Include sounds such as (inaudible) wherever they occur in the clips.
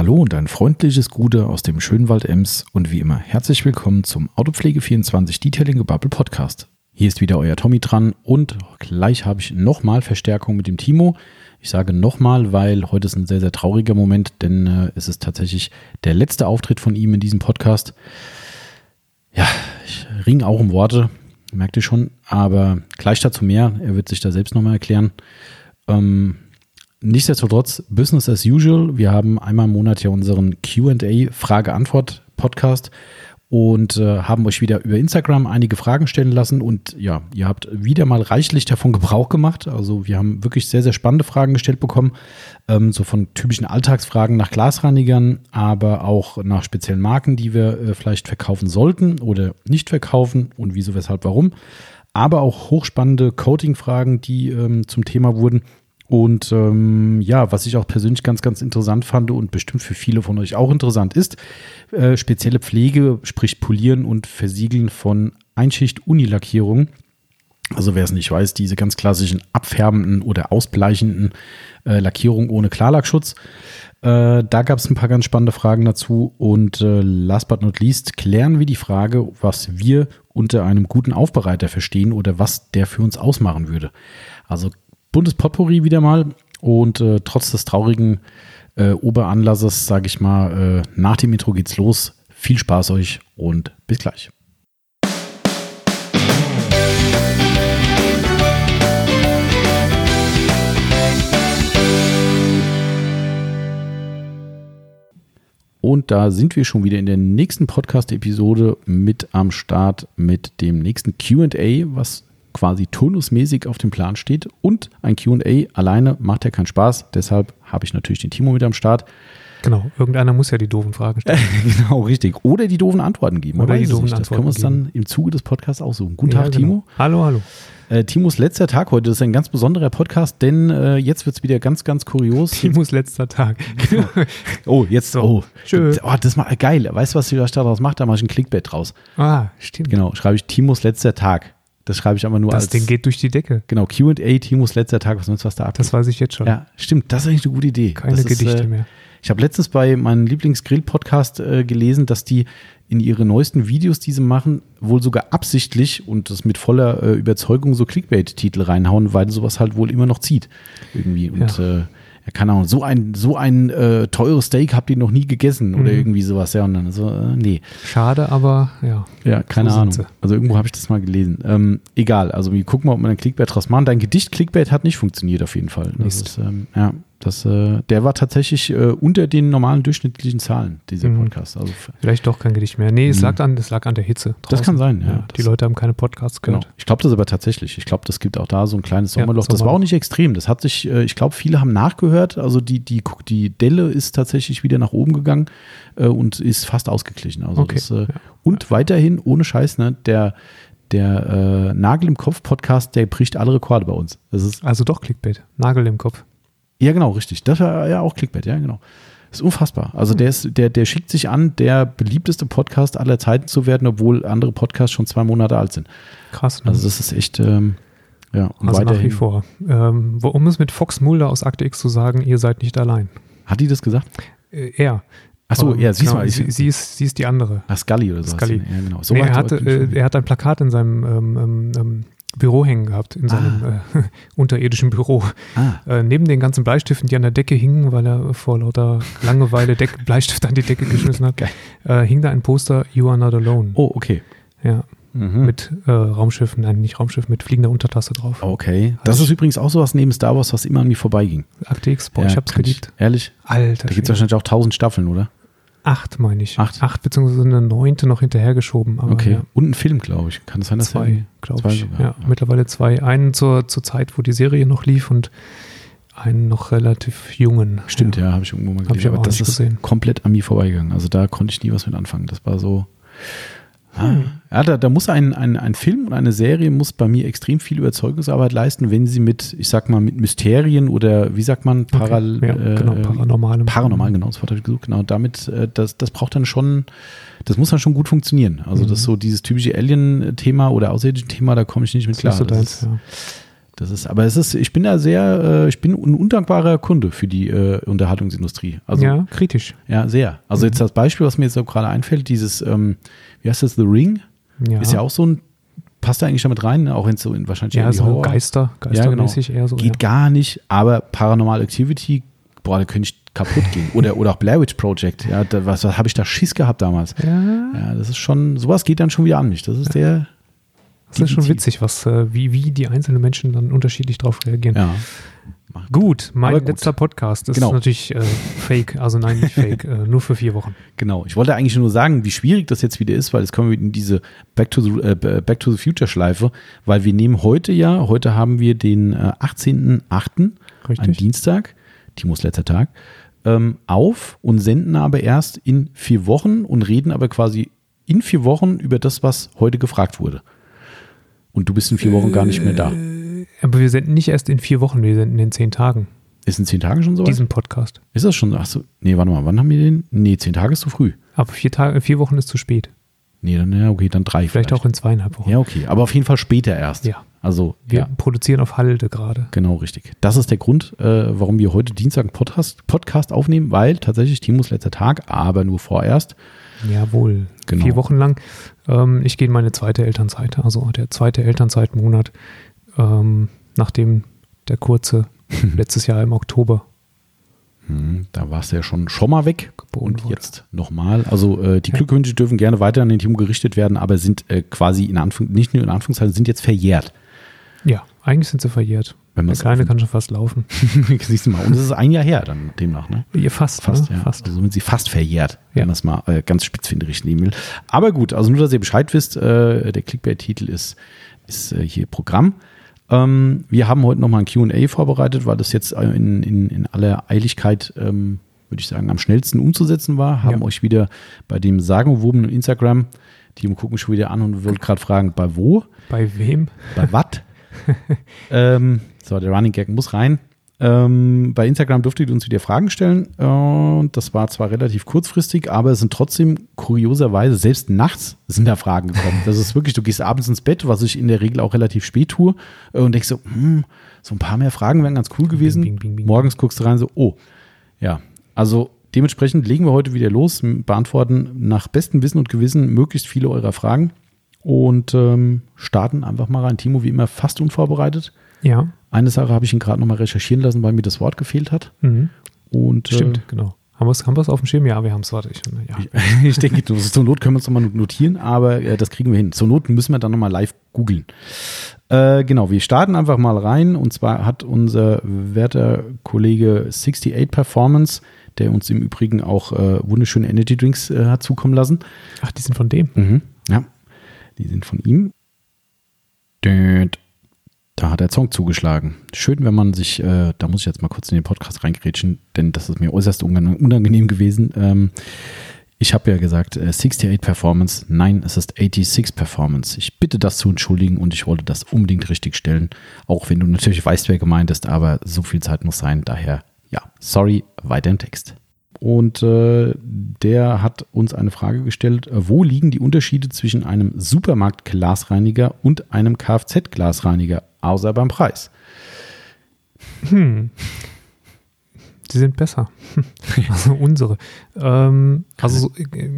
Hallo und ein freundliches Gute aus dem schönen Wald Ems und wie immer herzlich willkommen zum Autopflege24 Detailing Gebubble Podcast. Hier ist wieder euer Tommy dran und gleich habe ich nochmal Verstärkung mit dem Timo. Ich sage nochmal, weil heute ist ein sehr, sehr trauriger Moment, denn äh, es ist tatsächlich der letzte Auftritt von ihm in diesem Podcast. Ja, ich ringe auch um Worte, merkt ihr schon, aber gleich dazu mehr. Er wird sich da selbst nochmal erklären. Ähm, Nichtsdestotrotz, Business as usual. Wir haben einmal im Monat ja unseren QA Frage-Antwort-Podcast und äh, haben euch wieder über Instagram einige Fragen stellen lassen. Und ja, ihr habt wieder mal reichlich davon Gebrauch gemacht. Also, wir haben wirklich sehr, sehr spannende Fragen gestellt bekommen. Ähm, so von typischen Alltagsfragen nach Glasreinigern, aber auch nach speziellen Marken, die wir äh, vielleicht verkaufen sollten oder nicht verkaufen und wieso, weshalb, warum. Aber auch hochspannende Coating-Fragen, die ähm, zum Thema wurden. Und ähm, ja, was ich auch persönlich ganz, ganz interessant fand und bestimmt für viele von euch auch interessant ist, äh, spezielle Pflege, sprich Polieren und Versiegeln von Einschicht-Unilackierungen. Also wer es nicht weiß, diese ganz klassischen abfärbenden oder ausbleichenden äh, Lackierungen ohne Klarlackschutz. Äh, da gab es ein paar ganz spannende Fragen dazu. Und äh, last but not least klären wir die Frage, was wir unter einem guten Aufbereiter verstehen oder was der für uns ausmachen würde. Also buntes Potpourri wieder mal. Und äh, trotz des traurigen äh, Oberanlasses, sage ich mal, äh, nach dem Intro geht's los. Viel Spaß euch und bis gleich. Und da sind wir schon wieder in der nächsten Podcast-Episode mit am Start mit dem nächsten QA, was quasi turnusmäßig auf dem Plan steht. Und ein QA alleine macht ja keinen Spaß. Deshalb habe ich natürlich den Timo mit am Start. Genau, irgendeiner muss ja die doofen Fragen stellen. (laughs) genau, richtig. Oder die doofen Antworten geben. Oder die doofen nicht. Das können wir uns Antworten dann im Zuge des Podcasts aussuchen. Guten Ja, Tag, genau. Timo. Hallo, hallo. Äh, Timos letzter Tag heute. Das ist ein ganz besonderer Podcast, denn äh, jetzt wird es wieder ganz, ganz kurios. (laughs) Timos letzter Tag. (laughs) Oh, jetzt. So, oh, schön. Oh, das ist mal geil. Weißt du, was ich daraus mache? Da mache ich ein Clickbait draus. ah, stimmt. Genau, schreibe ich Timos letzter Tag. Das schreibe ich aber nur Das als. Ding geht durch die Decke. Genau, QA, Timos letzter Tag. Was du, was da abgeht? Das weiß ich jetzt schon. Ja, stimmt. Das ist eigentlich eine gute Idee. Keine das ist, Gedichte äh, mehr. Ich habe letztens bei meinem Lieblingsgrill-Podcast äh, gelesen, dass die in ihre neuesten Videos, die sie machen, wohl sogar absichtlich und das mit voller äh, Überzeugung so Clickbait-Titel reinhauen, weil sowas halt wohl immer noch zieht. Irgendwie. Und Ja. Ja, keine Ahnung, so ein, so ein äh, teures Steak habt ihr noch nie gegessen oder Mhm. irgendwie sowas. Ja, und dann so, äh, nee. Schade, aber ja. Ja, keine So Ahnung. Also irgendwo habe ich das mal gelesen. Ähm, egal, also wir gucken mal, ob wir ein Clickbait draus machen. Dein Gedicht Clickbait hat nicht funktioniert auf jeden Fall. Das Mist. ist, ähm, ja, das, äh, der war tatsächlich äh, unter den normalen durchschnittlichen Zahlen, dieser Mhm. Podcast. Also Vielleicht doch kein Gedicht mehr. Nee, es Mhm. lag an, das lag an der Hitze. Das draußen. kann sein, ja. die Das- Leute haben keine Podcasts genau. gehört. Ich glaube das aber tatsächlich. Ich glaube, das gibt auch da so ein kleines Ja, Sommerloch. das war auch nicht extrem. Das hat sich, äh, ich glaube, viele haben nachgehört. Also die, die, die Delle ist tatsächlich wieder nach oben gegangen äh, und ist fast ausgeglichen. Also Okay. das, äh, Ja. Und weiterhin, ohne Scheiß, ne, der, der äh, Nagel im Kopf-Podcast, der bricht alle Rekorde bei uns. Das ist, Also doch Clickbait. Nagel im Kopf. Ja, genau, richtig. Das war ja auch Clickbait, ja, genau. Das ist unfassbar. Also der, ist, der, der schickt sich an, der beliebteste Podcast aller Zeiten zu werden, obwohl andere Podcasts schon zwei Monate alt sind. Krass. Ne? Also das ist echt, ähm, ja, und also nach wie vor. Ähm, um es mit Fox Mulder aus Akte X zu sagen, ihr seid nicht allein. Hat die das gesagt? Äh, er. Achso, ja, siehst genau, mal. sie, sie, ist, sie ist die andere. Ach, Scully oder so. Scully. Ja, genau. So nee, er, hatte, äh, er hat ein Plakat in seinem ähm, ähm, ähm, Büro hängen gehabt, in seinem äh, (laughs) unterirdischen Büro. ah, Äh, neben den ganzen Bleistiften, die an der Decke hingen, weil er vor lauter Langeweile Deck (laughs) Bleistift an die Decke geschmissen hat, äh, hing da ein Poster You Are Not Alone. oh, okay. Ja, Mhm. mit äh, Raumschiffen, nein, nicht Raumschiff, mit fliegender Untertasse drauf. Okay. Das ist übrigens auch sowas neben Star Wars, was immer an mir vorbeiging. Akte X, boah, Ja, ich hab's geliebt. Ehrlich? Alter, Da gibt es Schwede. wahrscheinlich auch tausend Staffeln, oder? Acht, meine ich. Acht? Acht, beziehungsweise eine neunte noch hinterhergeschoben. Aber Okay. ja, Und ein Film, glaube ich. Kann es sein, dass zwei, glaube ich. sogar, ja, ja. mittlerweile zwei. Einen zur, zur Zeit, wo die Serie noch lief und einen noch relativ jungen. Stimmt, ja, habe ich irgendwo mal Hab ich aber Aber das ist gesehen. komplett an mir vorbeigegangen. Also da konnte ich nie was mit anfangen. Das war so. Hm. Ja, da, da muss ein, ein, ein Film und eine Serie muss bei mir extrem viel Überzeugungsarbeit leisten, wenn sie mit, ich sag mal, mit Mysterien oder wie sagt man, paral, Okay, ja, genau, äh, paranormalem. paranormal, genau, das Wort habe ich gesucht, genau, damit, äh, das, das braucht dann schon, das muss dann schon gut funktionieren. Also das Mhm. ist so dieses typische Alien-Thema oder außerirdische Thema, da komme ich nicht mit Das klar. ist so Das ist- ja. Das ist, aber es ist, ich bin da sehr, äh, ich bin ein undankbarer Kunde für die äh, Unterhaltungsindustrie. Also, ja, kritisch. Ja, sehr. Also jetzt das Beispiel, was mir jetzt so gerade einfällt, dieses, ähm, wie heißt das, The Ring, Ja, ist ja auch so ein, passt da eigentlich damit rein, auch es so in wahrscheinlich ja so Horror- Geister, geistermäßig eher so. Geht gar nicht, aber Paranormal Activity, boah, da könnte ich kaputt gehen. (laughs) Oder, oder auch Blair Witch Project, ja, da, was, was habe ich da Schiss gehabt damals? Ja, ja Ja, das ist schon, sowas geht dann schon wieder an mich. Das ist der, das ist schon witzig, was, äh, wie, wie die einzelnen Menschen dann unterschiedlich darauf reagieren. ja. Gut, mein gut. letzter Podcast. Das Genau. ist natürlich äh, fake, also nein, nicht fake, äh, nur für vier Wochen. Genau. Ich wollte eigentlich nur sagen, wie schwierig das jetzt wieder ist, weil jetzt kommen wir in diese Back to the, äh, Back to the Future Schleife, weil wir nehmen heute ja, heute haben wir den äh, 18.08., einen? Dienstag, Timos letzter Tag, ähm, auf und senden aber erst in vier Wochen und reden aber quasi in vier Wochen über das, was heute gefragt wurde. Und du bist in vier Wochen gar nicht mehr da. Aber wir senden nicht erst in vier Wochen, wir senden in zehn Tagen Ist in zehn Tagen schon so? diesen Podcast. Ist das schon? Achso, nee, warte mal, wann haben wir den? Nee, zehn Tage ist zu früh. Aber vier, Tage, vier Wochen ist zu spät. Nee, dann, ja, okay, dann drei. Vielleicht, auch in zweieinhalb Wochen. Ja, okay, aber auf jeden Fall später erst. Ja. Also, Wir ja, produzieren auf Halde gerade. genau richtig. Das ist der Grund, äh, warum wir heute Dienstag einen Podcast, Podcast aufnehmen, weil tatsächlich Timos letzter Tag, aber nur vorerst. Jawohl. Genau. Vier Wochen lang. Ähm, ich gehe in meine zweite Elternzeit, also der zweite Elternzeitmonat, ähm, nachdem der kurze (laughs) letztes Jahr im Oktober Hm, da warst du ja schon, schon mal weg. Geboren Und wurde. jetzt nochmal. Also äh, die Glückwünsche dürfen gerne weiter an den Timo gerichtet werden, aber sind äh, quasi in Anführungszeichen, nicht nur in Anführungszeichen, sind jetzt verjährt. Ja, eigentlich sind sie verjährt. Wenn Der Kleine kann schon fast laufen. (laughs) Siehst du mal. Und es ist ein Jahr her dann demnach, ne? Ihr fast, Fast, ne? ja. Fast. Also sind sie fast verjährt, wenn Ja. man es mal äh, ganz nehmen will. Aber gut, also nur, dass ihr Bescheid wisst, äh, der Clickbait-Titel ist, ist äh, hier Programm. Ähm, wir haben heute nochmal ein Q&A vorbereitet, weil das jetzt äh, in, in, in aller Eiligkeit, ähm, würde ich sagen, am schnellsten umzusetzen war. Haben Ja. euch wieder bei dem sagenumwobenen Instagram, die gucken schon wieder an und wollte gerade fragen, bei wo? Bei wem? Bei Watt. (laughs) ähm, so, der Running Gag muss rein. Ähm, bei Instagram dürftet ihr uns wieder Fragen stellen. Äh, Und das war zwar relativ kurzfristig, aber es sind trotzdem kurioserweise, selbst nachts sind da Fragen gekommen. Das ist wirklich, du gehst abends ins Bett, was ich in der Regel auch relativ spät tue, äh, und denkst so, hm, so ein paar mehr Fragen wären ganz cool gewesen. bing, bing, bing. Morgens guckst du rein, so, oh, ja. Also dementsprechend legen wir heute wieder los, beantworten nach bestem Wissen und Gewissen möglichst viele eurer Fragen und ähm, starten einfach mal rein. Timo, wie immer, fast unvorbereitet. Ja. Eine Sache habe ich ihn gerade nochmal recherchieren lassen, weil mir das Wort gefehlt hat. Mhm. Und Stimmt, genau. Haben wir es haben wir's auf dem Schirm? Ja, wir haben es, warte. Ich, ja. äh, (laughs) ich denke, zur Not können wir es nochmal notieren, aber äh, das kriegen wir hin. Zur Not müssen wir dann nochmal live googeln. Äh, genau, wir starten einfach mal rein. Und zwar hat unser werter Kollege 68 Performance, der uns im Übrigen auch äh, wunderschöne Energy Drinks äh, hat zukommen lassen, Ach, die sind von dem. Mhm. Ja, die sind von ihm. Död. Da hat der Song zugeschlagen. Schön, wenn man sich, äh, da muss ich jetzt mal kurz in den Podcast reingrätschen, denn das ist mir äußerst unang- unangenehm gewesen. Ähm, ich habe ja gesagt, äh, 68 Performance. Nein, es ist 86 Performance. Ich bitte das zu entschuldigen und ich wollte das unbedingt richtig stellen. Auch wenn du natürlich weißt, wer gemeint ist, aber so viel Zeit muss sein. Daher, ja, sorry, weiter im Text. Und äh, der hat uns eine Frage gestellt, äh, wo liegen die Unterschiede zwischen einem Supermarkt-Glasreiniger und einem Kfz-Glasreiniger, außer beim Preis? Hm. Die sind besser. (laughs) Also unsere. Ähm, also, so, äh,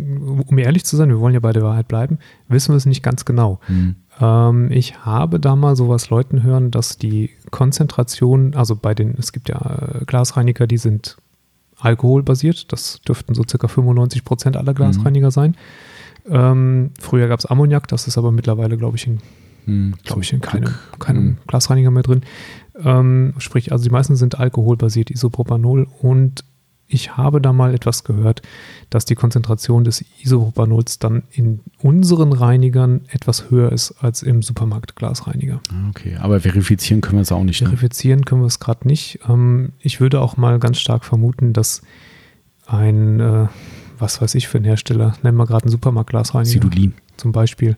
um ehrlich zu sein, wir wollen ja bei der Wahrheit bleiben, wissen wir es nicht ganz genau. Ähm, ich habe da mal sowas Leuten hören, dass die Konzentration, also bei den, es gibt ja äh, Glasreiniger, die sind alkoholbasiert, das dürften so circa 95 Prozent aller Glasreiniger sein. Ähm, früher gab es Ammoniak, das ist aber mittlerweile, glaube ich, in Hm, glaube ich, in keinem, keinem Hm. Glasreiniger mehr drin. Ähm, sprich, also die meisten sind alkoholbasiert, Isopropanol. Und ich habe da mal etwas gehört, dass die Konzentration des Isopropanols dann in unseren Reinigern etwas höher ist als im Supermarkt-Glasreiniger. Okay, aber verifizieren können wir es auch nicht. Ne? Verifizieren können wir es gerade nicht. Ähm, ich würde auch mal ganz stark vermuten, dass ein, äh, was weiß ich für ein Hersteller, nennen wir gerade einen Supermarkt-Glasreiniger Sidulin. zum Beispiel.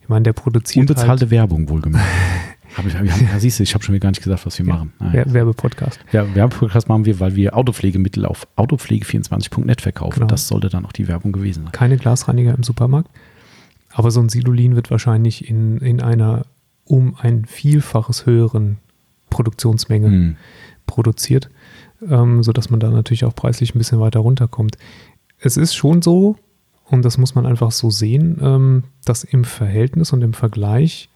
Ich meine, der produziert halt Unbezahlte Werbung, wohlgemerkt. (laughs) hab ich, hab ich, ja, siehst du, ich habe schon wieder gar nicht gesagt, was wir machen. Naja. Wer- Werbepodcast. Ja, Werbepodcast machen wir, weil wir Autopflegemittel auf autopflege24.net verkaufen. Genau. Das sollte dann auch die Werbung gewesen sein. keine Glasreiniger im Supermarkt. Aber so ein Silulin wird wahrscheinlich in, in einer um ein Vielfaches höheren Produktionsmenge Hm. produziert, ähm, sodass man da natürlich auch preislich ein bisschen weiter runterkommt. Es ist schon so, und das muss man einfach so sehen, ähm, dass im Verhältnis und im Vergleich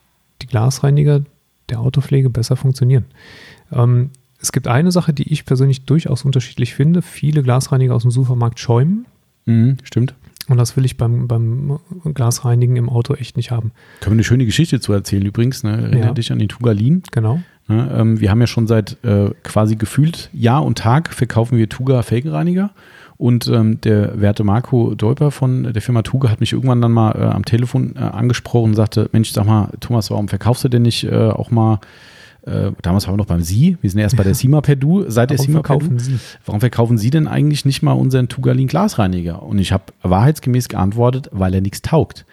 die Glasreiniger der Autopflege besser funktionieren. Ähm, es gibt eine Sache, die ich persönlich durchaus unterschiedlich finde. Viele Glasreiniger aus dem Supermarkt schäumen. Mhm, stimmt. Und das will ich beim, beim Glasreinigen im Auto echt nicht haben. Können wir eine schöne Geschichte zu erzählen übrigens. Ne? Erinnere Ja. dich an den Tugalin. Genau. Ne? Ähm, wir haben ja schon seit äh, quasi gefühlt Jahr und Tag verkaufen wir Tuga Felgenreiniger. Und ähm, der werte Marco Deuper von der Firma Tuga hat mich irgendwann dann mal äh, am Telefon äh, angesprochen und sagte, Mensch, sag mal, Thomas, warum verkaufst du denn nicht äh, auch mal, äh, damals waren wir noch beim Sie, wir sind ja erst bei der Sima per Du, seit der Sima verkaufen Sie? Warum verkaufen Sie denn eigentlich nicht mal unseren Tugalin Glasreiniger? Und ich habe wahrheitsgemäß geantwortet, weil er nichts taugt.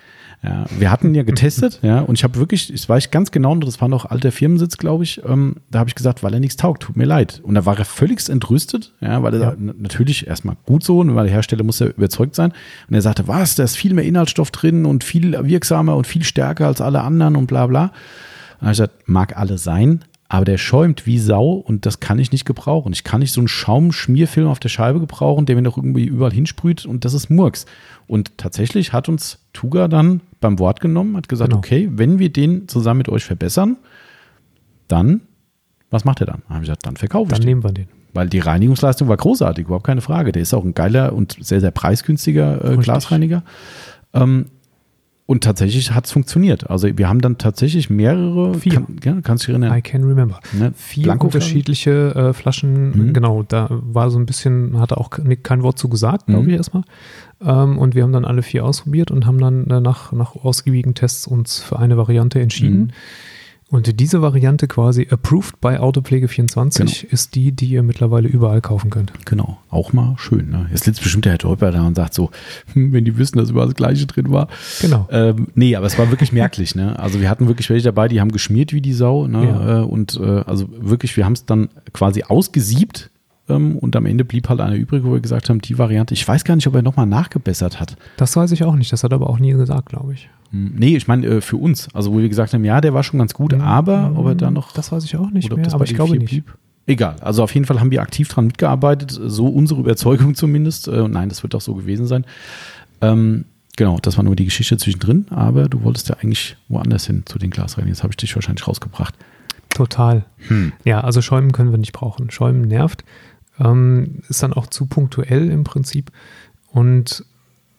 Ja, wir hatten ja getestet, ja, und ich habe wirklich, das weiß ich ganz genau, und das war noch alter Firmensitz, glaube ich, ähm, da habe ich gesagt, weil er nichts taugt, tut mir leid. Und da war er völlig entrüstet, ja, weil er Ja. natürlich erstmal gut so, weil der Hersteller muss ja überzeugt sein. Und er sagte, was, da ist viel mehr Inhaltsstoff drin und viel wirksamer und viel stärker als alle anderen und bla bla. Und ich gesagt, mag alle sein, aber der schäumt wie Sau und das kann ich nicht gebrauchen. Ich kann nicht so einen Schaumschmierfilm auf der Scheibe gebrauchen, der mir noch irgendwie überall hinsprüht und das ist Murks. Und tatsächlich hat uns Tuga dann beim Wort genommen, hat gesagt, Genau. okay, wenn wir den zusammen mit euch verbessern, dann, was macht er dann? Dann habe ich gesagt, dann verkaufe ich Dann nehmen wir den. Weil die Reinigungsleistung war großartig, überhaupt keine Frage. Der ist auch ein geiler und sehr, sehr preisgünstiger äh. Glasreiniger. Ähm, und tatsächlich hat es funktioniert. Also wir haben dann tatsächlich mehrere, Vier. Kann, ja, kannst du dich erinnern? I can remember. Ne? Vier Blankoflaschen? unterschiedliche äh, Flaschen, Mhm. genau, da war so ein bisschen, hatte auch ke- kein Wort zu gesagt, glaube Mhm. ich erstmal. Ähm, und wir haben dann alle vier ausprobiert und haben dann äh, nach, nach ausgiebigen Tests uns für eine Variante entschieden. Mhm. Und diese Variante quasi approved bei Autopflege24 Genau. ist die, die ihr mittlerweile überall kaufen könnt. Genau, auch mal schön. Ne? Jetzt sitzt bestimmt der Herr Teuper da und sagt so, (laughs) wenn die wissen, dass überall das Gleiche drin war. Genau. Ähm, nee, aber es war wirklich merklich. Ne? Also wir hatten wirklich welche dabei, die haben geschmiert wie die Sau. Ne? Ja. Äh, und äh, also wirklich, wir haben es dann quasi ausgesiebt. Ähm, und am Ende blieb halt eine übrig, wo wir gesagt haben, die Variante, ich weiß gar nicht, ob er nochmal nachgebessert hat. Das weiß ich auch nicht. Das hat er aber auch nie gesagt, glaube ich. Hm, Nee, ich meine äh, für uns. Also wo wir gesagt haben, ja, der war schon ganz gut, aber ob er da noch Das weiß ich auch nicht mehr, aber ich glaube nicht. blieb? Egal. Also auf jeden Fall haben wir aktiv dran mitgearbeitet, so unsere Überzeugung (laughs) zumindest. Äh, nein, das wird auch so gewesen sein. Ähm, genau, das war nur die Geschichte zwischendrin, aber du wolltest ja eigentlich woanders hin zu den Glasreinigern. Jetzt habe ich dich wahrscheinlich rausgebracht. Total. Hm. Ja, also Schäumen können wir nicht brauchen. Schäumen nervt. Ähm, ist dann auch zu punktuell im Prinzip. Und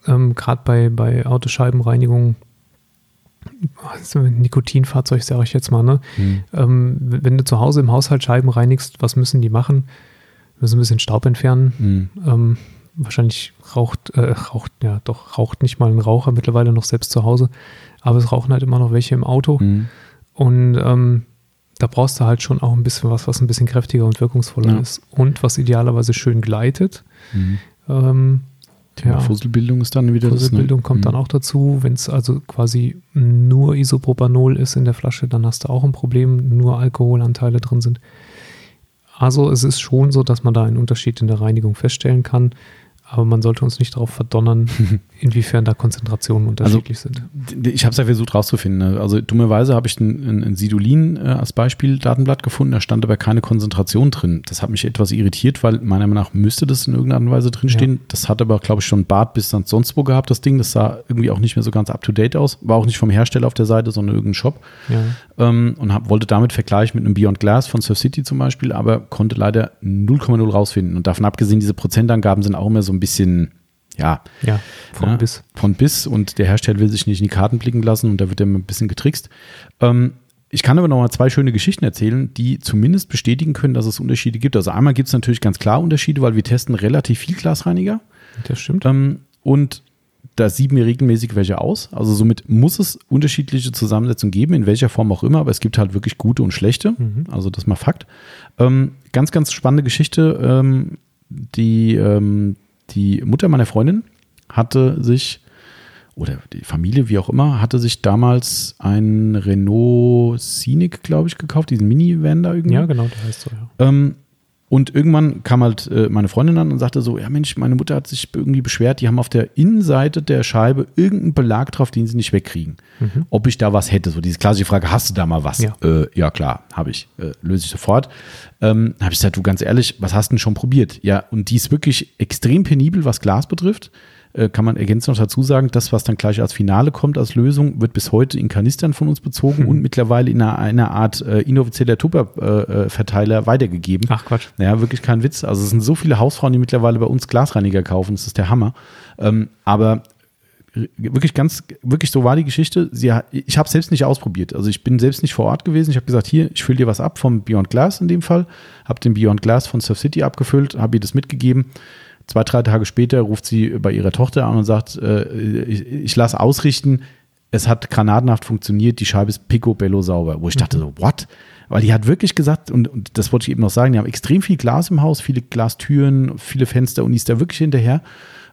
ähm, gerade bei, bei Autoscheibenreinigung, also Nikotinfahrzeug sage ich jetzt mal, ne? Hm. Ähm, wenn du zu Hause im Haushalt Scheiben reinigst, was müssen die machen? Müssen ein bisschen Staub entfernen. Hm. Ähm, wahrscheinlich raucht, äh, raucht, ja doch, raucht nicht mal ein Raucher mittlerweile noch selbst zu Hause. Aber es rauchen halt immer noch welche im Auto. Hm. Und ähm, da brauchst du halt schon auch ein bisschen was, was ein bisschen kräftiger und wirkungsvoller Ja. ist. Und was idealerweise schön gleitet. Hm. Ähm, Thema Ja. Fusselbildung ist dann wieder Fusselbildung das. Ne? kommt dann Hm. auch dazu. Wenn es also quasi nur Isopropanol ist in der Flasche, dann hast du auch ein Problem, nur Alkoholanteile drin sind. Also es ist schon so, dass man da einen Unterschied in der Reinigung feststellen kann. Aber man sollte uns nicht darauf verdonnern, (laughs) inwiefern da Konzentrationen unterschiedlich sind. Ich habe es ja versucht rauszufinden. ne? Also dummerweise habe ich ein, ein, Sidolin äh, als Beispiel Datenblatt gefunden, da stand aber keine Konzentration drin. Das hat mich etwas irritiert, weil meiner Meinung nach müsste das in irgendeiner Art und Weise drinstehen. Ja. Das hat aber, glaube ich, schon Bart bis dann sonst wo gehabt, das Ding. Das sah irgendwie auch nicht mehr so ganz up-to-date aus. War auch nicht vom Hersteller auf der Seite, sondern irgendein Shop. Ja. Ähm, und hab, wollte damit vergleichen mit einem Beyond Glass von Surf City zum Beispiel, aber konnte leider 0,0 rausfinden. Und davon abgesehen, diese Prozentangaben sind auch immer so ein bisschen, ja, ja, von ja, bis. Von bis und der Hersteller will sich nicht in die Karten blicken lassen und da wird er ein bisschen getrickst. Ähm, ich kann aber noch mal zwei schöne Geschichten erzählen, die zumindest bestätigen können, dass es Unterschiede gibt. Also einmal gibt es natürlich ganz klar Unterschiede, weil wir testen relativ viel Glasreiniger Das stimmt. ähm, und da sieben wir regelmäßig welche aus. Also somit muss es unterschiedliche Zusammensetzungen geben, in welcher Form auch immer, aber es gibt halt wirklich gute und schlechte. Mhm. Also das ist mal Fakt. Ähm, ganz, ganz spannende Geschichte. Ähm, die, ähm, die Mutter meiner Freundin hatte sich, oder die Familie, wie auch immer, hatte sich damals ein Renault Scenic, glaube ich, gekauft, diesen Minivan da irgendwie. Ja, genau, der heißt so, ja. Ähm, Und irgendwann kam halt äh, meine Freundin an und sagte so, ja Mensch, meine Mutter hat sich irgendwie beschwert, die haben auf der Innenseite der Scheibe irgendeinen Belag drauf, den sie nicht wegkriegen. Mhm. Ob ich da was hätte. So diese klassische Frage, hast du da mal was? Ja, äh, ja klar, habe ich. Äh, löse ich sofort. Ähm, habe ich gesagt, du ganz ehrlich, was hast du denn schon probiert? Ja, und die ist wirklich extrem penibel, was Glas betrifft. Äh, kann man ergänzend noch dazu sagen, das, was dann gleich als Finale kommt als Lösung, wird bis heute in Kanistern von uns bezogen mhm. und mittlerweile in einer, einer Art äh, inoffizieller Tupper-Verteiler äh, äh weitergegeben. Ach Quatsch. Ja, wirklich kein Witz. Also es sind so viele Hausfrauen, die mittlerweile bei uns Glasreiniger kaufen. Das ist der Hammer. Ähm, aber wirklich ganz, wirklich so war die Geschichte. Sie, ich habe selbst nicht ausprobiert. Also ich bin selbst nicht vor Ort gewesen. Ich habe gesagt, hier, ich fülle dir was ab vom Beyond Glass in dem Fall. Habe den Beyond Glass von Surf City abgefüllt, habe ihr das mitgegeben. Zwei, drei Tage später ruft sie bei ihrer Tochter an und sagt, äh, ich, ich lasse ausrichten, es hat granatenhaft funktioniert, die Scheibe ist picobello sauber. Wo ich dachte so, what? Weil die hat wirklich gesagt, und, und, das wollte ich eben noch sagen, die haben extrem viel Glas im Haus, viele Glastüren, viele Fenster und die ist da wirklich hinterher.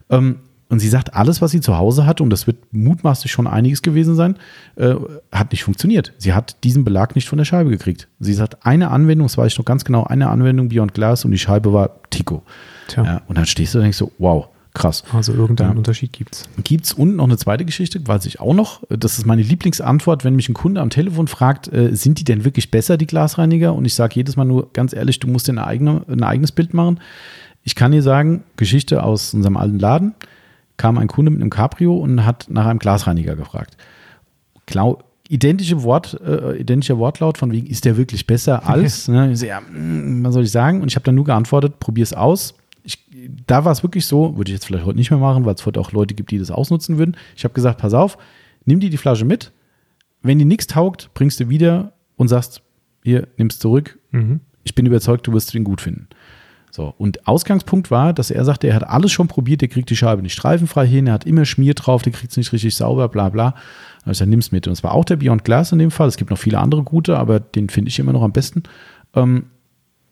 Ähm, und sie sagt, alles, was sie zu Hause hat, und das wird mutmaßlich schon einiges gewesen sein, äh, hat nicht funktioniert. Sie hat diesen Belag nicht von der Scheibe gekriegt. Sie sagt, eine Anwendung, das weiß ich noch ganz genau, eine Anwendung Beyond Glass und die Scheibe war Tico. Tja. Ja, und dann stehst du und denkst so, wow, krass. Also irgendeinen ja. Unterschied gibt's. Gibt's und noch eine zweite Geschichte, weiß ich auch noch. Das ist meine Lieblingsantwort, wenn mich ein Kunde am Telefon fragt, äh, sind die denn wirklich besser, die Glasreiniger? Und ich sage jedes Mal nur ganz ehrlich, du musst dir eine eigene, ein eigenes Bild machen. Ich kann dir sagen, Geschichte aus unserem alten Laden, kam ein Kunde mit einem Cabrio und hat nach einem Glasreiniger gefragt. Klau identische Wort, äh, identischer Wortlaut von wegen, ist der wirklich besser (laughs) als? ne? so, ja, hm, was soll ich sagen? Und ich habe dann nur geantwortet, probier es aus ich, da war es wirklich so, würde ich jetzt vielleicht heute nicht mehr machen, weil es heute auch Leute gibt, die das ausnutzen würden. Ich habe gesagt, pass auf, nimm dir die Flasche mit. Wenn die nichts taugt, bringst du wieder und sagst, hier, nimm's zurück. Mhm. Ich bin überzeugt, du wirst den gut finden. So, und Ausgangspunkt war, dass er sagte, er hat alles schon probiert, der kriegt die Scheibe nicht streifenfrei hin, er hat immer Schmier drauf, der kriegt es nicht richtig sauber, bla bla. Also gesagt, nimm's mit. Und es war auch der Beyond Glass in dem Fall. Es gibt noch viele andere gute, aber den finde ich immer noch am besten. Ähm,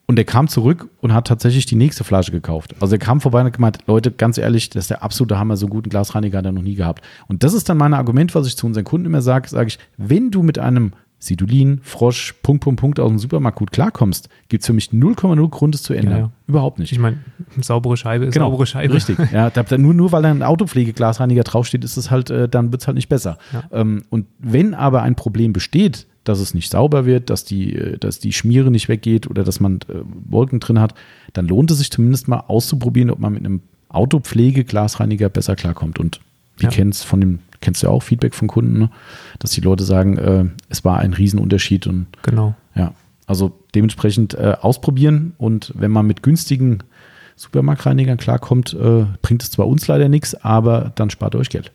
und er kam zurück und hat tatsächlich die nächste Flasche gekauft. Also er kam vorbei und hat gemeint, Leute, ganz ehrlich, das ist der absolute Hammer, so guten Glasreiniger hat er noch nie gehabt. Und das ist dann mein Argument, was ich zu unseren Kunden immer sage, sage ich, wenn du mit einem Sidulin, Frosch, Punkt, Punkt, Punkt aus dem Supermarkt gut klarkommst, gibt es für mich 0,0 Grund, es zu ändern. Ja, ja. Überhaupt nicht. Ich meine, saubere Scheibe ist genau, saubere Scheibe. Richtig. Ja, da, nur, nur weil da ein Autopflegeglasreiniger draufsteht, ist es halt, äh, dann wird es halt nicht besser. Ja. Ähm, und wenn aber ein Problem besteht, dass es nicht sauber wird, dass die, äh, dass die Schmiere nicht weggeht oder dass man äh, Wolken drin hat, dann lohnt es sich zumindest mal auszuprobieren, ob man mit einem Autopflege-Glasreiniger besser klarkommt. Und wir kennen es von dem, kennst du ja auch Feedback von Kunden, ne? dass die Leute sagen, äh, es war ein Riesenunterschied und genau. Ja, also dementsprechend äh, ausprobieren und wenn man mit günstigen Supermarktreinigern klarkommt, äh, bringt es zwar uns leider nichts, aber dann spart ihr euch Geld.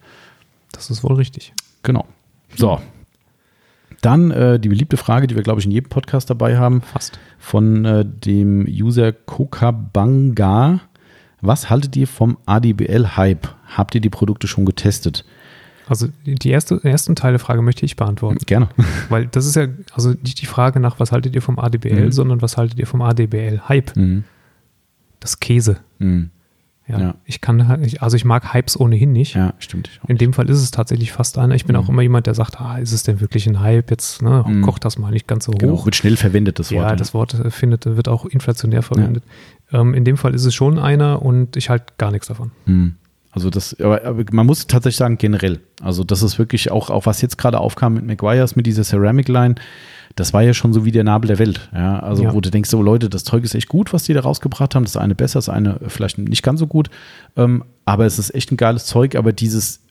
Das ist wohl richtig. Genau. So, dann äh, die beliebte Frage, die wir, glaube ich, in jedem Podcast dabei haben. Fast. Von äh, dem User Kokabanga. Was haltet ihr vom ADBL-Hype? Habt ihr die Produkte schon getestet? Also die erste, ersten Teil der Frage möchte ich beantworten. Gerne. (laughs) Weil das ist ja also nicht die Frage nach, was haltet ihr vom ADBL, mhm. sondern was haltet ihr vom ADBL-Hype? Mhm. Das Käse. Mhm. Ja, ja, ich kann also ich mag Hypes ohnehin nicht. Ja, stimmt. In dem Fall ist es tatsächlich fast einer. Ich bin mhm. auch immer jemand, der sagt, ah, ist es denn wirklich ein Hype jetzt? Ne? Mhm. Kocht das mal nicht ganz so genau, hoch. Genau, wird schnell verwendet, das Wort. Ja, das Wort äh, findet, wird auch inflationär verwendet. Ja. Ähm, in dem Fall ist es schon einer und ich halte gar nichts davon. Mhm. Also das, aber, aber, man muss tatsächlich sagen, generell. Also das ist wirklich auch, auch was jetzt gerade aufkam mit McGuire's, mit dieser Ceramic Line das war ja schon so wie der Nabel der Welt. Ja, also ja. wo du denkst, so Leute, das Zeug ist echt gut, was die da rausgebracht haben. Das eine besser, das eine vielleicht nicht ganz so gut. Ähm, aber es ist echt ein geiles Zeug. Aber dieses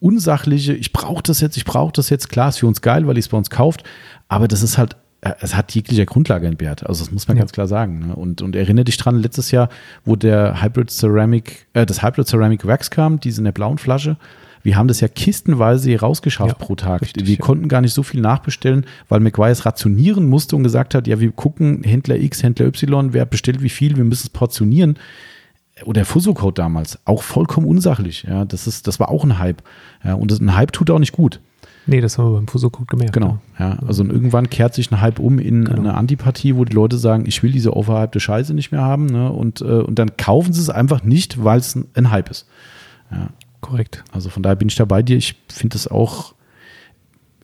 unsachliche, ich brauche das jetzt, ich brauche das jetzt, klar, ist für uns geil, weil ich es bei uns kauft. Aber das ist halt es hat jeglicher Grundlage entbehrt. Also das muss man ja. ganz klar sagen. Ne? Und, und erinnere dich dran, letztes Jahr, wo der Hybrid Ceramic, äh, das Hybrid Ceramic Wax kam, diese in der blauen Flasche, wir haben das ja kistenweise rausgeschafft ja, pro Tag. Richtig, wir ja. konnten gar nicht so viel nachbestellen, weil McGuire rationieren musste und gesagt hat, ja, wir gucken Händler X, Händler Y, wer bestellt wie viel, wir müssen es portionieren. Oder Fuso-Code damals, auch vollkommen unsachlich. Ja, das, ist, das war auch ein Hype. Ja, und das, ein Hype tut auch nicht gut. Nee, das haben wir beim Fuso-Code gemerkt. Genau, ja. Also irgendwann kehrt sich ein Hype um in genau. eine Antipathie, wo die Leute sagen, ich will diese overhypte Scheiße nicht mehr haben. Ne? Und, äh, und dann kaufen sie es einfach nicht, weil es ein, ein Hype ist. Ja. Korrekt. Also von daher bin ich da bei dir. Ich finde es auch,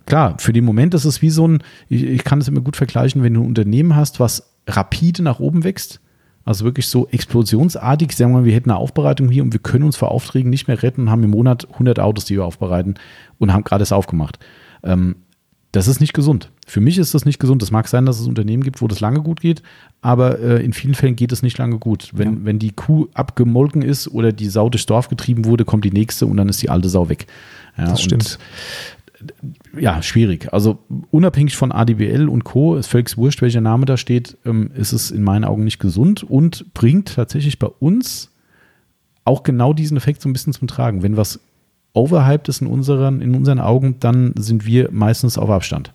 klar, für den Moment ist es wie so ein, ich, ich kann es immer gut vergleichen, wenn du ein Unternehmen hast, was rapide nach oben wächst Also wirklich so explosionsartig. Sagen wir mal, wir hätten eine Aufbereitung hier und wir können uns vor Aufträgen nicht mehr retten und haben im Monat 100 Autos, die wir aufbereiten und haben gerade es aufgemacht. Ähm, das ist nicht gesund. Für mich ist das nicht gesund. Es mag sein, dass es Unternehmen gibt, wo das lange gut geht, aber äh, in vielen Fällen geht es nicht lange gut. Wenn, ja. wenn die Kuh abgemolken ist oder die Sau durchs Dorf getrieben wurde, kommt die nächste und dann ist die alte Sau weg. Ja, das stimmt. Ja, schwierig. Also unabhängig von ADBL und Co., ist völlig wurscht, welcher Name da steht, ähm, ist es in meinen Augen nicht gesund und bringt tatsächlich bei uns auch genau diesen Effekt so ein bisschen zum Tragen. Wenn was overhyped ist in unseren, in unseren Augen, dann sind wir meistens auf Abstand.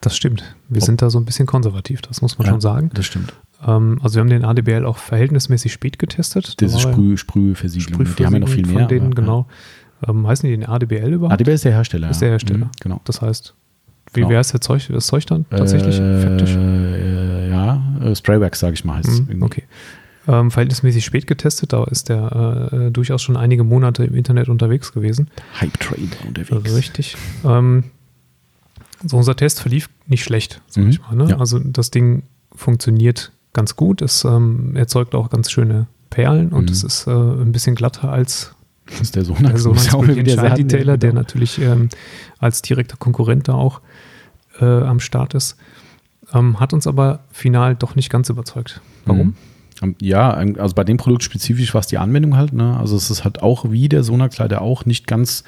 Das stimmt. Wir sind da so ein bisschen konservativ, das muss man ja, schon sagen. Das stimmt. Ähm, also wir haben den ADBL auch verhältnismäßig spät getestet. Diese Sprüh, Sprühversiegelung, die haben ja noch viel mehr. Von denen, aber, genau. Ähm, heißen die den ADBL überhaupt? ADBL ist der Hersteller. Ist der Hersteller. Mhm, genau. Das heißt, wie genau. wäre es Zeug, das Zeug dann tatsächlich? Äh, ja, äh, Spraywax, sage ich mal, heißt mhm, Okay ähm, verhältnismäßig spät getestet. Da ist der äh, durchaus schon einige Monate im Internet unterwegs gewesen. Hype Trader unterwegs. Richtig. Ähm, so unser Test verlief nicht schlecht, sag mhm. ich mal. Ne? Ja. Also das Ding funktioniert ganz gut. Es ähm, erzeugt auch ganz schöne Perlen und mhm. es ist äh, ein bisschen glatter als das ist der Sonax, der Sonax Brilliant Detailer, der natürlich ähm, als direkter Konkurrent da auch äh, am Start ist. Ähm, hat uns aber final doch nicht ganz überzeugt. Warum? Mhm. Ja, also bei dem Produkt spezifisch war es die Anwendung halt. Ne? Also es ist halt auch wie der Sonax-Kleider auch nicht ganz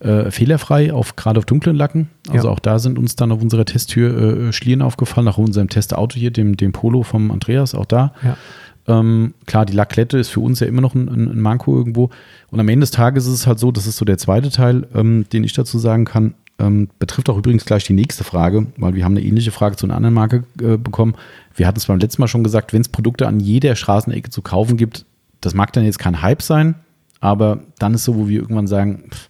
äh, fehlerfrei, auf, gerade auf dunklen Lacken. Also ja. auch da sind uns dann auf unserer Testtür äh, Schlieren aufgefallen, nach unserem Testauto hier, dem, dem Polo vom Andreas, auch da. Ja. Ähm, klar, die Lacklette ist für uns ja immer noch ein, ein, Manko irgendwo. Und am Ende des Tages ist es halt so, das ist so der zweite Teil, ähm, den ich dazu sagen kann, ähm, betrifft auch übrigens gleich die nächste Frage, weil wir haben eine ähnliche Frage zu einer anderen Marke äh, bekommen. Wir hatten es beim letzten Mal schon gesagt, wenn es Produkte an jeder Straßenecke zu kaufen gibt, das mag dann jetzt kein Hype sein, aber dann ist so, wo wir irgendwann sagen, pff,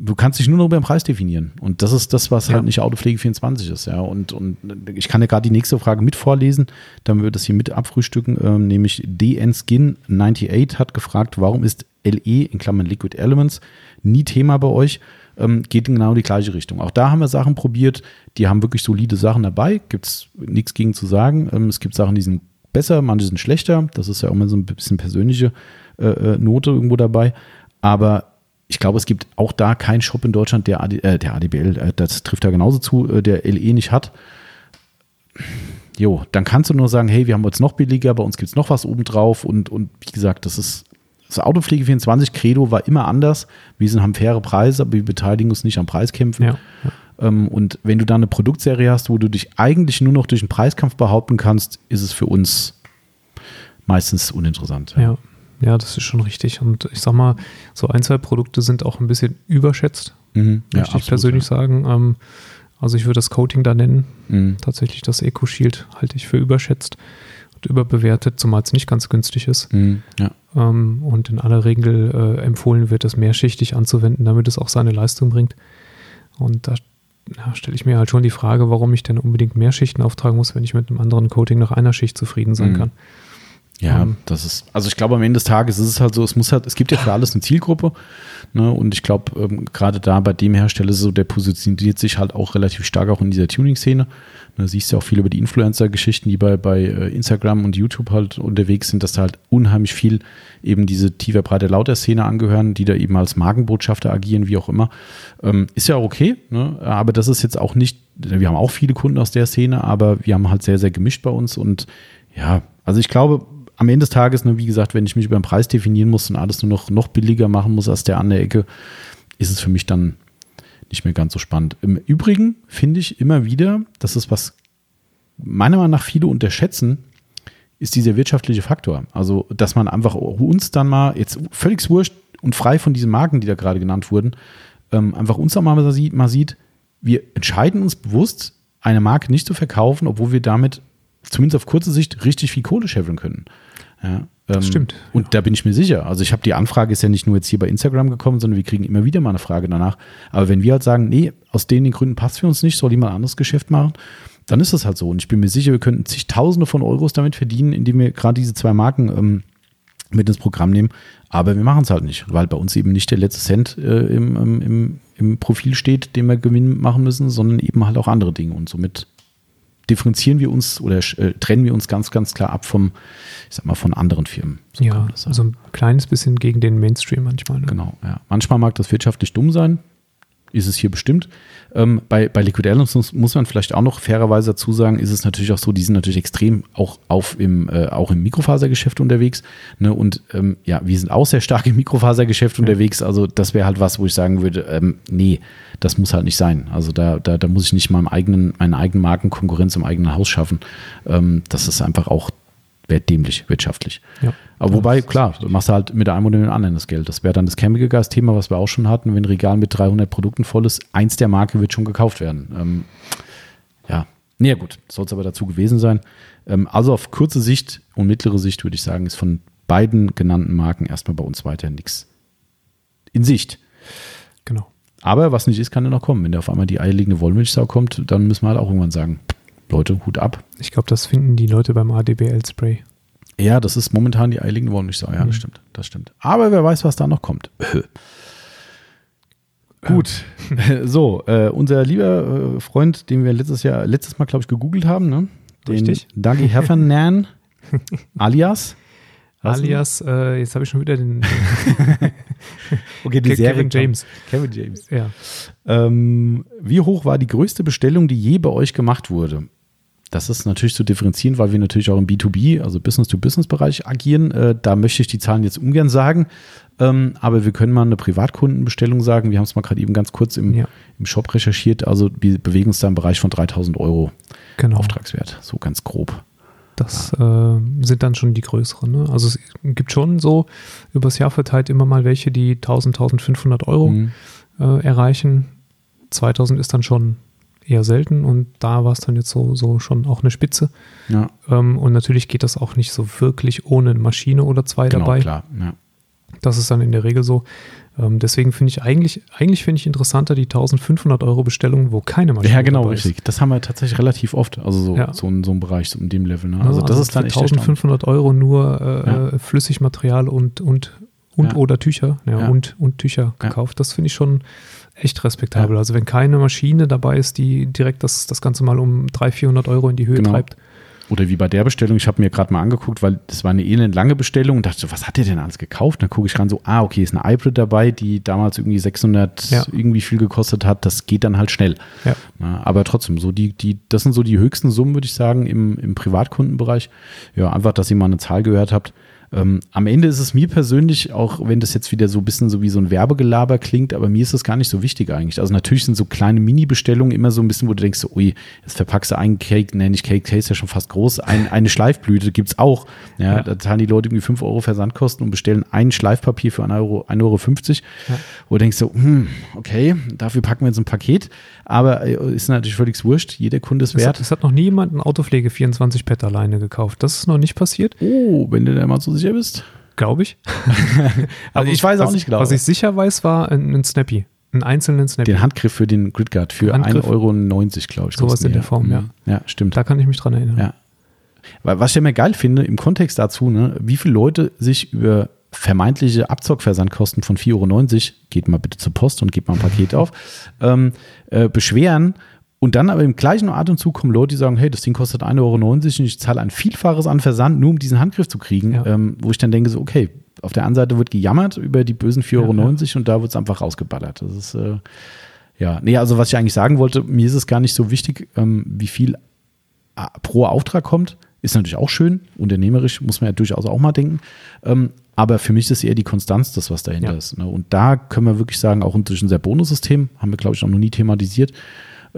du kannst dich nur noch über den Preis definieren. Und das ist das, was ja. halt nicht Autopflege 24 ist. Ja. Und, und ich kann ja gerade die nächste Frage mit vorlesen, damit wir das hier mit abfrühstücken. Ähm, nämlich DN Skin 98 hat gefragt, warum ist LE in Klammern Liquid Elements nie Thema bei euch? ähm, geht in genau die gleiche Richtung. Auch da haben wir Sachen probiert, die haben wirklich solide Sachen dabei, gibt es nichts gegen zu sagen. Ähm, es gibt Sachen, die sind besser, manche sind schlechter. Das ist ja auch immer so ein bisschen persönliche äh, äh Note irgendwo dabei. Aber ich glaube, es gibt auch da keinen Shop in Deutschland, der, AD, äh, der ADBL, äh, das trifft da genauso zu, äh, der LE nicht hat. Jo, dann kannst du nur sagen, hey, wir haben jetzt noch billiger, bei uns gibt es noch was obendrauf und, und wie gesagt, das ist das Autopflege 24 Credo war immer anders. Wir sind, haben faire Preise, aber wir beteiligen uns nicht am Preiskämpfen. Ja, ja. Ähm, und wenn du da eine Produktserie hast, wo du dich eigentlich nur noch durch einen Preiskampf behaupten kannst, ist es für uns meistens uninteressant. Ja. Ja. Das ist schon richtig. Und ich sag mal, so ein, zwei Produkte sind auch ein bisschen überschätzt, mhm. ja, möchte ich persönlich ja. sagen. Ähm, also ich würde das Coating da nennen. Mhm. Tatsächlich das Eco Shield halte ich für überschätzt überbewertet, zumal es nicht ganz günstig ist. Mhm, ja. ähm, und in aller Regel äh, empfohlen wird, das mehrschichtig anzuwenden, damit es auch seine Leistung bringt. Und da ja, stelle ich mir halt schon die Frage, warum ich denn unbedingt mehr Schichten auftragen muss, wenn ich mit einem anderen Coating nach einer Schicht zufrieden sein mhm. kann. Ja, um, ähm, das ist, also ich glaube, am Ende des Tages ist es halt so, es muss halt, es gibt ja für alles eine Zielgruppe. Ne, und ich glaube, ähm, gerade da bei dem Hersteller so, der positioniert sich halt auch relativ stark auch in dieser Tuning-Szene. Da siehst du ja auch viel über die Influencer-Geschichten, die bei, bei äh, Instagram und YouTube halt unterwegs sind, dass da halt unheimlich viel eben diese tiefer, breite, lauter Szene angehören, die da eben als Markenbotschafter agieren, wie auch immer. Ähm, ist ja auch okay, ne? aber das ist jetzt auch nicht, wir haben auch viele Kunden aus der Szene, aber wir haben halt sehr, sehr gemischt bei uns und ja, also ich glaube, am Ende des Tages, ne, wie gesagt, wenn ich mich über den Preis definieren muss und alles nur noch, noch billiger machen muss als der an der Ecke, ist es für mich dann nicht mehr ganz so spannend. Im Übrigen finde ich immer wieder, das ist was meiner Meinung nach viele unterschätzen, ist dieser wirtschaftliche Faktor. Also, dass man einfach uns dann mal, jetzt völlig wurscht und frei von diesen Marken, die da gerade genannt wurden, ähm, einfach uns dann mal mal sieht, wir entscheiden uns bewusst, eine Marke nicht zu verkaufen, obwohl wir damit zumindest auf kurze Sicht richtig viel Kohle scheffeln können. Ja, das ähm, stimmt. Und ja. da bin ich mir sicher. Also ich habe die Anfrage ist ja nicht nur jetzt hier bei Instagram gekommen, sondern wir kriegen immer wieder mal eine Frage danach. Aber wenn wir halt sagen, nee, aus den, den Gründen passt für uns nicht, soll jemand anderes Geschäft machen, dann ist das halt so. Und ich bin mir sicher, wir könnten zigtausende von Euros damit verdienen, indem wir gerade diese zwei Marken ähm, mit ins Programm nehmen. Aber wir machen es halt nicht, weil bei uns eben nicht der letzte Cent äh, im, im, im Profil steht, den wir Gewinn machen müssen, sondern eben halt auch andere Dinge. Und somit differenzieren wir uns oder äh, trennen wir uns ganz, ganz klar ab vom, ich sag mal, von anderen Firmen. So ja, also ein kleines bisschen gegen den Mainstream manchmal. Ne? Genau, ja. Manchmal mag das wirtschaftlich dumm sein, ist es hier bestimmt. Ähm, bei, bei Liquid Elements muss, muss, man vielleicht auch noch fairerweise dazu sagen, ist es natürlich auch so, die sind natürlich extrem auch, auf im, äh, auch im Mikrofasergeschäft unterwegs. Ne? Und ähm, ja, wir sind auch sehr stark im Mikrofasergeschäft ja. unterwegs. Also das wäre halt was, wo ich sagen würde, ähm, nee, das muss halt nicht sein. Also da, da, da muss ich nicht meinem eigenen, meine eigenen Markenkonkurrenz im eigenen Haus schaffen. Ähm, das ist einfach auch wäre dämlich wirtschaftlich. Ja. Aber wobei, klar, du machst halt mit einem oder dem anderen das Geld. Das wäre dann das Chemical Gas Thema, was wir auch schon hatten. Wenn ein Regal mit 300 Produkten voll ist, eins der Marke wird schon gekauft werden. Ähm, ja, naja gut, soll es aber dazu gewesen sein. Ähm, also auf kurze Sicht und mittlere Sicht würde ich sagen, ist von beiden genannten Marken erstmal bei uns weiter nichts in Sicht. Genau. Aber was nicht ist, kann ja noch kommen. Wenn da auf einmal die eierlegende Wollmilchsau kommt, dann müssen wir halt auch irgendwann sagen, Leute, Hut ab. Ich glaube, das finden die Leute beim ADBL-Spray. Ja, das ist momentan die eiligen Wollmilchsau. Ja, mhm. das stimmt. Das stimmt. Aber wer weiß, was da noch kommt. (laughs) Gut. (laughs) so, äh, unser lieber äh, Freund, den wir letztes Jahr, letztes Mal, glaube ich, gegoogelt haben, ne? Den Richtig. (laughs) Dougie Heffernan, alias. Alias, äh, jetzt habe ich schon wieder den. okay, die Serie Kevin James. Kevin James. Ja. Ähm, wie hoch war die größte Bestellung, die je bei euch gemacht wurde? Das ist natürlich zu differenzieren, weil wir natürlich auch im B2B, also Business-to-Business-Bereich agieren. Äh, da möchte ich die Zahlen jetzt ungern sagen. Ähm, aber wir können mal eine Privatkundenbestellung sagen. Wir haben es mal gerade eben ganz kurz im, ja. im Shop recherchiert. Also wir bewegen uns da im Bereich von 3000 Euro genau. Auftragswert. So ganz grob. Das äh, sind dann schon die größeren. Ne? Also es gibt schon so übers Jahr verteilt immer mal welche, die 1000, 1500 Euro mhm. äh, erreichen. 2000 ist dann schon eher selten und da war es dann jetzt so, so schon auch eine Spitze. Ja. Ähm, und natürlich geht das auch nicht so wirklich ohne Maschine oder zwei genau, dabei. Klar, ja. Das ist dann in der Regel so. Ähm, deswegen finde ich eigentlich, eigentlich finde ich interessanter die 1500 Euro Bestellung, wo keine Maschine Ja, genau, richtig. Das haben wir tatsächlich relativ oft. Also so, ja. so in so einem Bereich, so in dem Level. Ne? Also, also, das ist dann 1500 Euro nur äh, ja. Flüssigmaterial und, und, und oder Tücher. Ja, Und, und Tücher gekauft. Das finde ich schon echt respektabel. Ja. Also wenn keine Maschine dabei ist, die direkt das, das Ganze mal um 300, 400 Euro in die Höhe genau. treibt. Oder wie bei der Bestellung, ich habe mir gerade mal angeguckt, weil das war eine elend lange Bestellung und dachte so, was hat der denn alles gekauft? Dann gucke ich ran so, ah, okay, ist eine Hybrid dabei, die damals irgendwie 600 ja. irgendwie viel gekostet hat. Das geht dann halt schnell. Ja. Na, aber trotzdem, so die, die, das sind so die höchsten Summen, würde ich sagen, im, im Privatkundenbereich. Ja, einfach, dass ihr mal eine Zahl gehört habt. Ähm, am Ende ist es mir persönlich, auch wenn das jetzt wieder so ein bisschen so wie so ein Werbegelaber klingt, aber mir ist das gar nicht so wichtig eigentlich. Also natürlich sind so kleine Mini-Bestellungen immer so ein bisschen, wo du denkst, so, ui, jetzt verpackst du einen Cake, nenne ich Cake, Cake ist ja schon fast groß, ein, eine Schleifblüte gibt es auch. Ja, ja, Da zahlen die Leute irgendwie 5 Euro Versandkosten und bestellen ein Schleifpapier für 1,50 Euro. 1,50 Euro. Ja. Wo du denkst so, hm, okay, dafür packen wir jetzt ein Paket. Aber äh, ist natürlich völlig wurscht, jeder Kunde ist wert. Es hat, hat noch nie jemand ein Autopflege 24 Pet alleine gekauft. Das ist noch nicht passiert. Oh, wenn du da mal so sicher bist. Glaube ich. (laughs) also ich weiß auch nicht genau. Was ich sicher weiß, war ein, ein Snappy. Einen einzelnen Snappy. Den Handgriff für den Gridguard für 1,90 Euro, glaube ich. Sowas in der Form, ja. Ja, stimmt. Da kann ich mich dran erinnern. Ja. Weil, was ich ja immer geil finde, im Kontext dazu, ne, wie viele Leute sich über vermeintliche Abzockversandkosten von 4,90 Euro, geht mal bitte zur Post und gebt mal ein Paket auf, ähm, äh, beschweren und dann aber im gleichen Atemzug kommen Leute, die sagen, hey, das Ding kostet 1,90 Euro und ich zahle ein Vielfaches an Versand, nur um diesen Handgriff zu kriegen, ja. ähm, wo ich dann denke, so, okay, auf der einen Seite wird gejammert über die bösen 4,90 Euro ja, ja. und da wird es einfach rausgeballert. Das ist, äh, ja, nee, also was ich eigentlich sagen wollte, mir ist es gar nicht so wichtig, ähm, wie viel äh, pro Auftrag kommt. Ist natürlich auch schön, unternehmerisch muss man ja durchaus auch mal denken. Ähm, aber für mich ist eher die Konstanz das, was dahinter ja. ist. Ne? Und da können wir wirklich sagen, auch durch unser Bonussystem, haben wir, glaube ich, auch noch nie thematisiert.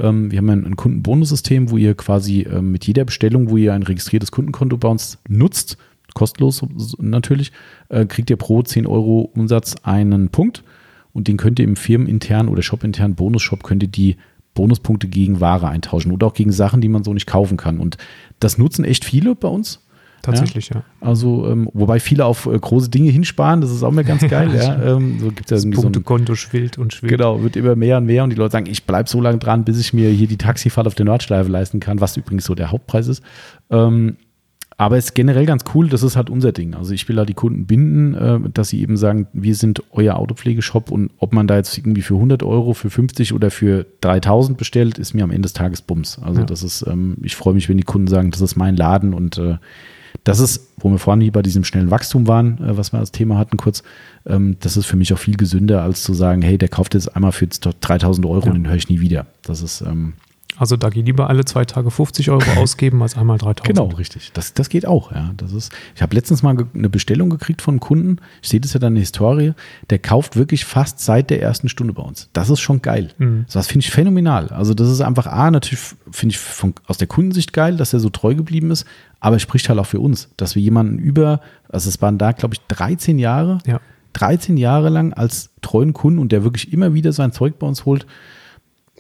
Ähm, wir haben ein, ein Kundenbonussystem, wo ihr quasi ähm, mit jeder Bestellung, wo ihr ein registriertes Kundenkonto bei uns nutzt, kostenlos natürlich, äh, kriegt ihr pro 10 Euro Umsatz einen Punkt. Und den könnt ihr im firmenintern oder shopintern Bonusshop könnt ihr die Bonuspunkte gegen Ware eintauschen oder auch gegen Sachen, die man so nicht kaufen kann. Und das nutzen echt viele bei uns. Tatsächlich, ja. ja. Also, ähm, wobei viele auf äh, große Dinge hinsparen, das ist auch mal ganz (laughs) geil. ja. Ähm, so gibt es ja das Punktekonto so schwillt und schwillt. Genau, wird immer mehr und mehr und die Leute sagen, ich bleibe so lange dran, bis ich mir hier die Taxifahrt auf der Nordschleife leisten kann, was übrigens so der Hauptpreis ist. Ähm, Aber es ist generell ganz cool, das ist halt unser Ding. Also ich will da die Kunden binden, äh, dass sie eben sagen, wir sind euer Autopflegeshop und ob man da jetzt irgendwie für 100 Euro, für 50 oder für 3000 bestellt, ist mir am Ende des Tages Bums. Also ja. das ist, ähm, ich freue mich, wenn die Kunden sagen, das ist mein Laden und äh, das ist, wo wir vorhin hier bei diesem schnellen Wachstum waren, äh, was wir als Thema hatten kurz, ähm, das ist für mich auch viel gesünder, als zu sagen, hey, der kauft jetzt einmal für 3000 Euro ja. und den höre ich nie wieder. Das ist, ähm, also da geht lieber alle zwei Tage 50 Euro (laughs) ausgeben als einmal 3000. Genau, richtig. Das, das geht auch. Ja. Das ist, ich habe letztens mal eine Bestellung gekriegt von einem Kunden. Ich sehe das ja dann in der Historie. Der kauft wirklich fast seit der ersten Stunde bei uns. Das ist schon geil. Mhm. Das finde ich phänomenal. Also das ist einfach A, natürlich finde ich von, aus der Kundensicht geil, dass er so treu geblieben ist. Aber es spricht halt auch für uns, dass wir jemanden über, also es waren da, glaube ich, 13 Jahre, ja. 13 Jahre lang als treuen Kunden und der wirklich immer wieder sein Zeug bei uns holt.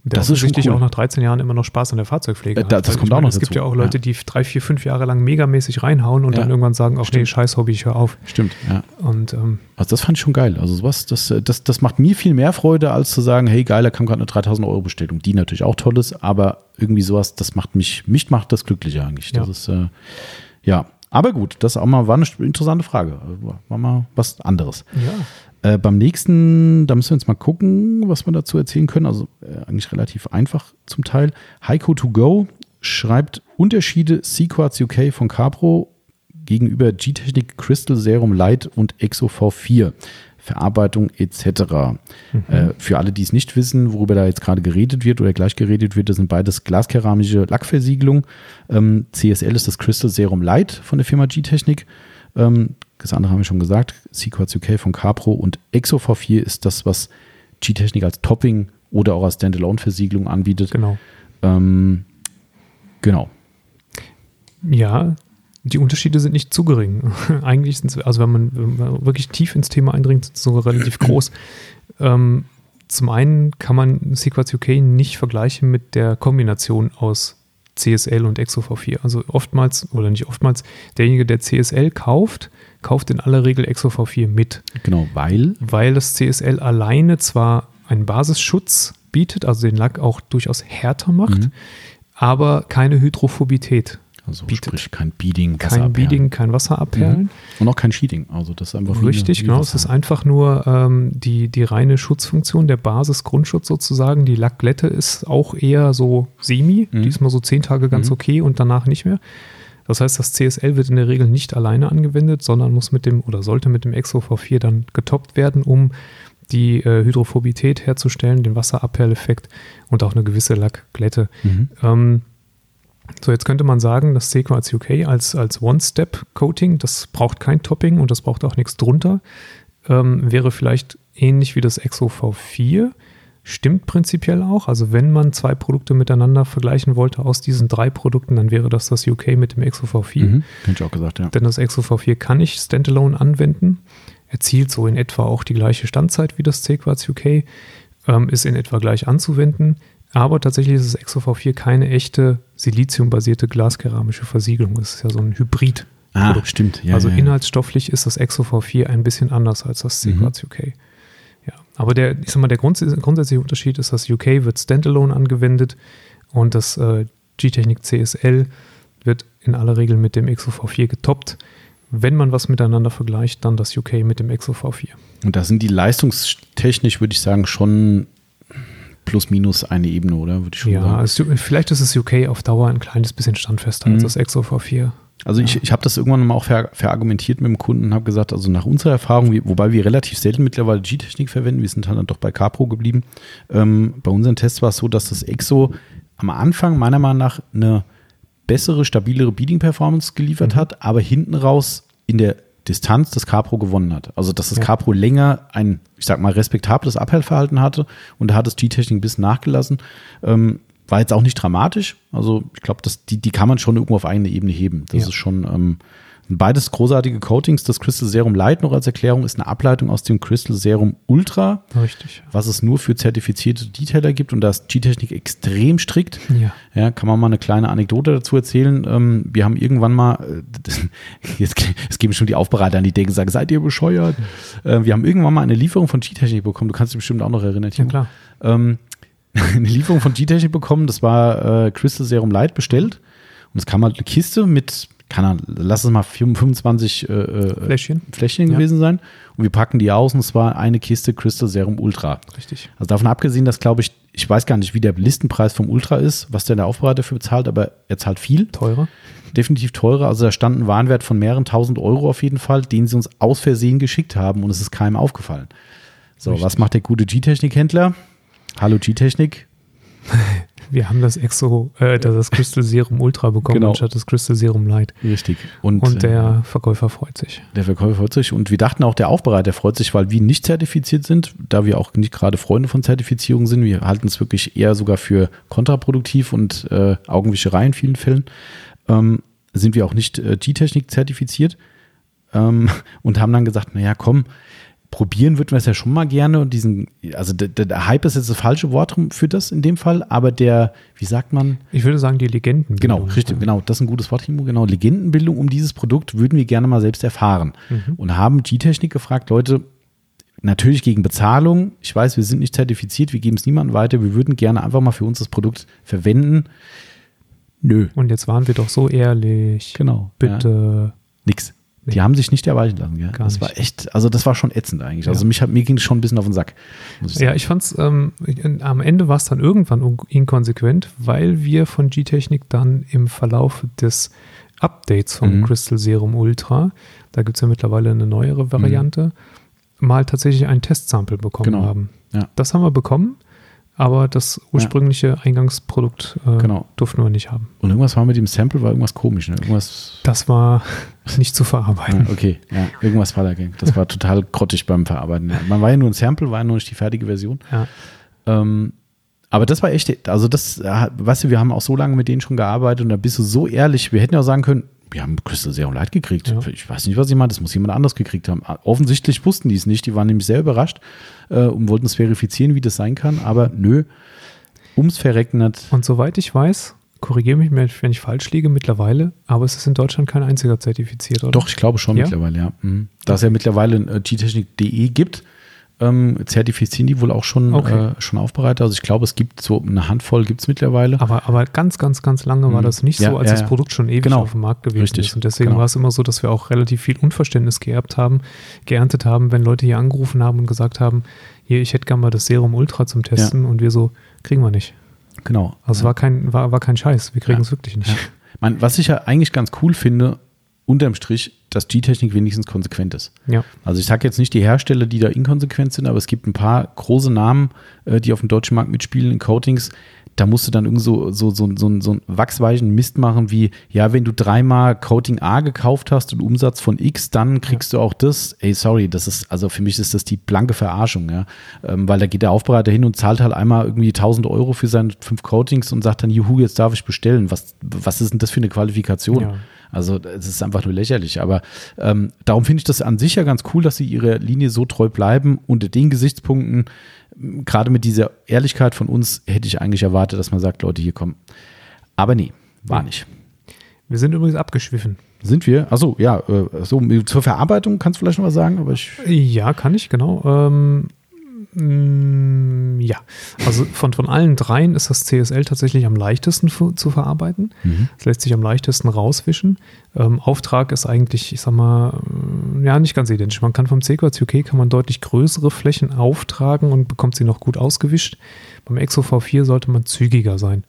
Der das ist richtig cool. auch nach 13 Jahren immer noch Spaß an der Fahrzeugpflege. Äh, da, das kommt auch noch Es gibt ja auch Leute, ja. die drei, vier, fünf Jahre lang megamäßig reinhauen und ja. dann irgendwann sagen, ach nee, scheiß Hobby, ich höre auf. Stimmt, ja. Und, ähm, also das fand ich schon geil. Also sowas, das, das, das macht mir viel mehr Freude, als zu sagen, hey geil, da kam gerade eine 3000 Euro Bestellung, die natürlich auch toll ist, aber irgendwie sowas, das macht mich, mich macht das glücklicher eigentlich. Das ist, äh, ja. Aber gut, das auch mal war eine interessante Frage. War mal was anderes. Ja. Äh, beim nächsten, da müssen wir jetzt mal gucken, was wir dazu erzählen können. Also äh, eigentlich relativ einfach zum Teil. Heiko to go schreibt Unterschiede Sequartz UK von Capro gegenüber G-Technik Crystal Serum Light und Exo V4. Verarbeitung etc. Mhm. Äh, für alle, die es nicht wissen, worüber da jetzt gerade geredet wird oder gleich geredet wird, das sind beides glaskeramische Lackversiegelungen. Ähm, CSL ist das Crystal Serum Light von der Firma G-Technik. Ähm, das andere haben wir schon gesagt, Sequats UK von Capro und Exo V4 ist das, was G-Technik als Topping oder auch als Standalone-Versiegelung anbietet. Genau. Ähm, genau. Ja, die Unterschiede sind nicht zu gering. (laughs) Eigentlich sind sie, also wenn man, wenn man, wirklich tief ins Thema eindringt, sind sie sogar relativ (clears throat) groß. Ähm, zum einen kann man Sequats UK nicht vergleichen mit der Kombination aus CSL und Exo V4. Also oftmals, oder nicht oftmals, derjenige, der CSL kauft, kauft in aller Regel Exo V4 mit. Genau, weil? Weil das CSL alleine zwar einen Basisschutz bietet, also den Lack auch durchaus härter macht, mhm. aber keine Hydrophobität. Also bietet. sprich kein Beading, Wasser Kein Beading, kein Wasser abperlen. Mhm. Und auch kein Sheeting. Also das ist einfach Richtig, genau. Es ist einfach nur ähm, die, die reine Schutzfunktion, der Basis-Grundschutz sozusagen. Die Lackglätte ist auch eher so semi. Mhm. Die ist mal so zehn Tage ganz mhm. okay und danach nicht mehr. Das heißt, das CSL wird in der Regel nicht alleine angewendet, sondern muss mit dem oder sollte mit dem Exo V4 dann getoppt werden, um die äh, Hydrophobität herzustellen, den Wasserabperleffekt und auch eine gewisse Lackglätte. Mhm. Ähm, so, jetzt könnte man sagen, das Sequence UK als, als One-Step-Coating, das braucht kein Topping und das braucht auch nichts drunter, ähm, wäre vielleicht ähnlich wie das Exo V4. Stimmt prinzipiell auch. Also wenn man zwei Produkte miteinander vergleichen wollte aus diesen drei Produkten, dann wäre das das UK mit dem Exo V4. Mhm, hätte ich auch gesagt, ja. Denn das Exo V4 kann ich standalone anwenden. Erzielt so in etwa auch die gleiche Standzeit wie das C-Quartz UK. Ähm, ist in etwa gleich anzuwenden. Aber tatsächlich ist das Exo V4 keine echte siliziumbasierte glaskeramische Versiegelung. Es ist ja so ein Hybrid. Ah, stimmt. Ja, also ja, inhaltsstofflich ist das Exo V4 ein bisschen anders als das C-Quartz mhm. UK. Ja, aber der, ich sag mal, der grunds grundsätzliche Unterschied ist, dass UK wird standalone angewendet und das äh, G-Technik CSL wird in aller Regel mit dem Exo V4 getoppt. Wenn man was miteinander vergleicht, dann das UK mit dem Exo V4. Und da sind die leistungstechnisch, würde ich sagen, schon plus minus eine Ebene, oder? Würde ich schon ja, sagen. Also, vielleicht ist das UK auf Dauer ein kleines bisschen standfester mhm. als das Exo V4. Also ich, ich habe das irgendwann mal auch ver, verargumentiert mit dem Kunden und habe gesagt, also nach unserer Erfahrung, wobei wir relativ selten mittlerweile G-Technik verwenden, wir sind dann doch bei Capro geblieben. Ähm, bei unseren Tests war es so, dass das Exo am Anfang meiner Meinung nach eine bessere, stabilere Beading-Performance geliefert mhm. hat, aber hinten raus in der Distanz das Capro gewonnen hat. Also dass das ja. Capro länger ein, ich sag mal, respektables Abhellverhalten hatte und da hat das G-Technik ein bisschen nachgelassen. Ähm, war jetzt auch nicht dramatisch. Also ich glaube, die, die kann man schon irgendwo auf eigene Ebene heben. Das ja. ist schon ähm, beides großartige Coatings. Das Crystal Serum Light noch als Erklärung ist eine Ableitung aus dem Crystal Serum Ultra. Richtig. Was es nur für zertifizierte Detailer gibt und da ist G-Technik extrem strikt. Ja. ja. Kann man mal eine kleine Anekdote dazu erzählen. Ähm, wir haben irgendwann mal, äh, jetzt, jetzt geben schon die Aufbereiter an die Decke und sagen, seid ihr bescheuert? Äh, wir haben irgendwann mal eine Lieferung von G-Technik bekommen. Du kannst dich bestimmt auch noch erinnern. Ja, klar. Ähm, (laughs) eine Lieferung von G-Technik bekommen. Das war äh, Crystal Serum Light bestellt. Und es kam halt eine Kiste mit kann er, lass es mal 25 äh, äh, Fläschchen. Fläschchen Ja. gewesen sein. Und wir packen die aus und es war eine Kiste Crystal Serum Ultra. Richtig. Also davon abgesehen, dass, glaube ich, ich weiß gar nicht, wie der Listenpreis vom Ultra ist, was der, der Aufbereiter dafür bezahlt, aber er zahlt viel, Teurer. definitiv teurer. Also da stand ein Warenwert von mehreren tausend Euro auf jeden Fall, den sie uns aus Versehen geschickt haben und es ist keinem aufgefallen. So, Richtig. was macht der gute G-Technik-Händler? Hallo G-Technik. (laughs) Wir haben das Exo, äh, das Crystal Serum Ultra bekommen, Genau. anstatt das Crystal Serum Light. Richtig. Und, Und äh, der Verkäufer freut sich. Der Verkäufer freut sich und wir dachten auch, der Aufbereiter freut sich, weil wir nicht zertifiziert sind, da wir auch nicht gerade Freunde von Zertifizierung sind. Wir halten es wirklich eher sogar für kontraproduktiv und äh, Augenwischerei in vielen Fällen. Ähm, sind wir auch nicht äh, G-Technik zertifiziert ähm, (laughs) und haben dann gesagt, naja, komm, probieren würden wir es ja schon mal gerne und diesen, also der, der- Hype ist jetzt das falsche Wort für das in dem Fall, aber der, wie sagt man, Ich würde sagen, die Legenden. Genau, richtig, genau. Das ist ein gutes Wort, Timo. Genau, Legendenbildung um dieses Produkt würden wir gerne mal selbst erfahren. Und haben G-Technik gefragt, Leute, natürlich gegen Bezahlung. Ich weiß, wir sind nicht zertifiziert, wir geben es niemandem weiter. Wir würden gerne einfach mal für uns das Produkt verwenden. Nö, Und jetzt waren wir doch so ehrlich. genau. Ja, Bitte. nix. Die Nee. haben sich nicht erweichen lassen. Ja. Gar das war nicht. echt, also das war schon ätzend eigentlich. Also Ja. mich hat, mir ging es schon ein bisschen auf den Sack. Ich. Ja, ich fand's, ähm, am Ende war es dann irgendwann inkonsequent, weil wir von G-Technik dann im Verlauf des Updates vom Mhm. Crystal Serum Ultra, da gibt es ja mittlerweile eine neuere Variante, mal tatsächlich ein Testsample bekommen Genau. haben. Ja. Das haben wir bekommen, aber das ursprüngliche Eingangsprodukt äh, Genau. durften wir nicht haben. Und irgendwas war mit dem Sample, war irgendwas komisch. Ne? Irgendwas Das war nicht zu verarbeiten. Ja, okay, ja, irgendwas war dagegen. Das war total grottig beim Verarbeiten. Man war ja nur ein Sample, war ja nur nicht die fertige Version. Ja. Ähm, aber das war echt, also das, weißt du, wir haben auch so lange mit denen schon gearbeitet und da bist du so ehrlich, wir hätten ja auch sagen können, wir haben Crystal Serum Light gekriegt. Ja. Ich weiß nicht, was ich meine, das muss jemand anders gekriegt haben. Offensichtlich wussten die es nicht, die waren nämlich sehr überrascht äh, und wollten es verifizieren, wie das sein kann, aber nö, ums Verrecken nicht. Und soweit ich weiß, korrigiere mich, wenn ich falsch liege mittlerweile, aber es ist in Deutschland kein einziger zertifiziert, oder? Doch, ich glaube schon Ja? mittlerweile, ja. Mhm. Da es ja mittlerweile äh, gtechnik.de gibt, ähm, zertifizieren die wohl auch schon, Okay. äh, schon Aufbereiter. Also ich glaube, es gibt so eine Handvoll gibt es mittlerweile. Aber, aber ganz, ganz, ganz lange war Mhm. das nicht Ja, so, als ja, das. Produkt schon ewig Genau. auf dem Markt gewesen Richtig. ist. Und deswegen Genau. war es immer so, dass wir auch relativ viel Unverständnis geerbt haben, geerntet haben, wenn Leute hier angerufen haben und gesagt haben, hier, ich hätte gerne mal das Serum Ultra zum Testen und wir so, kriegen wir nicht. Genau. Also es war kein, war, war kein Scheiß, wir kriegen Ja. es wirklich nicht. Ja. Man, was ich ja eigentlich ganz cool finde, unterm Strich, dass G-Technik wenigstens konsequent ist. Ja. Also ich sage jetzt nicht die Hersteller, die da inkonsequent sind, aber es gibt ein paar große Namen, äh, die auf dem deutschen Markt mitspielen in Coatings. Da musst du dann irgend so, so, so, so, so einen wachsweichen Mist machen wie, ja, wenn du dreimal Coating A gekauft hast und Umsatz von X, dann kriegst du auch das. Ey, sorry, das ist, also für mich ist das die blanke Verarschung, ja. Ähm, weil da geht der Aufbereiter hin und zahlt halt einmal irgendwie 1000 Euro für seine fünf Coatings und sagt dann, juhu, jetzt darf ich bestellen. Was, was ist denn das für eine Qualifikation? Ja. Also es ist einfach nur lächerlich. Aber ähm, darum finde ich das an sich ja ganz cool, dass sie ihrer Linie so treu bleiben. Unter den Gesichtspunkten, gerade mit dieser Ehrlichkeit von uns, hätte ich eigentlich erwartet, dass man sagt, Leute, hier kommen. Aber nee, war nicht. Wir sind übrigens abgeschwiffen. Sind wir? Achso, ja, äh, so, zur Verarbeitung kannst du vielleicht noch was sagen, aber ich. Ja, kann ich, genau. Ähm, ja, also von, von allen dreien ist das CSL tatsächlich am leichtesten zu verarbeiten. Es lässt sich am leichtesten rauswischen. Ähm, Auftrag ist eigentlich, ich sag mal, äh, ja, nicht ganz identisch. Man kann vom CQC UK kann man deutlich größere Flächen auftragen und bekommt sie noch gut ausgewischt. Beim Exo V4 sollte man zügiger sein.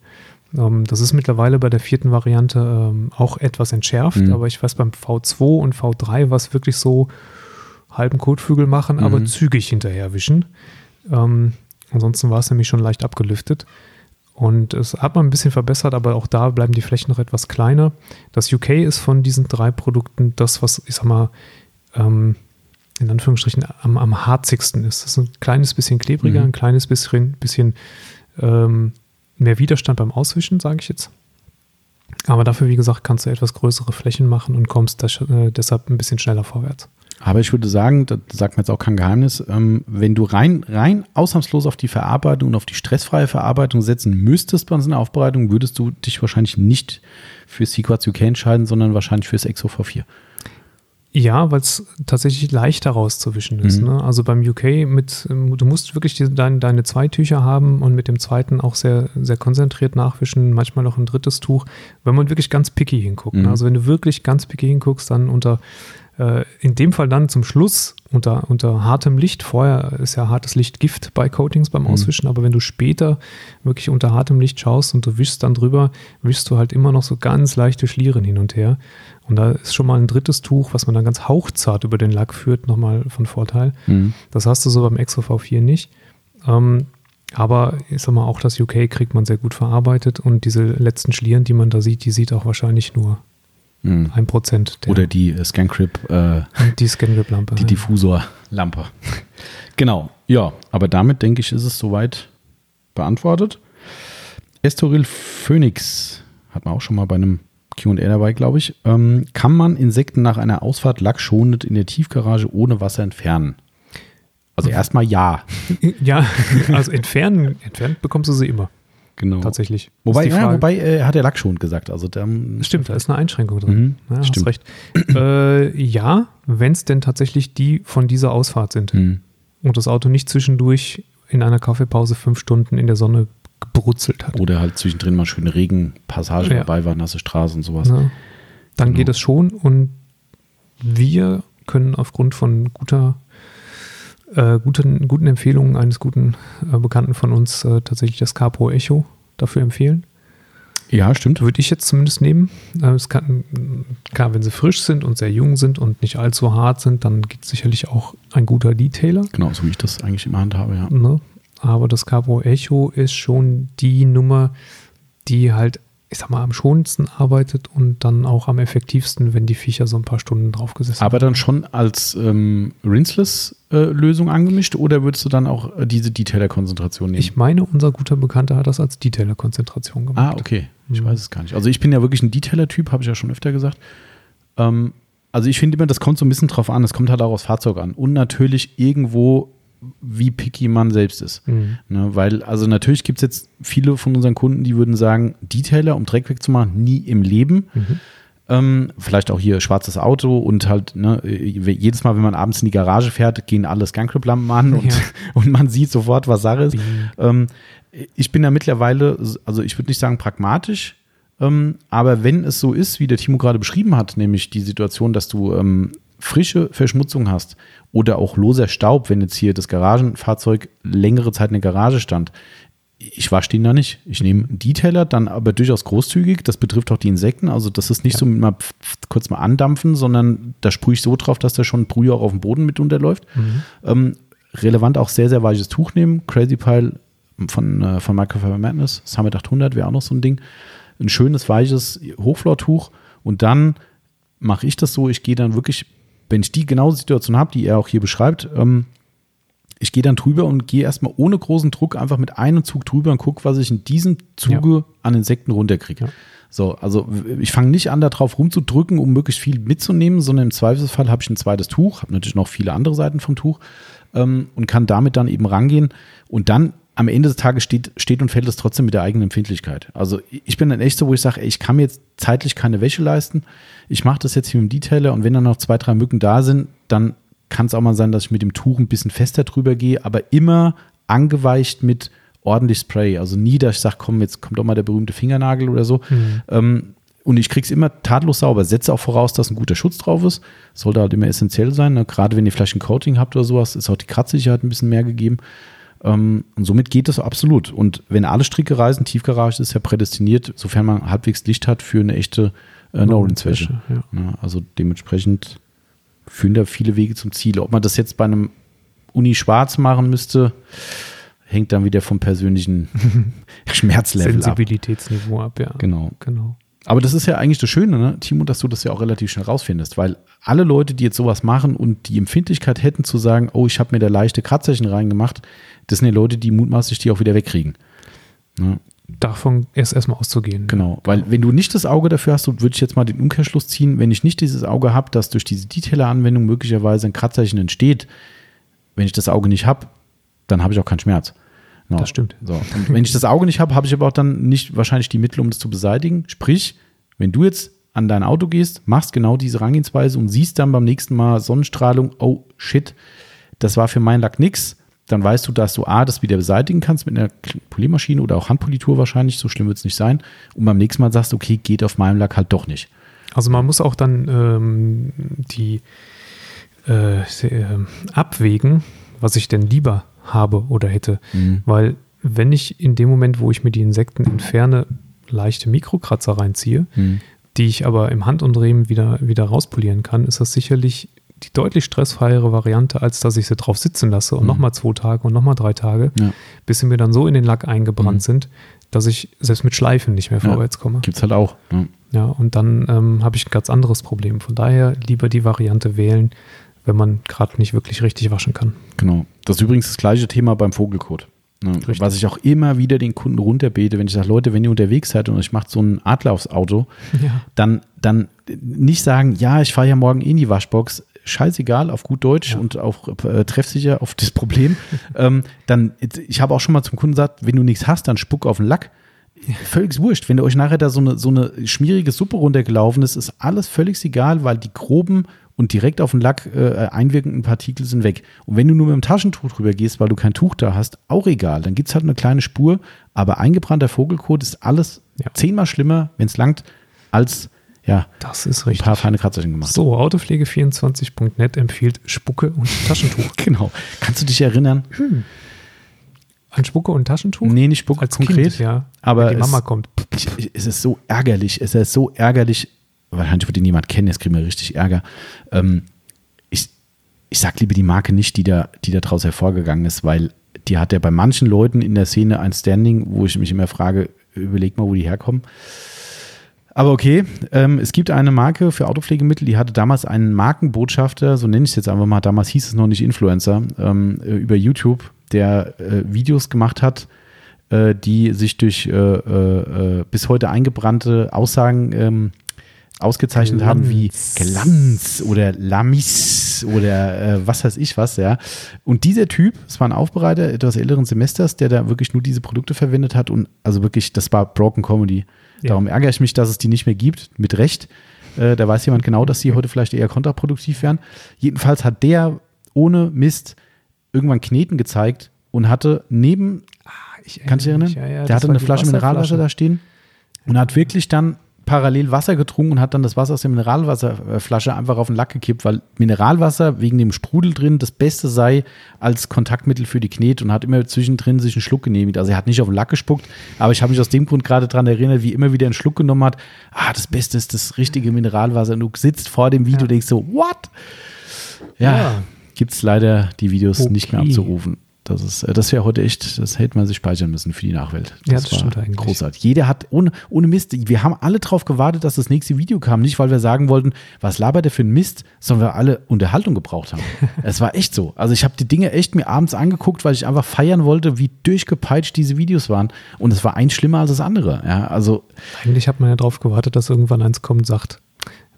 Ähm, das ist mittlerweile bei der vierten Variante ähm, auch etwas entschärft, Mhm. aber ich weiß, beim V2 und V3 war es wirklich so, halben Kotflügel machen, aber Mhm. zügig hinterherwischen. Ähm, ansonsten war es nämlich schon leicht abgelüftet. Und es hat man ein bisschen verbessert, aber auch da bleiben die Flächen noch etwas kleiner. Das UK ist von diesen drei Produkten das, was, ich sag mal, ähm, in Anführungsstrichen am, am harzigsten ist. Das ist ein kleines bisschen klebriger, Mhm. ein kleines bisschen, bisschen ähm, mehr Widerstand beim Auswischen, sage ich jetzt. Aber dafür, wie gesagt, kannst du etwas größere Flächen machen und kommst das, äh, deshalb ein bisschen schneller vorwärts. Aber ich würde sagen, das sagt mir jetzt auch kein Geheimnis, ähm, wenn du rein, rein ausnahmslos auf die Verarbeitung und auf die stressfreie Verarbeitung setzen müsstest bei einer Aufbereitung, würdest du dich wahrscheinlich nicht für Sequats UK entscheiden, sondern wahrscheinlich fürs Exo V4. Ja, weil es tatsächlich leichter rauszuwischen ist. Mhm. Ne? Also beim UK mit, ähm, du musst wirklich die, dein, deine zwei Tücher haben und mit dem zweiten auch sehr, sehr konzentriert nachwischen, manchmal noch ein drittes Tuch, wenn man wirklich ganz picky hinguckt. Mhm. Ne? Also wenn du wirklich ganz picky hinguckst, dann unter, äh, in dem Fall dann zum Schluss unter, unter hartem Licht. Vorher ist ja hartes Licht Gift bei Coatings beim Mhm. Auswischen, aber wenn du später wirklich unter hartem Licht schaust und du wischst dann drüber, wischst du halt immer noch so ganz leichte Schlieren hin und her. Und da ist schon mal ein drittes Tuch, was man dann ganz hauchzart über den Lack führt, nochmal von Vorteil. Mhm. Das hast du so beim Exo V4 nicht. Ähm, aber ich sag mal, auch das UK kriegt man sehr gut verarbeitet und diese letzten Schlieren, die man da sieht, die sieht auch wahrscheinlich nur Mhm. ein Prozent der Oder die äh, Scancrip, äh, (laughs) die Scangrip-Lampe. die Diffusorlampe. (laughs) genau, ja, aber damit denke ich, ist es soweit beantwortet. Estoril Phoenix hat man auch schon mal bei einem QA dabei, glaube ich. Ähm, kann man Insekten nach einer Ausfahrt lackschonend in der Tiefgarage ohne Wasser entfernen? Also erstmal ja, (laughs) Ja, also entfernen, entfernt bekommst du sie immer, genau. tatsächlich. Wobei, ja, wobei äh, hat er lackschonend gesagt. Also der, Stimmt, da ist eine Einschränkung drin. Mhm, ja, hast stimmt. recht. äh, ja, wenn es denn tatsächlich die von dieser Ausfahrt sind Hm. und das Auto nicht zwischendurch in einer Kaffeepause fünf Stunden in der Sonne gebrutzelt hat. Oder halt zwischendrin mal schöne Regenpassage Ja. dabei war, nasse Straße und sowas. Ne? Dann Genau. geht es schon und wir können aufgrund von guter, äh, guten, guten Empfehlungen eines guten äh, Bekannten von uns äh, tatsächlich das Capro Echo dafür empfehlen. Ja, stimmt. Würde ich jetzt zumindest nehmen. Äh, es kann, klar, wenn sie frisch sind und sehr jung sind und nicht allzu hart sind, dann gibt es sicherlich auch ein guter Detailer. Genau, so wie ich das eigentlich immer handhabe, ja. Ne? Aber das Cabro Echo ist schon die Nummer, die halt, ich sag mal, am schonendsten arbeitet und dann auch am effektivsten, wenn die Viecher so ein paar Stunden draufgesessen Aber dann schon als ähm, Rinseless-Lösung angemischt oder würdest du dann auch äh, diese Detailer-Konzentration nehmen? Ich meine, unser guter Bekannter hat das als Detailer-Konzentration gemacht. ah, okay. Ich Mhm. weiß es gar nicht. Also ich bin ja wirklich ein Detailer-Typ, habe ich ja schon öfter gesagt. Ähm, also ich finde immer, das kommt so ein bisschen drauf an. Es kommt halt auch aufs Fahrzeug an. Und natürlich irgendwo, wie picky man selbst ist. Mhm. Ne, weil, also natürlich gibt es jetzt viele von unseren Kunden, die würden sagen, Detailer, um Dreck wegzumachen, nie im Leben. Mhm. Ähm, vielleicht auch hier schwarzes Auto und halt, ne, jedes Mal, wenn man abends in die Garage fährt, gehen alle Scancrip-Lampen an und, Ja. (laughs) und man sieht sofort, was Sache ist. Bing. Ähm, ich bin da mittlerweile, also ich würde nicht sagen pragmatisch, ähm, aber wenn es so ist, wie der Timo gerade beschrieben hat, nämlich die Situation, dass du ähm, frische Verschmutzung hast oder auch loser Staub, wenn jetzt hier das Garagenfahrzeug längere Zeit in der Garage stand, ich wasche den da nicht. Ich nehme einen Detailer, dann aber durchaus großzügig. Das betrifft auch die Insekten. Also das ist nicht Ja. so mit mal kurz mal andampfen, sondern da sprühe ich so drauf, dass da schon Brühe auch auf dem Boden mit unterläuft. Mhm. Ähm, relevant auch sehr, sehr weiches Tuch nehmen. Crazy Pile von, äh, von Microfiber Madness, Summit 800 wäre auch noch so ein Ding. Ein schönes, weiches Hochflortuch. Und dann mache ich das so, ich gehe dann wirklich, wenn ich die genaue Situation habe, die er auch hier beschreibt, ähm, ich gehe dann drüber und gehe erstmal ohne großen Druck einfach mit einem Zug drüber und gucke, was ich in diesem Zuge an Insekten runterkriege. Ja. So, also ich fange nicht an, da drauf rumzudrücken, um möglichst viel mitzunehmen, sondern im Zweifelsfall habe ich ein zweites Tuch, habe natürlich noch viele andere Seiten vom Tuch ähm, und kann damit dann eben rangehen und dann am Ende des Tages steht, steht und fällt es trotzdem mit der eigenen Empfindlichkeit. Also ich bin dann echt so, wo ich sage, ich kann mir jetzt zeitlich keine Wäsche leisten. Ich mache das jetzt hier mit dem Detailer und wenn dann noch zwei, drei Mücken da sind, dann kann es auch mal sein, dass ich mit dem Tuch ein bisschen fester drüber gehe, aber immer angeweicht mit ordentlich Spray. Also nie, dass ich sage, komm, jetzt kommt doch mal der berühmte Fingernagel oder so. Mhm. Ähm, und ich krieg's immer tatlos sauber. Setze auch voraus, dass ein guter Schutz drauf ist. Sollte halt immer essentiell sein. Ne? Gerade wenn ihr vielleicht ein Coating habt oder sowas, ist auch die Kratzsicherheit ein bisschen mehr gegeben. Ähm, und somit geht das absolut. Und wenn alle Stricke reisen, Tiefgarage ist ja prädestiniert, sofern man halbwegs Licht hat für eine echte äh, No-Rinse-Wäsche. Ja. Ja, also dementsprechend führen da viele Wege zum Ziel. Ob man das jetzt bei einem Uni schwarz machen müsste, hängt dann wieder vom persönlichen (laughs) Schmerzlevel ab. Sensibilitätsniveau ab, ja. Genau. genau. Aber das ist ja eigentlich das Schöne, ne, Timo, dass du das ja auch relativ schnell rausfindest, weil alle Leute, die jetzt sowas machen und die Empfindlichkeit hätten zu sagen, oh, ich habe mir da leichte Kratzerchen reingemacht, das sind ja Leute, die mutmaßlich die auch wieder wegkriegen. Ne? Davon erst erstmal auszugehen. Genau, weil wenn du nicht das Auge dafür hast, würde ich jetzt mal den Umkehrschluss ziehen, wenn ich nicht dieses Auge habe, dass durch diese Detailer-Anwendung möglicherweise ein Kratzerchen entsteht, wenn ich das Auge nicht habe, dann habe ich auch keinen Schmerz. Genau. Das stimmt. So. Wenn ich das Auge nicht habe, habe ich aber auch dann nicht wahrscheinlich die Mittel, um das zu beseitigen. Sprich, wenn du jetzt an dein Auto gehst, machst genau diese Herangehensweise und siehst dann beim nächsten Mal Sonnenstrahlung, oh shit, das war für meinen Lack nix, dann weißt du, dass du A, das wieder beseitigen kannst mit einer Poliermaschine oder auch Handpolitur wahrscheinlich, so schlimm wird es nicht sein. Und beim nächsten Mal sagst du, okay, geht auf meinem Lack halt doch nicht. Also man muss auch dann ähm, die äh, äh, abwägen, was ich denn lieber habe oder hätte. Mhm. Weil wenn ich in dem Moment, wo ich mir die Insekten entferne, leichte Mikrokratzer reinziehe, mhm. die ich aber im Handumdrehen wieder, wieder rauspolieren kann, ist das sicherlich die deutlich stressfreiere Variante, als dass ich sie drauf sitzen lasse und mhm. nochmal zwei Tage und nochmal drei Tage, ja. bis sie mir dann so in den Lack eingebrannt mhm. sind, dass ich selbst mit Schleifen nicht mehr vorwärts komme. Gibt es halt auch. Ja, ja und dann ähm, habe ich ein ganz anderes Problem. Von daher lieber die Variante wählen, wenn man gerade nicht wirklich richtig waschen kann. Genau. Das ist übrigens das gleiche Thema beim Vogelkot. Ne? Was ich auch immer wieder den Kunden runterbete, wenn ich sage, Leute, wenn ihr unterwegs seid und ich mache so einen Adler aufs Auto, (laughs) ja. dann, dann nicht sagen, ja, ich fahre ja morgen in die Waschbox, scheißegal, auf gut Deutsch ja. und auch äh, treffsicher auf das Problem. (laughs) ähm, dann, ich habe auch schon mal zum Kunden gesagt, wenn du nichts hast, dann spuck auf den Lack. Völlig wurscht. Wenn euch nachher da so eine, so eine schmierige Suppe runtergelaufen ist, ist alles völlig egal, weil die groben und direkt auf den Lack äh, einwirkenden Partikel sind weg. Und wenn du nur mit dem Taschentuch drüber gehst, weil du kein Tuch da hast, auch egal. Dann gibt es halt eine kleine Spur. Aber eingebrannter Vogelkot ist alles ja. zehnmal schlimmer, wenn es langt, als ja, das ist richtig. ein paar feine Kratzerchen gemacht. So, Autopflege24.net empfiehlt Spucke und Taschentuch. (laughs) genau. Kannst du dich erinnern? Hm. An Spucke und Taschentuch? Nee, nicht Spucke Als konkret. Kind, ja. Aber die Mama es, kommt. Ich, ich, es ist so ärgerlich. Es ist so ärgerlich. Wahrscheinlich würde niemand kennen, jetzt kriegen wir richtig Ärger. Ähm, ich, ich sag lieber die Marke nicht, die da, die da draus hervorgegangen ist, weil die hat ja bei manchen Leuten in der Szene ein Standing, wo ich mich immer frage, überleg mal, wo die herkommen. Aber okay, ähm, es gibt eine Marke für Autopflegemittel, die hatte damals einen Markenbotschafter, so nenne ich es jetzt einfach mal, damals hieß es noch nicht Influencer, ähm, äh, über YouTube, der äh, Videos gemacht hat, äh, die sich durch äh, äh, äh bis heute eingebrannte Aussagen ähm, ausgezeichnet Glanz. haben wie Glanz oder Lamis oder was weiß ich was, ja. Und dieser Typ, es war ein Aufbereiter etwas älteren Semesters, der da wirklich nur diese Produkte verwendet hat und also wirklich, das war Broken Comedy. Darum ärgere ich mich, dass es die nicht mehr gibt, mit Recht. Äh, da weiß jemand genau, dass die heute vielleicht eher kontraproduktiv wären. Jedenfalls hat der ohne Mist irgendwann Kneten gezeigt und hatte neben, ah, ich kannst du dich erinnern? Ja, ja, der hatte eine Flasche Mineralwasser da stehen und hat wirklich dann parallel Wasser getrunken und hat dann das Wasser aus der Mineralwasserflasche einfach auf den Lack gekippt, weil Mineralwasser wegen dem Sprudel drin das Beste sei als Kontaktmittel für die Knet und hat immer zwischendrin sich einen Schluck genehmigt. Also er hat nicht auf den Lack gespuckt, aber ich habe mich aus dem Grund gerade daran erinnert, wie immer wieder einen Schluck genommen hat. Ah, das Beste ist das richtige Mineralwasser. Und du sitzt vor dem Video und denkst so, what? Ja, ja. gibt es leider die Videos okay. nicht mehr abzurufen. Das ist, äh, das wäre heute echt, das hätte man sich speichern müssen für die Nachwelt. Das, ja, das stimmt eigentlich. großartig. Jeder hat, ohne, ohne Mist, wir haben alle drauf gewartet, dass das nächste Video kam. Nicht, weil wir sagen wollten, was labert der für ein Mist, sondern wir alle Unterhaltung gebraucht haben. (laughs) es war echt so. Also ich habe die Dinge echt mir abends angeguckt, weil ich einfach feiern wollte, wie durchgepeitscht diese Videos waren. Und es war eins schlimmer als das andere. Ja, also. Eigentlich hat man ja darauf gewartet, dass irgendwann eins kommt und sagt,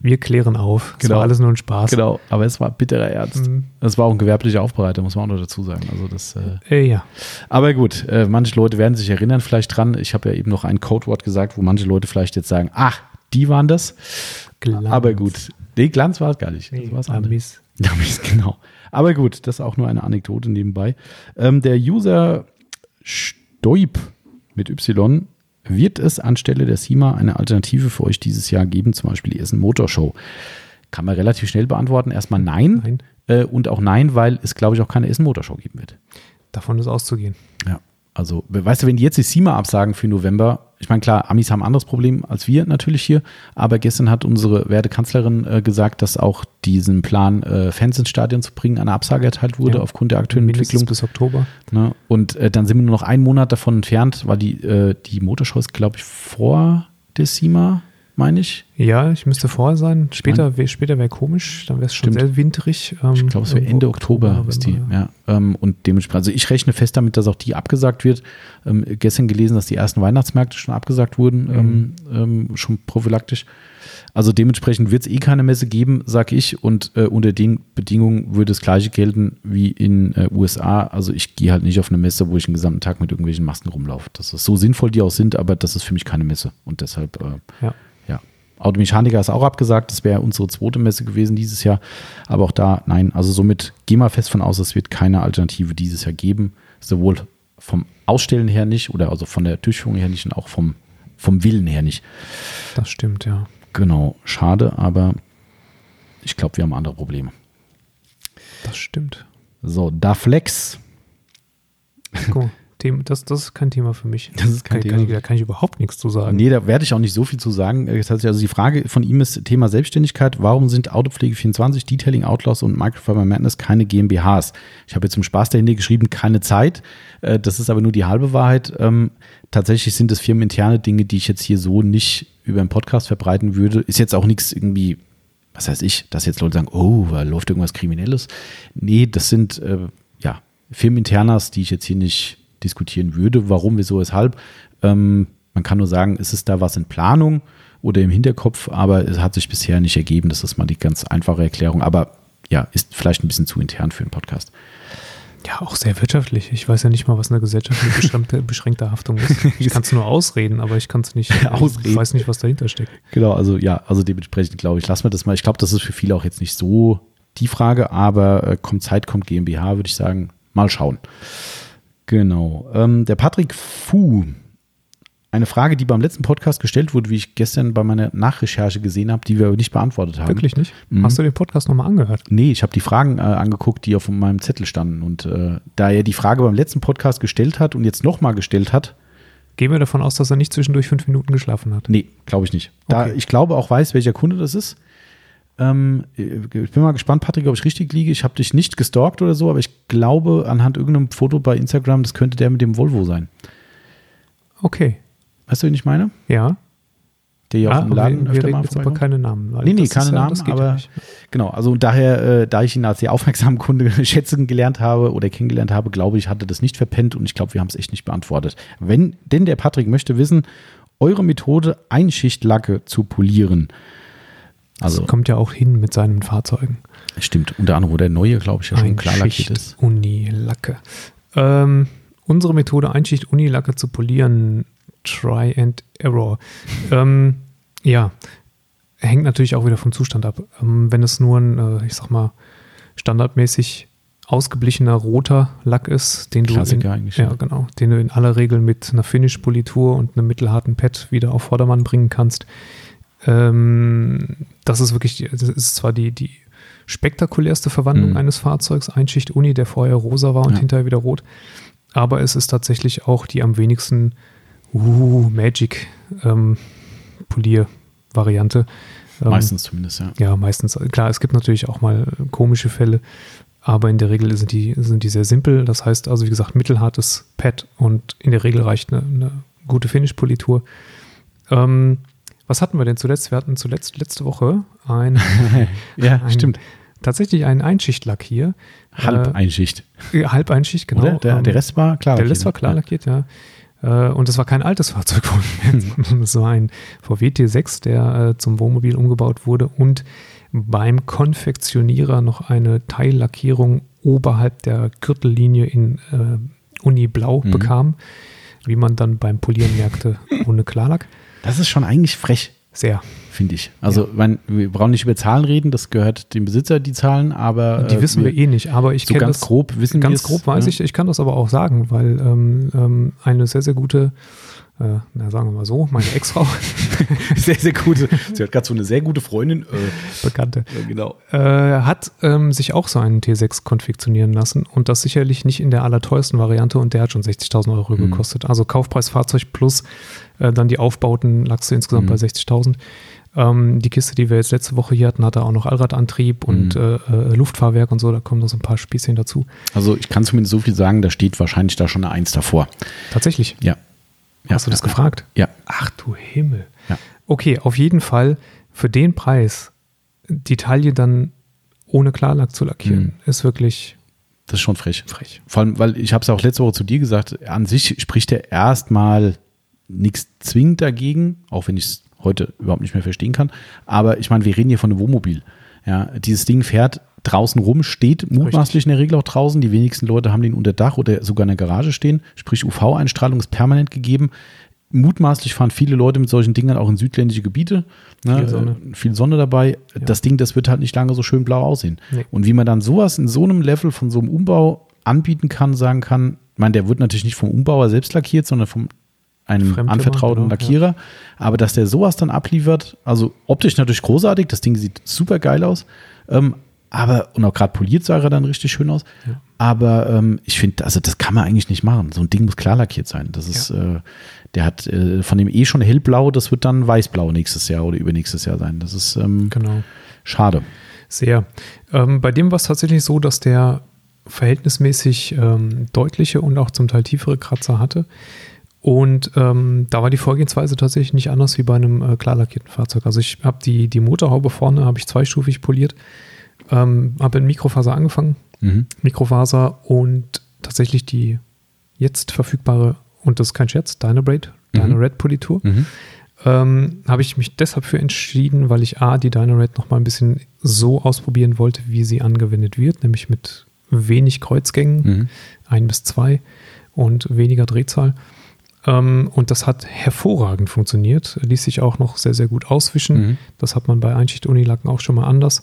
wir klären auf. Genau. Es war alles nur ein Spaß. Genau, aber es war bitterer Ernst. Mhm. Es war auch ein gewerblicher Aufbereiter, muss man auch noch dazu sagen. Also das, äh, äh, ja. Aber gut, äh, manche Leute werden sich erinnern vielleicht dran. Ich habe ja eben noch ein Codewort gesagt, wo manche Leute vielleicht jetzt sagen, ach, die waren das. Glanz. Aber gut. Nee, Glanz war es gar nicht. Nee, das war Amis. (laughs) Amis, genau. Aber gut, das ist auch nur eine Anekdote nebenbei. Ähm, der User Stoip mit Y wird es anstelle der SIMA eine Alternative für euch dieses Jahr geben, zum Beispiel die Essen Motorshow? Kann man relativ schnell beantworten. Erstmal nein. nein. Äh, und auch nein, weil es, glaube ich, auch keine Essen Motorshow geben wird. Davon ist auszugehen. Ja. Also, weißt du, wenn die jetzt die SIMA absagen für November, ich meine, klar, Amis haben ein anderes Problem als wir natürlich hier, aber gestern hat unsere werte Kanzlerin äh, gesagt, dass auch diesen Plan, äh, Fans ins Stadion zu bringen, eine Absage erteilt wurde ja. aufgrund der aktuellen Mindestens Entwicklung. bis Oktober. Ne? Und äh, dann sind wir nur noch einen Monat davon entfernt, weil die, äh, die Motorshow ist, glaube ich, vor der SIMA meine ich. Ja, ich müsste vorher sein. Später, wär, später wäre komisch, dann wäre es schon Stimmt. sehr winterig. Ähm, ich glaube, es wäre Ende Oktober, Oktober ist die. Ja. Ähm, und dementsprechend, also ich rechne fest damit, dass auch die abgesagt wird. Ähm, gestern gelesen, dass die ersten Weihnachtsmärkte schon abgesagt wurden, mhm. Ähm, ähm, schon prophylaktisch. Also dementsprechend wird es eh keine Messe geben, sag ich. Und äh, unter den Bedingungen würde das gleiche gelten wie in äh, USA. Also ich gehe halt nicht auf eine Messe, wo ich den gesamten Tag mit irgendwelchen Masken rumlaufe. Das ist so sinnvoll, die auch sind, aber das ist für mich keine Messe. Und deshalb äh, ja Automechaniker ist auch abgesagt, das wäre unsere zweite Messe gewesen dieses Jahr. Aber auch da, nein, also somit gehen wir fest von aus, es wird keine Alternative dieses Jahr geben. Sowohl vom Ausstellen her nicht oder also von der Durchführung her nicht und auch vom, vom Willen her nicht. Das stimmt, ja. Genau, schade, aber ich glaube, wir haben andere Probleme. Das stimmt. So, da Flex. Cool. Das, das ist kein Thema für mich. Das ist kein kann, Thema. Kann ich, da kann ich überhaupt nichts zu sagen. Nee, da werde ich auch nicht so viel zu sagen. Äh, Also die Frage von ihm ist Thema Selbstständigkeit. Warum sind Autopflege24, Detailing Outlaws und Microfiber Madness keine GmbHs? Ich habe jetzt zum Spaß dahinter geschrieben, keine Zeit. Äh, Das ist aber nur die halbe Wahrheit. Ähm, Tatsächlich sind das firmeninterne Dinge, die ich jetzt hier so nicht über einen Podcast verbreiten würde. Ist jetzt auch nichts irgendwie, was heißt ich, dass jetzt Leute sagen, oh, da läuft irgendwas Kriminelles. Nee, das sind äh, ja firmeninternas, die ich jetzt hier nicht diskutieren würde, warum, wieso, weshalb. Ähm, man kann nur sagen, ist es da was in Planung oder im Hinterkopf, aber es hat sich bisher nicht ergeben. Das ist mal die ganz einfache Erklärung. Aber ja, ist vielleicht ein bisschen zu intern für einen Podcast. Ja, auch sehr wirtschaftlich. Ich weiß ja nicht mal, was eine gesellschaftlich (laughs) beschränkte, beschränkte Haftung ist. Ich kann es nur ausreden, aber ich kann es nicht. (laughs) Ausreden. Ich weiß nicht, was dahinter steckt. Genau, also ja, also dementsprechend glaube ich, lassen wir das mal. Ich glaube, das ist für viele auch jetzt nicht so die Frage, aber äh, kommt Zeit, kommt GmbH, würde ich sagen, mal schauen. Genau. Ähm, der Patrick Fu, eine Frage, die beim letzten Podcast gestellt wurde, wie ich gestern bei meiner Nachrecherche gesehen habe, die wir aber nicht beantwortet haben. Wirklich nicht? Mhm. Hast du den Podcast nochmal angehört? Nee, ich habe die Fragen äh, angeguckt, die auf meinem Zettel standen. Und äh, da er die Frage beim letzten Podcast gestellt hat und jetzt nochmal gestellt hat, Gehen wir davon aus, dass er nicht zwischendurch fünf Minuten geschlafen hat. Nee, glaube ich nicht. Da Okay. ich glaube auch weiß, welcher Kunde das ist. Ähm, ich bin mal gespannt, Patrick, ob ich richtig liege. Ich habe dich nicht gestalkt oder so, aber ich glaube anhand irgendeinem Foto bei Instagram, das könnte der mit dem Volvo sein. Okay. Weißt du, wen ich meine? Ja. Der hier Ah, auf dem wir, Laden wir öfter reden mal jetzt aber keine Namen. weil Nee, nee, keine ist ja- Namen, aber- ja. Genau, also daher, äh, da ich ihn als sehr aufmerksamen Kunde (laughs) schätzen gelernt habe oder kennengelernt habe, glaube ich, hatte das nicht verpennt und ich glaube, wir haben es echt nicht beantwortet. Wenn, denn der Patrick möchte wissen, eure Methode, Einschichtlacke zu polieren. Also, das kommt ja auch hin mit seinen Fahrzeugen. Stimmt, unter anderem, wo der neue, glaube ich, ja schon klar lackiert Einschicht ist. Unilacke. Ähm, unsere Methode, Einschicht Unilacke zu polieren, Try and Error. Ähm, ja, hängt natürlich auch wieder vom Zustand ab. Ähm, wenn es nur ein, äh, ich sag mal, standardmäßig ausgeblichener roter Lack ist, den du in, eigentlich, ja, ja. genau, den du in aller Regel mit einer Finish-Politur und einem mittelharten Pad wieder auf Vordermann bringen kannst. Ähm, das ist wirklich, das ist zwar die, die spektakulärste Verwandlung Mhm. eines Fahrzeugs, Einschicht Uni, der vorher rosa war und Ja. hinterher wieder rot, aber es ist tatsächlich auch die am wenigsten uh, Magic ähm, Polier-Variante. Ähm, Meistens zumindest, ja. ja, meistens. Klar, es gibt natürlich auch mal komische Fälle, aber in der Regel sind die, sind die sehr simpel. Das heißt also, wie gesagt, mittelhartes Pad und in der Regel reicht eine, eine gute Finish-Politur. Ähm, was hatten wir denn zuletzt? Wir hatten zuletzt letzte Woche ein, (laughs) Ja, ein stimmt. tatsächlich einen Einschichtlack hier. Halbeinschicht. Äh, Halbeinschicht, genau. Oder? Der, der Rest war klar. der lackiert, Rest war klar ja. lackiert, ja. Äh, Und es war kein altes Fahrzeug, (laughs) sondern es war ein VW T6, der äh, zum Wohnmobil umgebaut wurde und beim Konfektionierer noch eine Teillackierung oberhalb der Gürtellinie in äh, Uni-Blau Mhm. bekam, wie man dann beim Polieren merkte, ohne Klarlack. Das ist schon eigentlich frech, Sehr. finde ich. Also, mein, wir brauchen nicht über Zahlen reden, das gehört dem Besitzer, die Zahlen, aber. Die äh, wissen wir eh nicht, aber ich So kenne ganz das. grob wissen wir Ganz grob weiß ja. ich, ich kann das aber auch sagen, weil ähm, ähm, eine sehr, sehr gute, äh, na sagen wir mal so, meine Ex-Frau, (laughs) Sehr, sehr gute. Sie hat gerade so eine sehr gute Freundin. Äh, Bekannte, äh, genau. äh, hat ähm, sich auch so einen T6 konfektionieren lassen und das sicherlich nicht in der allerteuersten Variante und der hat schon 60.000 Euro Mhm. gekostet. Also Kaufpreis Fahrzeug plus äh, dann die Aufbauten lagst du insgesamt Mhm. bei 60.000. Ähm, die Kiste, die wir jetzt letzte Woche hier hatten, hatte auch noch Allradantrieb und Mhm. äh, äh, Luftfahrwerk und so, da kommen noch so ein paar Spießchen dazu. Also, ich kann zumindest so viel sagen, da steht wahrscheinlich da schon eine Eins davor. Tatsächlich. Ja. Ja Hast du das ja, gefragt? Ja. Ach du Himmel. Ja. Okay, auf jeden Fall für den Preis die Taille dann ohne Klarlack zu lackieren, Mhm. ist wirklich Das ist schon frech. frech. Vor allem, weil ich habe es auch letzte Woche zu dir gesagt, an sich spricht er erstmal nichts zwingend dagegen, auch wenn ich es heute überhaupt nicht mehr verstehen kann. Aber ich meine, wir reden hier von einem Wohnmobil. Ja, dieses Ding fährt draußen rum, steht mutmaßlich in der Regel auch draußen. Die wenigsten Leute haben den unter Dach oder sogar in der Garage stehen. Sprich, UV-Einstrahlung ist permanent gegeben. mutmaßlich fahren viele Leute mit solchen Dingen auch in südländische Gebiete. Ne? Viel, Sonne. Äh, viel Sonne dabei. Ja. Das Ding, das wird halt nicht lange so schön blau aussehen. Nee. Und wie man dann sowas in so einem Level von so einem Umbau anbieten kann, sagen kann, ich meine, der wird natürlich nicht vom Umbauer selbst lackiert, sondern vom einem anvertrauten genau, Lackierer. Ja. Aber dass der sowas dann abliefert, also optisch natürlich großartig, das Ding sieht super geil aus. Ähm, aber, und auch gerade poliert sah er dann richtig schön aus. Ja. Aber ähm, ich finde, also das kann man eigentlich nicht machen. So ein Ding muss klar lackiert sein. Das ist, ja. äh, der hat äh, von dem eh schon hellblau, das wird dann weißblau nächstes Jahr oder übernächstes Jahr sein. Das ist ähm, genau. schade. Sehr. Ähm, bei dem war es tatsächlich so, dass der verhältnismäßig ähm, deutliche und auch zum Teil tiefere Kratzer hatte. Und ähm, da war die Vorgehensweise tatsächlich nicht anders wie bei einem äh, klar lackierten Fahrzeug. Also ich habe die, die Motorhaube vorne, habe ich zweistufig poliert, ähm, habe in Mikrofaser angefangen, mhm. Mikrofaser und tatsächlich die jetzt verfügbare, und das ist kein Scherz, Dynabrade, mhm. Dynared Politur. Mhm. Ähm, habe ich mich deshalb für entschieden, weil ich A, die Dynared noch mal ein bisschen so ausprobieren wollte, wie sie angewendet wird, nämlich mit wenig Kreuzgängen, mhm. ein bis zwei und weniger Drehzahl. Ähm, und das hat hervorragend funktioniert, ließ sich auch noch sehr, sehr gut auswischen. Mhm. Das hat man bei Einschicht-Unilacken auch schon mal anders.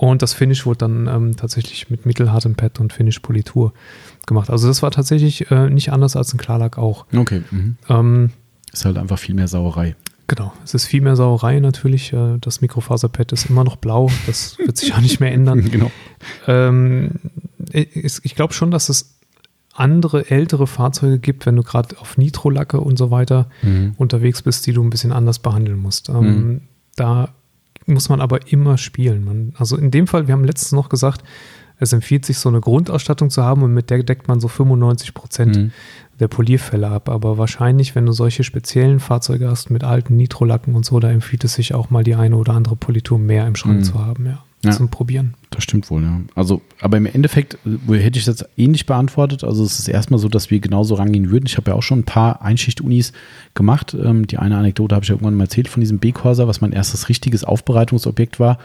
Und das Finish wurde dann ähm, tatsächlich mit mittelhartem Pad und Finish-Politur gemacht. Also das war tatsächlich äh, nicht anders als ein Klarlack auch. Okay. Mhm. Ähm, ist halt einfach viel mehr Sauerei. Genau, es ist viel mehr Sauerei natürlich. Äh, das Mikrofaserpad ist immer noch blau, das wird sich auch nicht mehr (laughs) ändern. genau. Ähm, ich glaube schon, dass es andere ältere Fahrzeuge gibt, wenn du gerade auf Nitrolacke und so weiter mhm. unterwegs bist, die du ein bisschen anders behandeln musst. Ähm, mhm. Da muss man aber immer spielen. Man, also in dem Fall, wir haben letztens noch gesagt, es empfiehlt sich, so eine Grundausstattung zu haben und mit der deckt man so 95 Prozent mhm. der Polierfälle ab. Aber wahrscheinlich, wenn du solche speziellen Fahrzeuge hast mit alten Nitrolacken und so, da empfiehlt es sich auch mal die eine oder andere Politur mehr im Schrank mhm. zu haben, ja ja. zum Probieren. Das stimmt wohl, ja. Also, aber im Endeffekt äh, hätte ich das ähnlich beantwortet. Also, es ist erstmal so, dass wir genauso rangehen würden. Ich habe ja auch schon ein paar Einschicht-Unis gemacht. Ähm, die eine Anekdote habe ich ja irgendwann mal erzählt von diesem B-Corsa, was mein erstes richtiges Aufbereitungsobjekt war,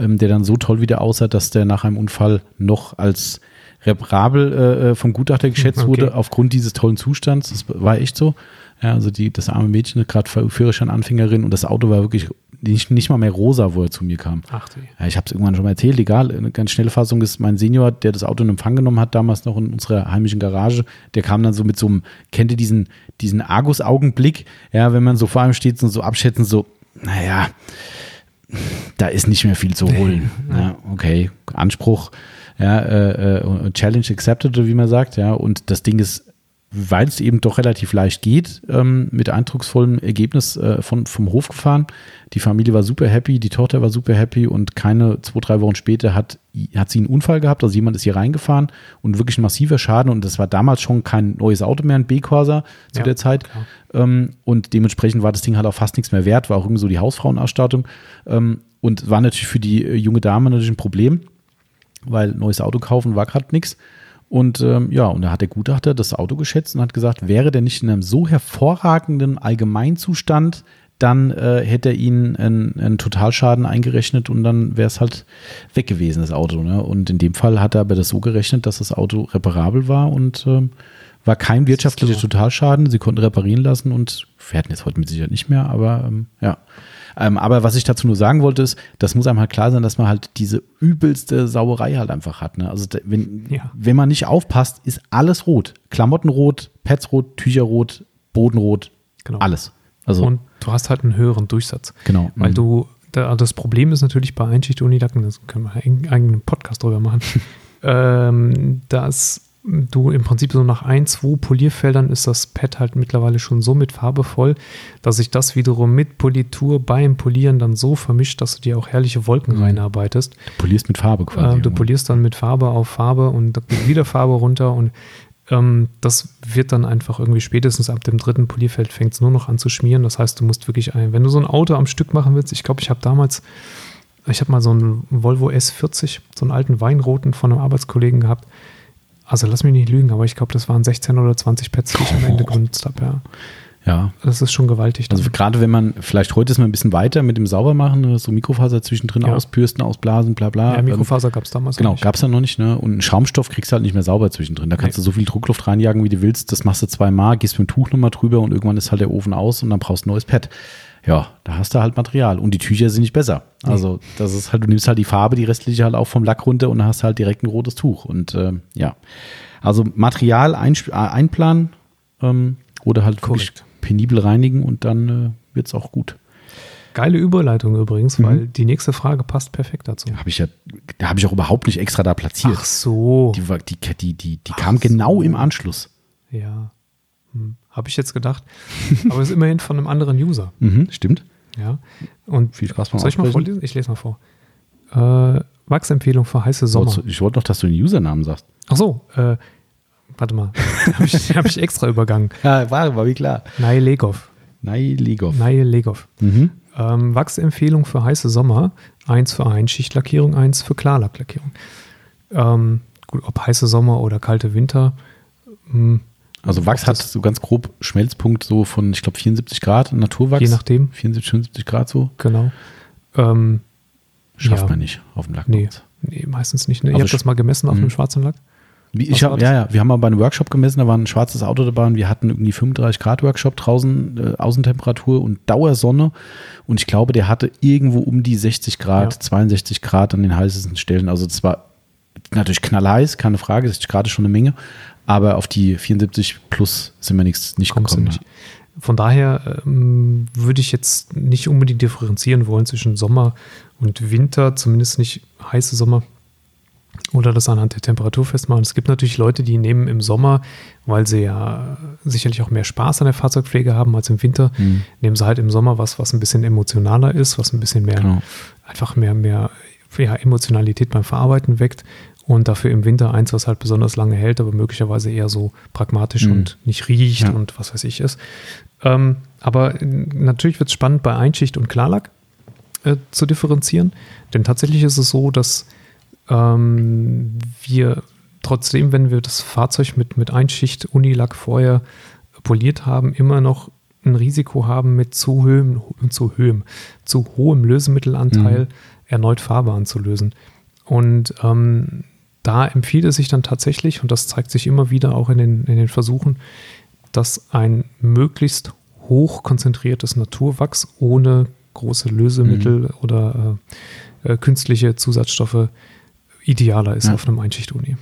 ähm, der dann so toll wieder aussah, dass der nach einem Unfall noch als reparabel äh, äh vom Gutachter geschätzt okay. wurde, aufgrund dieses tollen Zustands. Das war echt so. Ja, also die, das arme Mädchen, gerade Führerschein-Anfängerin und das Auto war wirklich nicht, nicht mal mehr rosa, wo er zu mir kam. Ach du. Ja, ich habe es irgendwann schon mal erzählt, egal. Eine ganz schnelle Fassung ist mein Senior, der das Auto in Empfang genommen hat, damals noch in unserer heimischen Garage. Der kam dann so mit so einem, kennt ihr diesen, diesen Argus-Augenblick? Ja, wenn man so vor ihm steht und so abschätzen, so, naja, da ist nicht mehr viel zu holen. ja, okay, Anspruch, ja, äh, äh, Challenge accepted, wie man sagt, ja, und das Ding ist weil es eben doch relativ leicht geht, ähm, mit eindrucksvollem Ergebnis äh, von, vom Hof gefahren. Die Familie war super happy, die Tochter war super happy und keine zwei, drei Wochen später hat, hat sie einen Unfall gehabt, also jemand ist hier reingefahren und wirklich ein massiver Schaden und das war damals schon kein neues Auto mehr, ein B-Corsa zu ja, der Zeit. Ähm, und dementsprechend war das Ding halt auch fast nichts mehr wert, war auch irgendwie so die Hausfrauenausstattung ähm, und war natürlich für die äh, junge Dame natürlich ein Problem, weil neues Auto kaufen war gerade nichts. Und ähm, ja, und da hat der Gutachter das Auto geschätzt und hat gesagt, wäre der nicht in einem so hervorragenden Allgemeinzustand, dann äh, hätte er ihnen einen, einen Totalschaden eingerechnet und dann wäre es halt weg gewesen, das Auto. Ne? Und in dem Fall hat er aber das so gerechnet, dass das Auto reparabel war und ähm, war kein wirtschaftlicher Totalschaden. Sie konnten reparieren lassen und wir hatten jetzt heute mit Sicherheit nicht mehr, aber ähm, ja. Ähm, aber was ich dazu nur sagen wollte, ist, das muss einem halt klar sein, dass man halt diese übelste Sauerei halt einfach hat. Ne? Also wenn, ja. wenn man nicht aufpasst, ist alles rot. Klamotten rot, Pads rot, Tücher rot, Boden rot, genau. alles. Also, Und du hast halt einen höheren Durchsatz. Genau. Weil mhm. du, das Problem ist natürlich bei Einschicht-Unilacken, das können wir einen eigenen Podcast drüber machen, (laughs) ähm, dass du im Prinzip so nach ein, zwei Polierfeldern ist das Pad halt mittlerweile schon so mit Farbe voll, dass sich das wiederum mit Politur beim Polieren dann so vermischt, dass du dir auch herrliche Wolken mhm. reinarbeitest. Du polierst mit Farbe quasi. Äh, du polierst dann mit Farbe auf Farbe und da geht wieder Farbe runter und ähm, das wird dann einfach irgendwie spätestens ab dem dritten Polierfeld fängt es nur noch an zu schmieren. Das heißt, du musst wirklich ein, wenn du so ein Auto am Stück machen willst, ich glaube, ich habe damals ich habe mal so einen Volvo S40, so einen alten Weinroten von einem Arbeitskollegen gehabt also lass mich nicht lügen, aber ich glaube, das waren 16 oder 20 Pads, die ich am Ende genutzt habe, ja. Ja. Das ist schon gewaltig. Also dann. gerade wenn man, vielleicht heute ist man ein bisschen weiter mit dem Saubermachen, ne, so Mikrofaser zwischendrin Ja. ausbürsten, ausblasen, bla bla. ja, Ähm, Mikrofaser gab es damals Genau, gab es ja noch nicht, ne? Und einen Schaumstoff kriegst du halt nicht mehr sauber zwischendrin. Da kannst Nee. du so viel Druckluft reinjagen, wie du willst. Das machst du zweimal, gehst mit dem Tuch nochmal drüber und irgendwann ist halt der Ofen aus und dann brauchst du ein neues Pad. Ja, da hast du halt Material. Und die Tücher sind nicht besser. Also, das ist halt, du nimmst halt die Farbe, die restliche halt auch vom Lack runter und dann hast du halt direkt ein rotes Tuch. Und ähm, ja. Also Material einsp- äh, einplanen ähm, oder halt wirklich Korrekt. penibel reinigen und dann äh, wird es auch gut. Geile Überleitung übrigens, Mhm. weil die nächste Frage passt perfekt dazu. Habe ich ja, da habe ich auch überhaupt nicht extra da platziert. Ach so. Die, die, die, die, die kam genau im Anschluss. Ja. Hm. Habe ich jetzt gedacht. Aber es ist immerhin von einem anderen User. (laughs) Mhm, stimmt. Ja. Und Viel Spaß beim soll ich mal vorlesen? Ich lese mal vor. Äh, Wachsempfehlung für heiße Sommer. Ich wollte noch, dass du den Usernamen sagst. Ach so, äh, warte mal. (laughs) Habe ich, hab ich extra übergangen. (laughs) Ja, war, war wie klar. Nail Legov. Nei Legov. Nail Legov. Mhm. Ähm, Wachsempfehlung für heiße Sommer. Eins für Einschichtlackierung, eins für Klarlacklackierung. Ähm, gut, ob heiße Sommer oder kalte Winter. hm, Also Wachs hat so ganz grob Schmelzpunkt so von, ich glaube, 74 Grad, Naturwachs. Je nachdem. 74, 75 Grad so. Genau. Ähm, Schafft Ja. man nicht auf dem Lack. nee, nee, meistens nicht. Ne? Also Ihr habt das mal gemessen auf Mhm. einem schwarzen Lack? Wie, ich hab, ja, ja, wir haben mal bei einem Workshop gemessen, da war ein schwarzes Auto dabei und wir hatten irgendwie 35 Grad Workshop draußen, äh, Außentemperatur und Dauersonne und ich glaube, der hatte irgendwo um die 60 Grad, Ja. 62 Grad an den heißesten Stellen. Also es war natürlich knallheiß, keine Frage, 60 Grad ist schon eine Menge, aber auf die 74 plus sind wir nichts, nicht Kommst gekommen. nicht. Von daher ähm, würde ich jetzt nicht unbedingt differenzieren wollen zwischen Sommer und Winter, zumindest nicht heiße Sommer oder das anhand der Temperatur festmachen. Es gibt natürlich Leute, die nehmen im Sommer, weil sie ja sicherlich auch mehr Spaß an der Fahrzeugpflege haben als im Winter, Mhm. nehmen sie halt im Sommer was, was ein bisschen emotionaler ist, was ein bisschen mehr, Genau. einfach mehr, mehr ja, Emotionalität beim Verarbeiten weckt und dafür im Winter eins, was halt besonders lange hält, aber möglicherweise eher so pragmatisch Mhm. und nicht riecht Ja. und was weiß ich ist. Ähm, aber äh, natürlich wird es spannend bei Einschicht und Klarlack äh, zu differenzieren, denn tatsächlich ist es so, dass ähm, wir trotzdem, wenn wir das Fahrzeug mit, mit Einschicht Unilack vorher poliert haben, immer noch ein Risiko haben, mit zu hohem, zu hohem, zu hohem Lösemittelanteil Mhm. erneut Farbe anzulösen. Und ähm, da empfiehlt es sich dann tatsächlich, und das zeigt sich immer wieder auch in den, in den Versuchen, dass ein möglichst hoch konzentriertes Naturwachs ohne große Lösemittel oder äh, äh, künstliche Zusatzstoffe idealer ist Ja. auf einem Einschicht-Uni.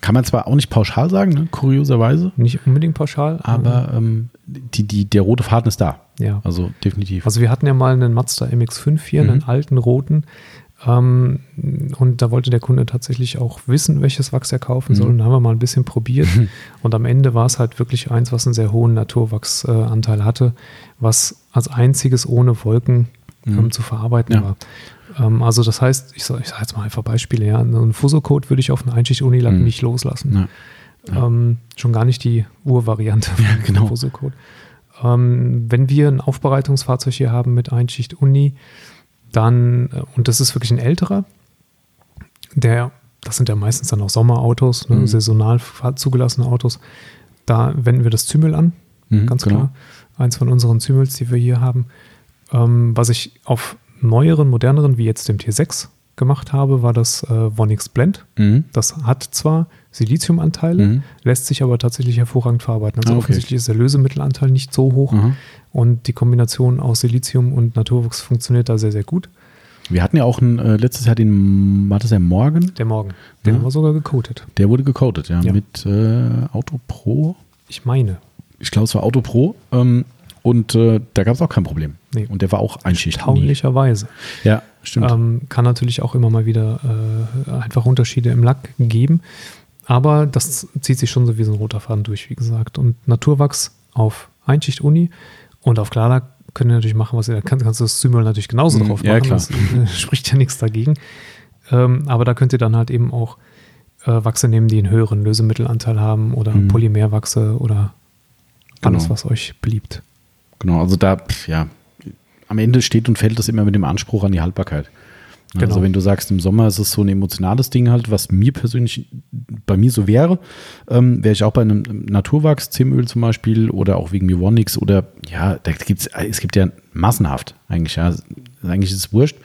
Kann man zwar auch nicht pauschal sagen, ne, kurioserweise, Nicht unbedingt pauschal, aber ähm, die, die, der rote Faden ist da. ja. Also definitiv. Also wir hatten ja mal einen Mazda MX5 hier, Mhm. einen alten roten. Ähm, und da wollte der Kunde tatsächlich auch wissen, welches Wachs er kaufen soll. Mhm. Und da haben wir mal ein bisschen probiert. (laughs) Und am Ende war es halt wirklich eins, was einen sehr hohen Naturwachsanteil hatte, was als einziges ohne Wolken Mhm. ähm, zu verarbeiten Ja. war. Ähm, also das heißt, ich sage sag jetzt mal einfach Beispiele, ja, einen Fuso-Code würde ich auf einen Einschicht-Unilack Mhm. nicht loslassen. Ja. Ja. Ähm, schon gar nicht die Urvariante Ja, genau. Fuso-Code. Ähm, wenn wir ein Aufbereitungsfahrzeug hier haben mit Einschicht Uni, dann, äh, und das ist wirklich ein älterer, der, das sind ja meistens dann auch Sommerautos, ne, Mhm. saisonal zugelassene Autos, da wenden wir das Zymel an, Mhm, ganz genau. klar. Eins von unseren Zymels, die wir hier haben. Ähm, was ich auf neueren, moderneren, wie jetzt dem T6 gemacht habe, war das äh, Vonix Blend. Mhm. Das hat zwar Siliziumanteile, Mhm. lässt sich aber tatsächlich hervorragend verarbeiten. Also Ah, okay. offensichtlich ist der Lösemittelanteil nicht so hoch Aha. Und die Kombination aus Silizium und Naturwachs funktioniert da sehr, sehr gut. Wir hatten ja auch ein, äh, letztes Jahr den, war das ja Morgen? Der Morgen, den Ja. haben wir sogar gecoatet. Der wurde gecoatet, ja, Ja. mit äh, Auto Pro. Ich meine, Ich glaube, es war Auto Pro. Ähm, und äh, da gab es auch kein Problem. Nee. Und der war auch Einschicht. taunlicherweise. Ja, stimmt. Ähm, kann natürlich auch immer mal wieder äh, einfach Unterschiede im Lack geben. Aber das zieht sich schon so wie so ein roter Faden durch, wie gesagt. Und Naturwachs auf Einschicht Uni und auf Klarlack können ihr natürlich machen, was ihr da kannst. Kannst du das Zymol natürlich genauso Mhm, drauf ja, machen. klar. Das äh, (laughs) spricht ja nichts dagegen. Ähm, aber da könnt ihr dann halt eben auch äh, Wachse nehmen, die einen höheren Lösemittelanteil haben oder Mhm. Polymerwachse oder alles, Genau. was euch beliebt. Genau, also da, ja, am Ende steht und fällt das immer mit dem Anspruch an die Haltbarkeit. Also Genau. wenn du sagst, im Sommer ist es so ein emotionales Ding halt, was mir persönlich bei mir so wäre, ähm, wäre ich auch bei einem Naturwachs, Zimöl zum Beispiel oder auch wegen Mivonix oder ja, da gibt's, es gibt ja massenhaft eigentlich, ja. Eigentlich ist es wurscht.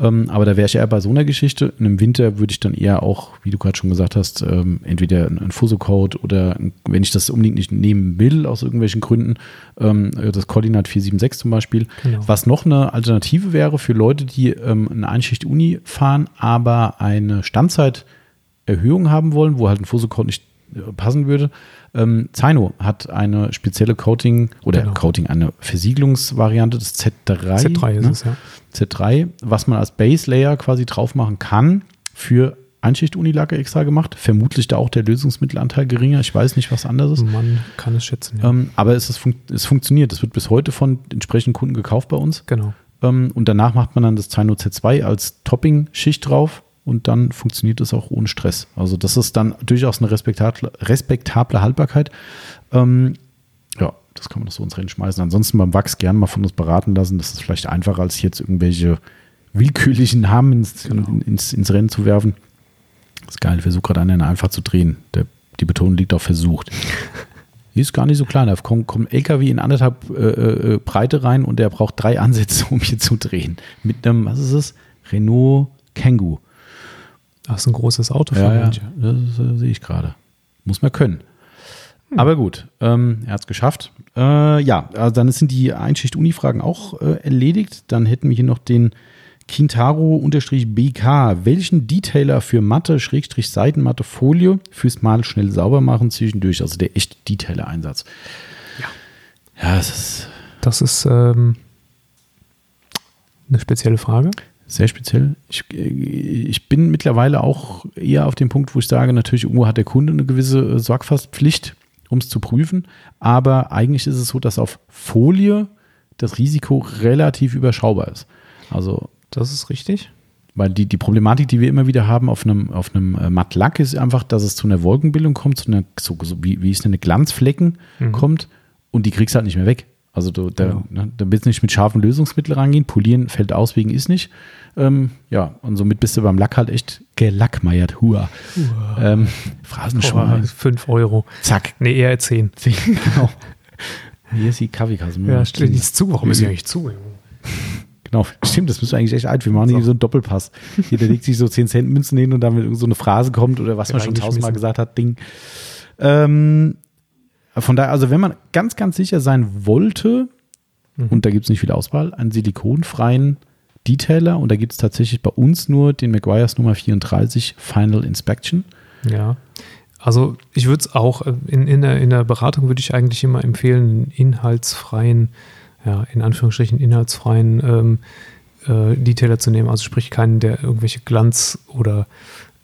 Ähm, aber da wäre ich eher bei so einer Geschichte. Und im Winter würde ich dann eher auch, wie du gerade schon gesagt hast, ähm, entweder ein Fuso-Code oder ein, wenn ich das unbedingt nicht nehmen will, aus irgendwelchen Gründen, ähm, das Coordinat 476 zum Beispiel. Genau. Was noch eine Alternative wäre für Leute, die ähm, eine Einschicht-Uni fahren, aber eine Standzeiterhöhung haben wollen, wo halt ein Fuso-Code nicht passen würde. Ähm, Zaino hat eine spezielle Coating oder Genau. Coating, eine Versiegelungsvariante des Z3. Z3 ist ne? es, ja. Z3, was man als Base Layer quasi drauf machen kann, für Einschicht-Unilacke extra gemacht. Vermutlich da auch der Lösungsmittelanteil geringer. Ich weiß nicht, was anderes ist. Man kann es schätzen, ja. Ähm, aber es, fun es funktioniert. Es wird bis heute von entsprechenden Kunden gekauft bei uns. genau. Ähm, und danach macht man dann das Zaino Z2 als Topping-Schicht drauf und dann funktioniert es auch ohne Stress. Also das ist dann durchaus eine respektable, respektable Haltbarkeit. Ähm, ja, das kann man doch so ins Rennen schmeißen. Ansonsten beim Wachs gerne mal von uns beraten lassen. Das ist vielleicht einfacher, als jetzt irgendwelche willkürlichen Namen ins, Genau. ins, ins Rennen zu werfen. Das ist geil. Ich versuche gerade einen einfach zu drehen. Der, die Betonung liegt auf versucht. Die (laughs) ist gar nicht so klein. Da kommt, kommt ein LKW in anderthalb äh, äh, Breite rein und der braucht drei Ansätze, (laughs) um hier zu drehen. Mit einem, was ist es? Renault Kangoo. Das ist ein großes Auto für Ja, ja, manche. das äh, sehe ich gerade. Muss man können. Aber gut, ähm, er hat es geschafft. Äh, ja, also dann sind die Einschicht-Uni-Fragen auch äh, erledigt. Dann hätten wir hier noch den Kintaro-BK. Welchen Detailer für Matte, Schrägstrich Seitenmatte, Folie fürs Mal schnell sauber machen zwischendurch? Also der echte Detailer-Einsatz. Ja. Ja, es ist Das ist ähm, eine spezielle Frage. Sehr speziell. Ich, äh, ich bin mittlerweile auch eher auf dem Punkt, wo ich sage, natürlich irgendwo hat der Kunde eine gewisse äh, Sorgfaltspflicht, um es zu prüfen. Aber eigentlich ist es so, dass auf Folie das Risiko relativ überschaubar ist. Also, Das ist richtig. weil die, die Problematik, die wir immer wieder haben auf einem, auf einem äh, Mattlack, ist einfach, dass es zu einer Wolkenbildung kommt, zu einer, so, so wie, wie es nenne, Glanzflecken Mhm. kommt und die kriegst du halt nicht mehr weg. Also du, da, Genau. ne, da willst du nicht mit scharfen Lösungsmitteln rangehen. Polieren fällt aus wegen ist nicht. Ähm, ja, und somit bist du beim Lack halt echt gelackmeiert. Hua. Ähm, Phrasenschwein. 5 Euro. Zack. Nee, eher 10. (laughs) genau. Hier ist die Kaffeekasse. Ja, steht nichts zu. Warum ist sie eigentlich zu? Genau, stimmt, das müsste eigentlich echt alt. Wir machen So. hier so einen Doppelpass. Jeder legt sich so 10 Cent Münzen hin und irgend so eine Phrase kommt oder was man schon tausendmal gesagt hat, Ding. Ähm, von daher, also wenn man ganz, ganz sicher sein wollte, Mhm. und da gibt es nicht viel Auswahl, einen silikonfreien Detailer und da gibt es tatsächlich bei uns nur den Meguiar's Nummer 34 Final Inspection. Ja. Also ich würde es auch, äh, in, in, der, in der Beratung würde ich eigentlich immer empfehlen, einen inhaltsfreien, ja, in Anführungsstrichen inhaltsfreien ähm, äh, Detailer zu nehmen. Also sprich keinen, der irgendwelche Glanz- oder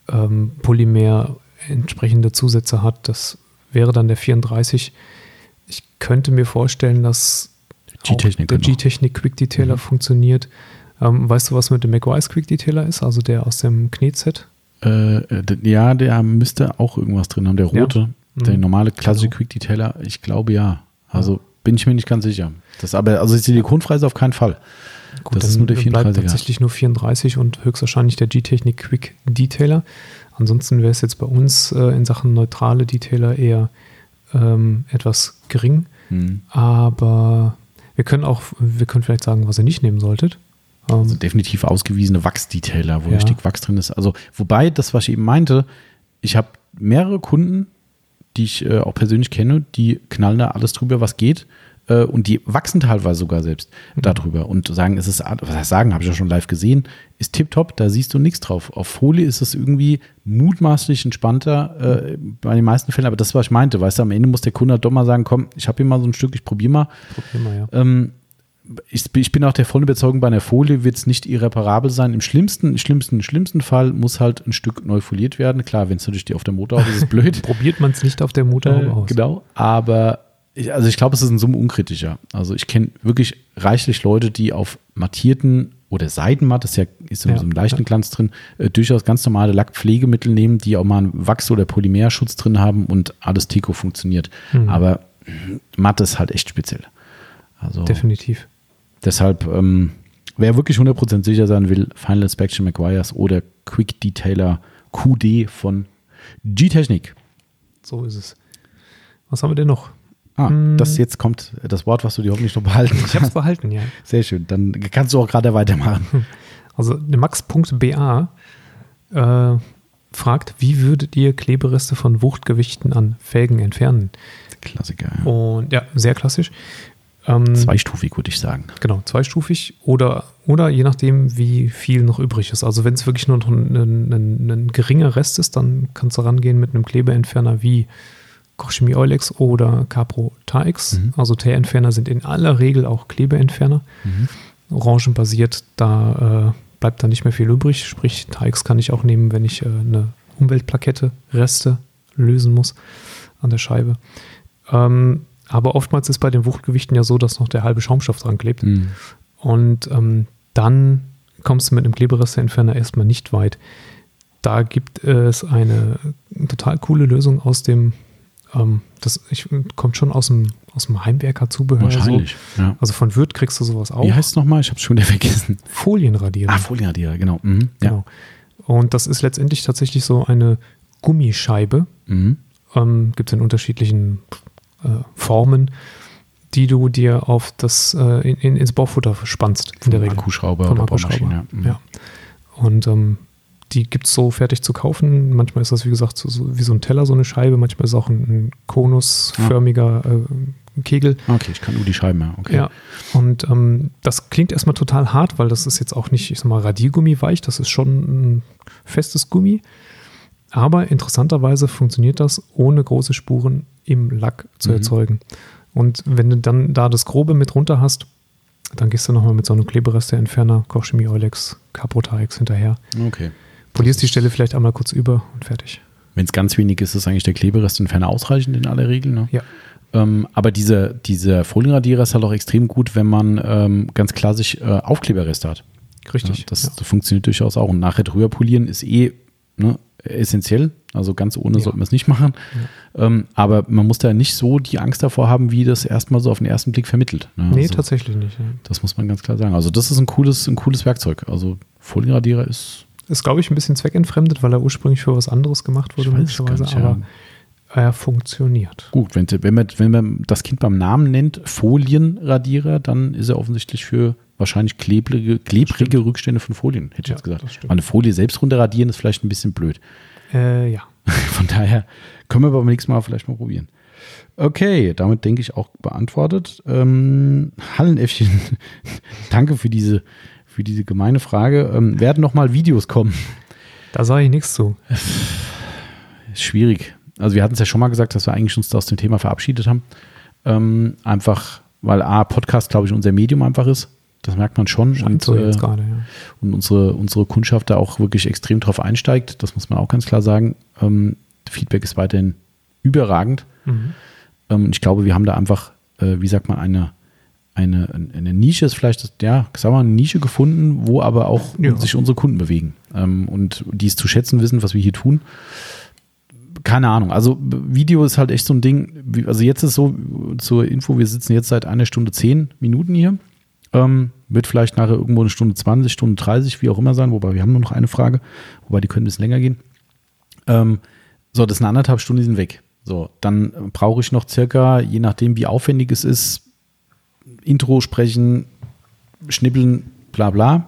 ähm, Polymer entsprechende Zusätze hat. Das wäre dann der 34. Ich könnte mir vorstellen, dass G-Technik der noch. G-Technik Quick Detailer Mhm. funktioniert. Ähm, weißt du, was mit dem McWise Quick Detailer ist? Also der aus dem Knetset? Äh, äh, ja, der müsste auch irgendwas drin haben, der Ja. rote. Der Mhm. normale klassische Genau. Quick Detailer, ich glaube ja. Also bin ich mir nicht ganz sicher. Das aber, also silikonfrei ist auf keinen Fall. Gut, Das dann ist nur der bleibt 34er. tatsächlich nur 34 und höchstwahrscheinlich der G-Technik Quick Detailer. Ansonsten wäre es jetzt bei uns äh, in Sachen neutrale Detailer eher ähm, etwas gering. Hm. Aber wir können auch, wir können vielleicht sagen, was ihr nicht nehmen solltet. Ähm, Also definitiv ausgewiesene Wachsdetailer, wo Ja. richtig Wachs drin ist. Also, wobei, das, was ich eben meinte, ich habe mehrere Kunden, die ich äh, auch persönlich kenne, die knallen da alles drüber, was geht. Äh, und die wachsen teilweise sogar selbst Mhm. darüber und sagen, es ist, was heißt sagen, habe ich ja schon live gesehen, ist tipptopp, da siehst du nichts drauf. Auf Folie ist es irgendwie mutmaßlich entspannter äh, bei den meisten Fällen, aber das, was ich meinte, weißt du, am Ende muss der Kunde halt doch mal sagen, komm, ich habe hier mal so ein Stück, ich probiere mal. Probier mal, ja. Ähm, ich, ich bin auch der vollen Überzeugung, bei einer Folie wird es nicht irreparabel sein. Im schlimmsten, schlimmsten, schlimmsten Fall muss halt ein Stück neu foliert werden. Klar, wenn es natürlich die auf der Motorhaube ist, ist es (laughs) blöd. Probiert man es nicht auf der Motorhaube Äh, aus. genau, aber ich, also ich glaube, es ist in Summe unkritischer. Also ich kenne wirklich reichlich Leute, die auf mattierten oder Seidenmatt, das ist ja ist so, Ja, so einen leichten ja. Glanz drin, äh, durchaus ganz normale Lackpflegemittel nehmen, die auch mal einen Wachs- oder Polymerschutz drin haben und alles Tico funktioniert. Mhm. Aber mh, Matte ist halt echt speziell. Also Definitiv. Deshalb, ähm, wer wirklich 100% sicher sein will, Final Inspection McGuire's oder Quick Detailer QD von G-Technik. So ist es. Was haben wir denn noch? Ah, das jetzt kommt das Wort, was du dir hoffentlich noch behalten Ich habe es behalten, ja. Sehr schön. Dann kannst du auch gerade weitermachen. (laughs) Also Max.ba äh, fragt, wie würdet ihr Klebereste von Wuchtgewichten an Felgen entfernen? Klassiker. Ja. Und ja, sehr klassisch. Ähm, Zweistufig, würde ich sagen. Genau, zweistufig oder, oder je nachdem, wie viel noch übrig ist. Also wenn es wirklich nur noch ein, ein, ein, geringer Rest ist, dann kannst du rangehen mit einem Klebeentferner wie Kochchemie Eulex oder Capro Taix. Mhm. Also Teerentferner sind in aller Regel auch Klebeentferner. Orangenbasiert, da äh, bleibt da nicht mehr viel übrig. Sprich, Taix kann ich auch nehmen, wenn ich äh, eine Umweltplakette, Reste lösen muss an der Scheibe. Ähm, aber oftmals ist bei den Wuchtgewichten ja so, dass noch der halbe Schaumstoff dran klebt. Mhm. Und ähm, dann kommst du mit einem Kleberesteentferner erstmal nicht weit. Da gibt es eine total coole Lösung aus dem, ähm, das ich, kommt schon aus dem, aus dem Heimwerker-Zubehör. Wahrscheinlich. So. Ja. Also von Würth kriegst du sowas auch. Wie heißt es nochmal? Ich habe es schon wieder vergessen. Folienradierer. Ah, Folienradierer, genau. Mhm. Ja. genau. Und das ist letztendlich tatsächlich so eine Gummischeibe. Mhm. Ähm, gibt es in unterschiedlichen Formen, die du dir auf das äh, in, in, ins Baufutter spannst in der Regel. Akkuschrauber Vom oder Akkuschrauber. Ja. Mhm. Ja. Und ähm, die gibt es so fertig zu kaufen. Manchmal ist das, wie gesagt, so, so, wie so ein Teller, so eine Scheibe. Manchmal ist es auch ein, ein konusförmiger äh, Kegel. Okay, ich kann nur die Scheiben, ja. Okay. Ja. Und ähm, das klingt erstmal total hart, weil das ist jetzt auch nicht, ich sag mal, Radiergummi weich. Das ist schon ein festes Gummi. Aber interessanterweise funktioniert das, ohne große Spuren im Lack zu Mhm. erzeugen. Und wenn du dann da das Grobe mit runter hast, dann gehst du nochmal mit so einem Klebereste-Entferner, Kochchemie Eulex, Caprotax hinterher. okay. Polierst die Stelle vielleicht einmal kurz über und fertig. Wenn es ganz wenig ist, ist eigentlich der Kleberestentferner ausreichend in aller Regel. Ne? Ja. Ähm, aber dieser, dieser Folienradierer ist halt auch extrem gut, wenn man ähm, ganz klassisch äh, Aufkleberreste hat. Richtig. Ja, das, ja. das funktioniert durchaus auch. Und nachher drüber polieren ist eh ne, essentiell. Also ganz ohne Ja. sollten wir es nicht machen. Ähm, aber man muss da nicht so die Angst davor haben, wie das erstmal so auf den ersten Blick vermittelt. Ne? Nee, also, tatsächlich nicht. Ja. Das muss man ganz klar sagen. Also das ist ein cooles, ein cooles Werkzeug. Also Folienradierer ist Ist, glaube ich, ein bisschen zweckentfremdet, weil er ursprünglich für was anderes gemacht wurde, möglicherweise, nicht, ja. Er funktioniert. Gut, wenn, wenn, man, wenn man das Kind beim Namen nennt, Folienradierer, dann ist er offensichtlich für wahrscheinlich klebrige, klebrige Rückstände von Folien, hätte ich Ja, jetzt gesagt. eine Folie selbst runterradieren ist vielleicht ein bisschen blöd. Äh, ja. (laughs) Von daher können wir beim nächsten Mal vielleicht mal probieren. Okay, damit denke ich auch beantwortet. Ähm, Hallenäffchen, (laughs) danke für diese, für diese gemeine Frage. Ähm, werden noch mal Videos kommen? Da sage ich nichts zu. Ist schwierig. Also wir hatten es ja schon mal gesagt, dass wir eigentlich uns aus dem Thema verabschiedet haben. Ähm, einfach, weil A, Podcast, glaube ich, unser Medium einfach ist. Das merkt man schon. Scheint Und, so äh, gerade, ja. und unsere, unsere Kundschaft da auch wirklich extrem drauf einsteigt. Das muss man auch ganz klar sagen. Ähm, Feedback ist weiterhin überragend. Mhm. Ähm, ich glaube, wir haben da einfach, äh, wie sagt man, eine, eine, eine Nische ist vielleicht, ja, sagen wir eine Nische gefunden, wo aber auch Ja. sich unsere Kunden bewegen ähm, und die es zu schätzen wissen, was wir hier tun. Keine Ahnung. Also Video ist halt echt so ein Ding. Also jetzt ist so zur Info, wir sitzen jetzt seit einer Stunde zehn Minuten hier. Ähm, wird vielleicht nachher irgendwo eine Stunde 20, Stunde 30, wie auch immer sein, wobei wir haben nur noch eine Frage, wobei die können ein bisschen länger gehen. Ähm, so, das sind anderthalb Stunden, die sind weg. So, dann brauche ich noch circa, je nachdem, wie aufwendig es ist, Intro sprechen, schnippeln, bla bla.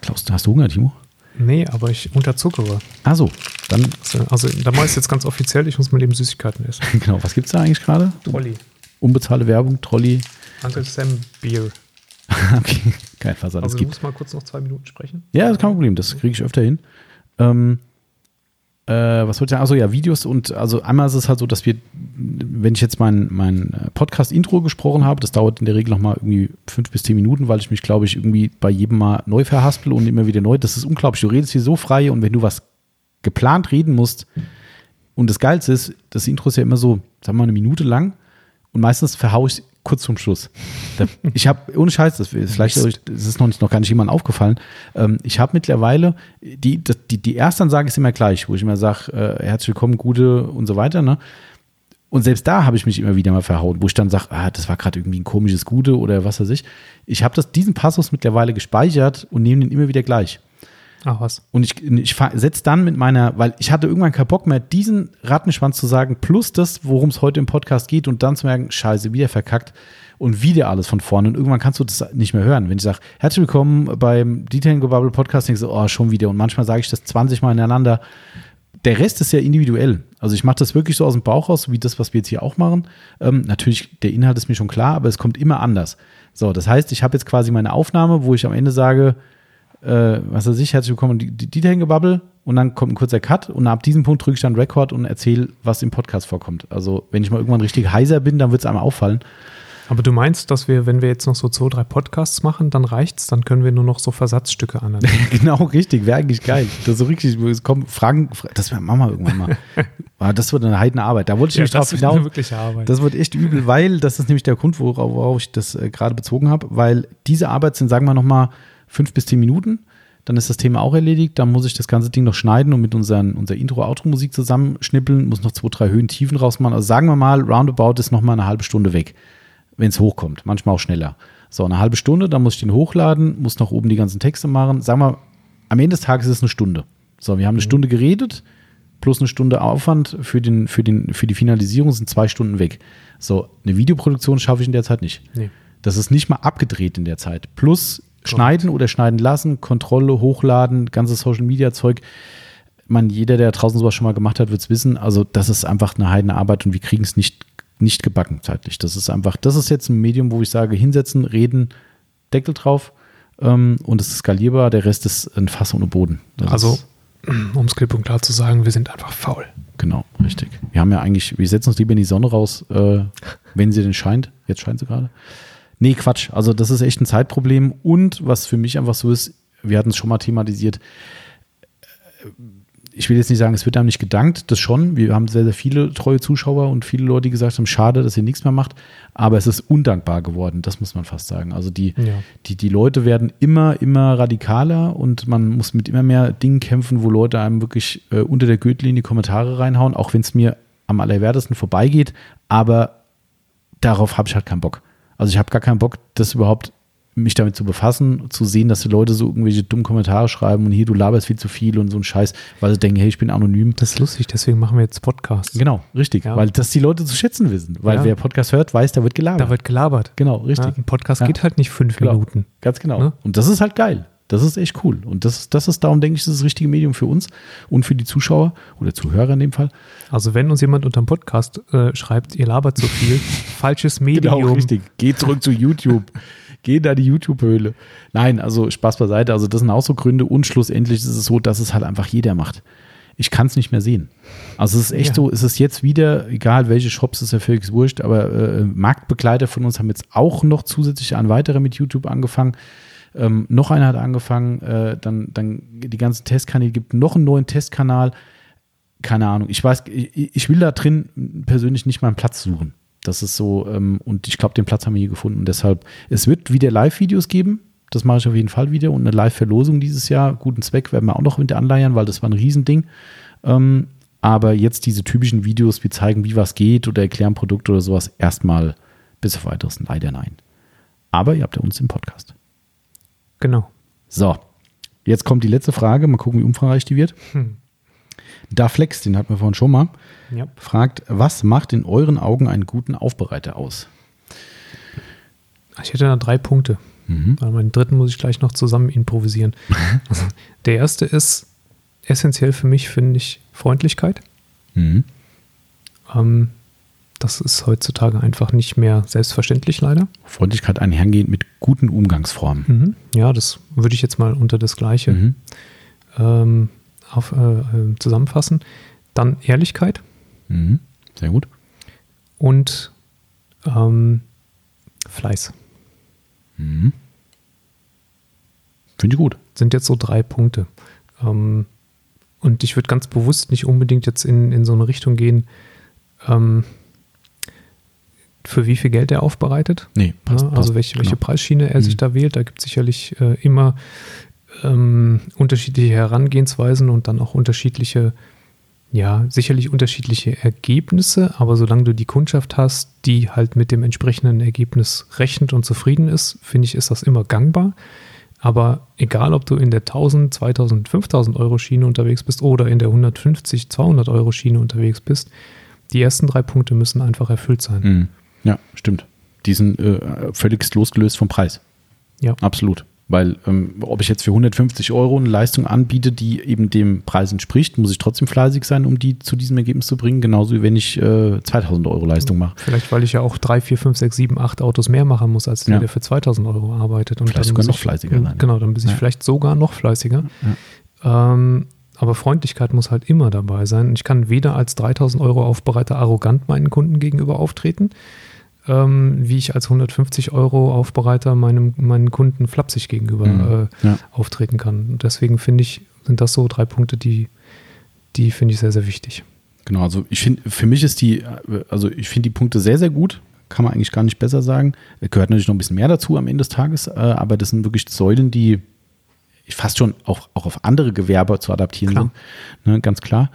Klaus, hast du Hunger, Timo? Nee, aber ich unterzuckere. Also, dann, Also, da mache ich es jetzt ganz offiziell, ich muss mal eben Süßigkeiten essen. (laughs) genau, was gibt es da eigentlich gerade? Trolli. Unbezahlte Werbung, Trolley. Uncle Sam Beer. (laughs) okay, kein Versand. Also es du gibt. musst mal kurz noch zwei Minuten sprechen. Ja, das ist kein Problem, das kriege ich öfter hin. Ähm, äh, was wollte ich sagen? Achso, ja, Videos und also einmal ist es halt so, dass wir, wenn ich jetzt mein, mein äh, Podcast-Intro gesprochen habe, das dauert in der Regel nochmal irgendwie fünf bis zehn Minuten, weil ich mich, glaube ich, irgendwie bei jedem Mal neu verhaspel und immer wieder neu. Das ist unglaublich. Du redest hier so frei und wenn du was geplant reden musst, und das Geilste ist, das Intro ist ja immer so, sagen wir mal, eine Minute lang und meistens verhaue ich kurz zum Schluss. Ich habe, ohne Scheiß, das ist vielleicht das ist noch nicht noch gar nicht jemandem aufgefallen. Ähm, ich habe mittlerweile, die, die, die Erstansage ist immer gleich, wo ich immer sage, äh, herzlich willkommen, gute und so weiter. Ne? Und selbst da habe ich mich immer wieder mal verhauen, wo ich dann sage, ah, das war gerade irgendwie ein komisches Gute oder was weiß ich. Ich habe diesen Passus mittlerweile gespeichert und nehme den immer wieder gleich. Ach was. Und ich, ich setze dann mit meiner, weil ich hatte irgendwann keinen Bock mehr, diesen Rattenschwanz zu sagen, plus das, worum es heute im Podcast geht und dann zu merken, scheiße, wieder verkackt und wieder alles von vorne. Und irgendwann kannst du das nicht mehr hören. Wenn ich sage, herzlich willkommen beim Detailing Bubble Podcast, denkst du, oh, schon wieder. Und manchmal sage ich das 20 Mal ineinander. Der Rest ist ja individuell. Also ich mache das wirklich so aus dem Bauch raus, wie das, was wir jetzt hier auch machen. Ähm, natürlich, der Inhalt ist mir schon klar, aber es kommt immer anders. So, das heißt, ich habe jetzt quasi meine Aufnahme, wo ich am Ende sage, äh, was weiß ich, herzlich willkommen, die, die Detailing-Bubble und dann kommt ein kurzer Cut und ab diesem Punkt drücke ich dann Record und erzähle, was im Podcast vorkommt. Also wenn ich mal irgendwann richtig heiser bin, dann wird es einmal auffallen. Aber du meinst, dass wir, wenn wir jetzt noch so zwei, drei Podcasts machen, dann reicht's, dann können wir nur noch so Versatzstücke an. (laughs) genau, richtig, wäre eigentlich geil. Das ist so richtig, es kommen Fragen, das machen wir irgendwann mal. (laughs) Ah, das wird eine heidene Arbeit. Da wollte ich ja, mich drauf hinaus. Wirkliche Arbeit. Das wird echt übel, weil, das ist nämlich der Grund, worauf, ich das äh, gerade bezogen habe, weil diese Arbeit sind, sagen wir nochmal, fünf bis zehn Minuten. Dann ist das Thema auch erledigt. Dann muss ich das ganze Ding noch schneiden und mit unseren, unserer Intro-Outro-Musik zusammenschnippeln, muss noch zwei, drei Höhen, Tiefen rausmachen. Also sagen wir mal, roundabout ist nochmal eine halbe Stunde weg wenn es hochkommt. Manchmal auch schneller. So, eine halbe Stunde, dann muss ich den hochladen, muss noch oben die ganzen Texte machen. Sagen wir, am Ende des Tages ist es eine Stunde. So, wir haben eine mhm. Stunde geredet, plus eine Stunde Aufwand für, den, für, den, für die Finalisierung sind zwei Stunden weg. So, eine Videoproduktion schaffe ich in der Zeit nicht. Nee. Das ist nicht mal abgedreht in der Zeit. Plus. Schneiden oder schneiden lassen, Kontrolle, hochladen, ganzes Social Media Zeug. Man, jeder, der draußen sowas schon mal gemacht hat, wird es wissen. Also, das ist einfach eine heidene Arbeit und wir kriegen es nicht nicht gebacken zeitlich. Das ist einfach, das ist jetzt ein Medium, wo ich sage, hinsetzen, reden, Deckel drauf ähm, und es ist skalierbar, der Rest ist ein Fass ohne Boden. Das also, um es klipp und klar zu sagen, wir sind einfach faul. Genau, richtig. Wir haben ja eigentlich, wir setzen uns lieber in die Sonne raus, äh, wenn sie denn scheint. Jetzt scheint sie gerade. Nee, Quatsch. Also, das ist echt ein Zeitproblem. Und was für mich einfach so ist, wir hatten es schon mal thematisiert, ich will jetzt nicht sagen, es wird einem nicht gedankt, das schon. Wir haben sehr, sehr viele treue Zuschauer und viele Leute, die gesagt haben, schade, dass ihr nichts mehr macht. Aber es ist undankbar geworden, das muss man fast sagen. Also die, ja. die, die Leute werden immer, immer radikaler und man muss mit immer mehr Dingen kämpfen, wo Leute einem wirklich äh, unter der Gürtellinie Kommentare reinhauen, auch wenn es mir am allerwertesten vorbeigeht. Aber darauf habe ich halt keinen Bock. Also ich habe gar keinen Bock, das überhaupt mich damit zu befassen, zu sehen, dass die Leute so irgendwelche dummen Kommentare schreiben und hier, du laberst viel zu viel und so ein Scheiß, weil sie denken, hey, ich bin anonym. Das ist lustig, deswegen machen wir jetzt Podcasts. Genau, richtig, ja. weil das die Leute zu schätzen wissen. Weil ja. wer Podcast hört, weiß, da wird gelabert. Da wird gelabert. Genau, richtig. Ja, ein Podcast geht halt nicht fünf genau. Minuten. Ganz genau. Ne? Und das ist halt geil. Das ist echt cool. Und das, das ist, darum denke ich, das ist das richtige Medium für uns und für die Zuschauer oder Zuhörer in dem Fall. Also wenn uns jemand unter dem Podcast äh, schreibt, ihr labert zu viel, (laughs) falsches Medium. Genau, richtig. Geht zurück zu YouTube. (laughs) Geh da die YouTube-Höhle. Nein, also Spaß beiseite. Also das sind auch so Gründe. Und schlussendlich ist es so, dass es halt einfach jeder macht. Ich kann es nicht mehr sehen. Also es ist echt ja. so, es ist jetzt wieder, egal welche Shops, ist ja völlig wurscht, aber äh, Marktbegleiter von uns haben jetzt auch noch zusätzlich ein weiterer mit YouTube angefangen. Ähm, noch einer hat angefangen, äh, dann, dann die ganzen Testkanäle, gibt noch einen neuen Testkanal. Keine Ahnung. Ich weiß, ich, ich will da drin persönlich nicht mal einen Platz suchen. Das ist so, ähm, und ich glaube, den Platz haben wir hier gefunden. Deshalb, es wird wieder Live-Videos geben. Das mache ich auf jeden Fall wieder. Und eine Live-Verlosung dieses Jahr. Guten Zweck werden wir auch noch mit anleiern, weil das war ein Riesending. Ähm, aber jetzt diese typischen Videos, wie zeigen, wie was geht oder erklären Produkte oder sowas, erstmal bis auf weiteres leider nein. Aber ihr habt ja uns im Podcast. Genau. So, jetzt kommt die letzte Frage. Mal gucken, wie umfangreich die wird. Hm. Da Flex, den hatten wir vorhin schon mal, ja. fragt, was macht in euren Augen einen guten Aufbereiter aus? Ich hätte da drei Punkte. Mhm. Weil meinen dritten muss ich gleich noch zusammen improvisieren. (laughs) also, der erste ist essentiell für mich, finde ich, Freundlichkeit. Mhm. Ähm, das ist heutzutage einfach nicht mehr selbstverständlich, leider. Freundlichkeit einhergehend mit guten Umgangsformen. Mhm. Ja, das würde ich jetzt mal unter das Gleiche mhm. ähm, auf, äh, äh, zusammenfassen. Dann Ehrlichkeit. Mhm. Sehr gut. Und ähm, Fleiß. Mhm. Finde ich gut. Sind jetzt so drei Punkte. Ähm, und ich würde ganz bewusst nicht unbedingt jetzt in, in so eine Richtung gehen, ähm, für wie viel Geld er aufbereitet. Nee, passt, ja, also welche, genau. welche Preisschiene er mhm. sich da wählt. Da gibt es sicherlich äh, immer ähm, unterschiedliche Herangehensweisen und dann auch unterschiedliche ja, sicherlich unterschiedliche Ergebnisse, aber solange du die Kundschaft hast, die halt mit dem entsprechenden Ergebnis rechnet und zufrieden ist, finde ich, ist das immer gangbar. Aber egal, ob du in der 1000, 2000, 5000 Euro Schiene unterwegs bist oder in der 150, 200 Euro Schiene unterwegs bist, die ersten drei Punkte müssen einfach erfüllt sein. Mhm. Ja, stimmt. Die sind äh, völlig losgelöst vom Preis. Ja. Absolut. Weil, ähm, ob ich jetzt für 150 Euro eine Leistung anbiete, die eben dem Preis entspricht, muss ich trotzdem fleißig sein, um die zu diesem Ergebnis zu bringen. Genauso wie wenn ich äh, 2000 Euro Leistung mache. Vielleicht, weil ich ja auch 3, 4, 5, 6, 7, 8 Autos mehr machen muss, als der, Ja. der für 2000 Euro arbeitet. Und Vielleicht dann sogar noch ich- fleißiger sein. Genau, dann bin ich Ja. vielleicht sogar noch fleißiger. Ähm, aber Freundlichkeit muss halt immer dabei sein. Ich kann weder als 3000 Euro Aufbereiter arrogant meinen Kunden gegenüber auftreten, ähm, wie ich als 150 Euro Aufbereiter meinem, meinen Kunden flapsig gegenüber Mhm. äh, Ja. auftreten kann. Und deswegen finde ich, sind das so drei Punkte, die, die finde ich sehr, sehr wichtig. Genau, also ich finde, für mich ist die, äh, also ich finde die Punkte sehr, sehr gut. Kann man eigentlich gar nicht besser sagen. Gehört natürlich noch ein bisschen mehr dazu am Ende des Tages, äh, aber das sind wirklich Säulen, die ich fast schon auch, auch auf andere Gewerbe zu adaptieren Klar. sind. Ne, ganz klar.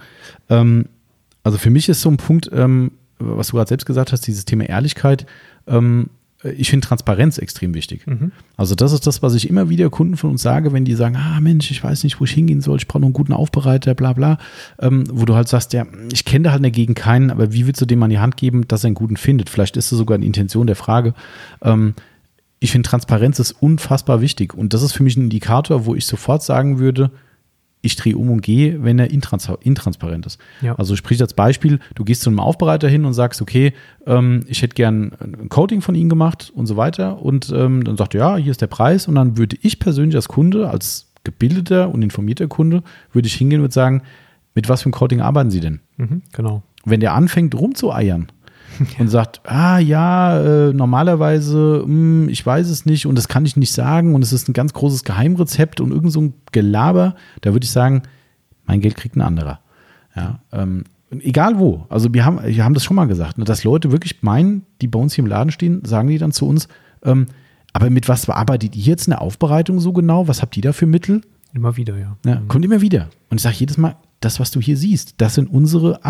Ähm, also für mich ist so ein Punkt, ähm, was du gerade selbst gesagt hast, dieses Thema Ehrlichkeit. Ähm, ich finde Transparenz extrem wichtig. Mhm. Also das ist das, was ich immer wieder Kunden von uns sage, wenn die sagen, ah Mensch, ich weiß nicht, wo ich hingehen soll, ich brauche noch einen guten Aufbereiter, bla bla, ähm, wo du halt sagst, ja, ich kenne da halt Gegend keinen, aber wie willst du dem an die Hand geben, dass er einen guten findet? Vielleicht ist das sogar eine Intention der Frage. Ähm, ich finde, Transparenz ist unfassbar wichtig und das ist für mich ein Indikator, wo ich sofort sagen würde, ich drehe um und gehe, wenn er intrans intransparent ist. Ja. Also sprich als Beispiel, du gehst zu einem Aufbereiter hin und sagst, okay, ähm, ich hätte gern ein Coating von Ihnen gemacht und so weiter. Und ähm, dann sagt er, ja, hier ist der Preis. Und dann würde ich persönlich als Kunde, als gebildeter und informierter Kunde, würde ich hingehen und sagen, mit was für einem Coating arbeiten Sie denn? Mhm, genau. wenn der anfängt rumzueiern (laughs) und sagt, ah ja, äh, normalerweise, mh, ich weiß es nicht und das kann ich nicht sagen und es ist ein ganz großes Geheimrezept und irgend so ein Gelaber, da würde ich sagen, mein Geld kriegt ein anderer. Ja, ähm, egal wo. Also wir haben, wir haben das schon mal gesagt, ne, dass Leute wirklich meinen, die bei uns hier im Laden stehen, sagen die dann zu uns, ähm, aber mit was arbeitet ihr jetzt in der Aufbereitung so genau? Was habt ihr da für Mittel? Immer wieder, ja. Ja, kommt immer wieder. Und ich sage jedes Mal, das, was du hier siehst, das sind unsere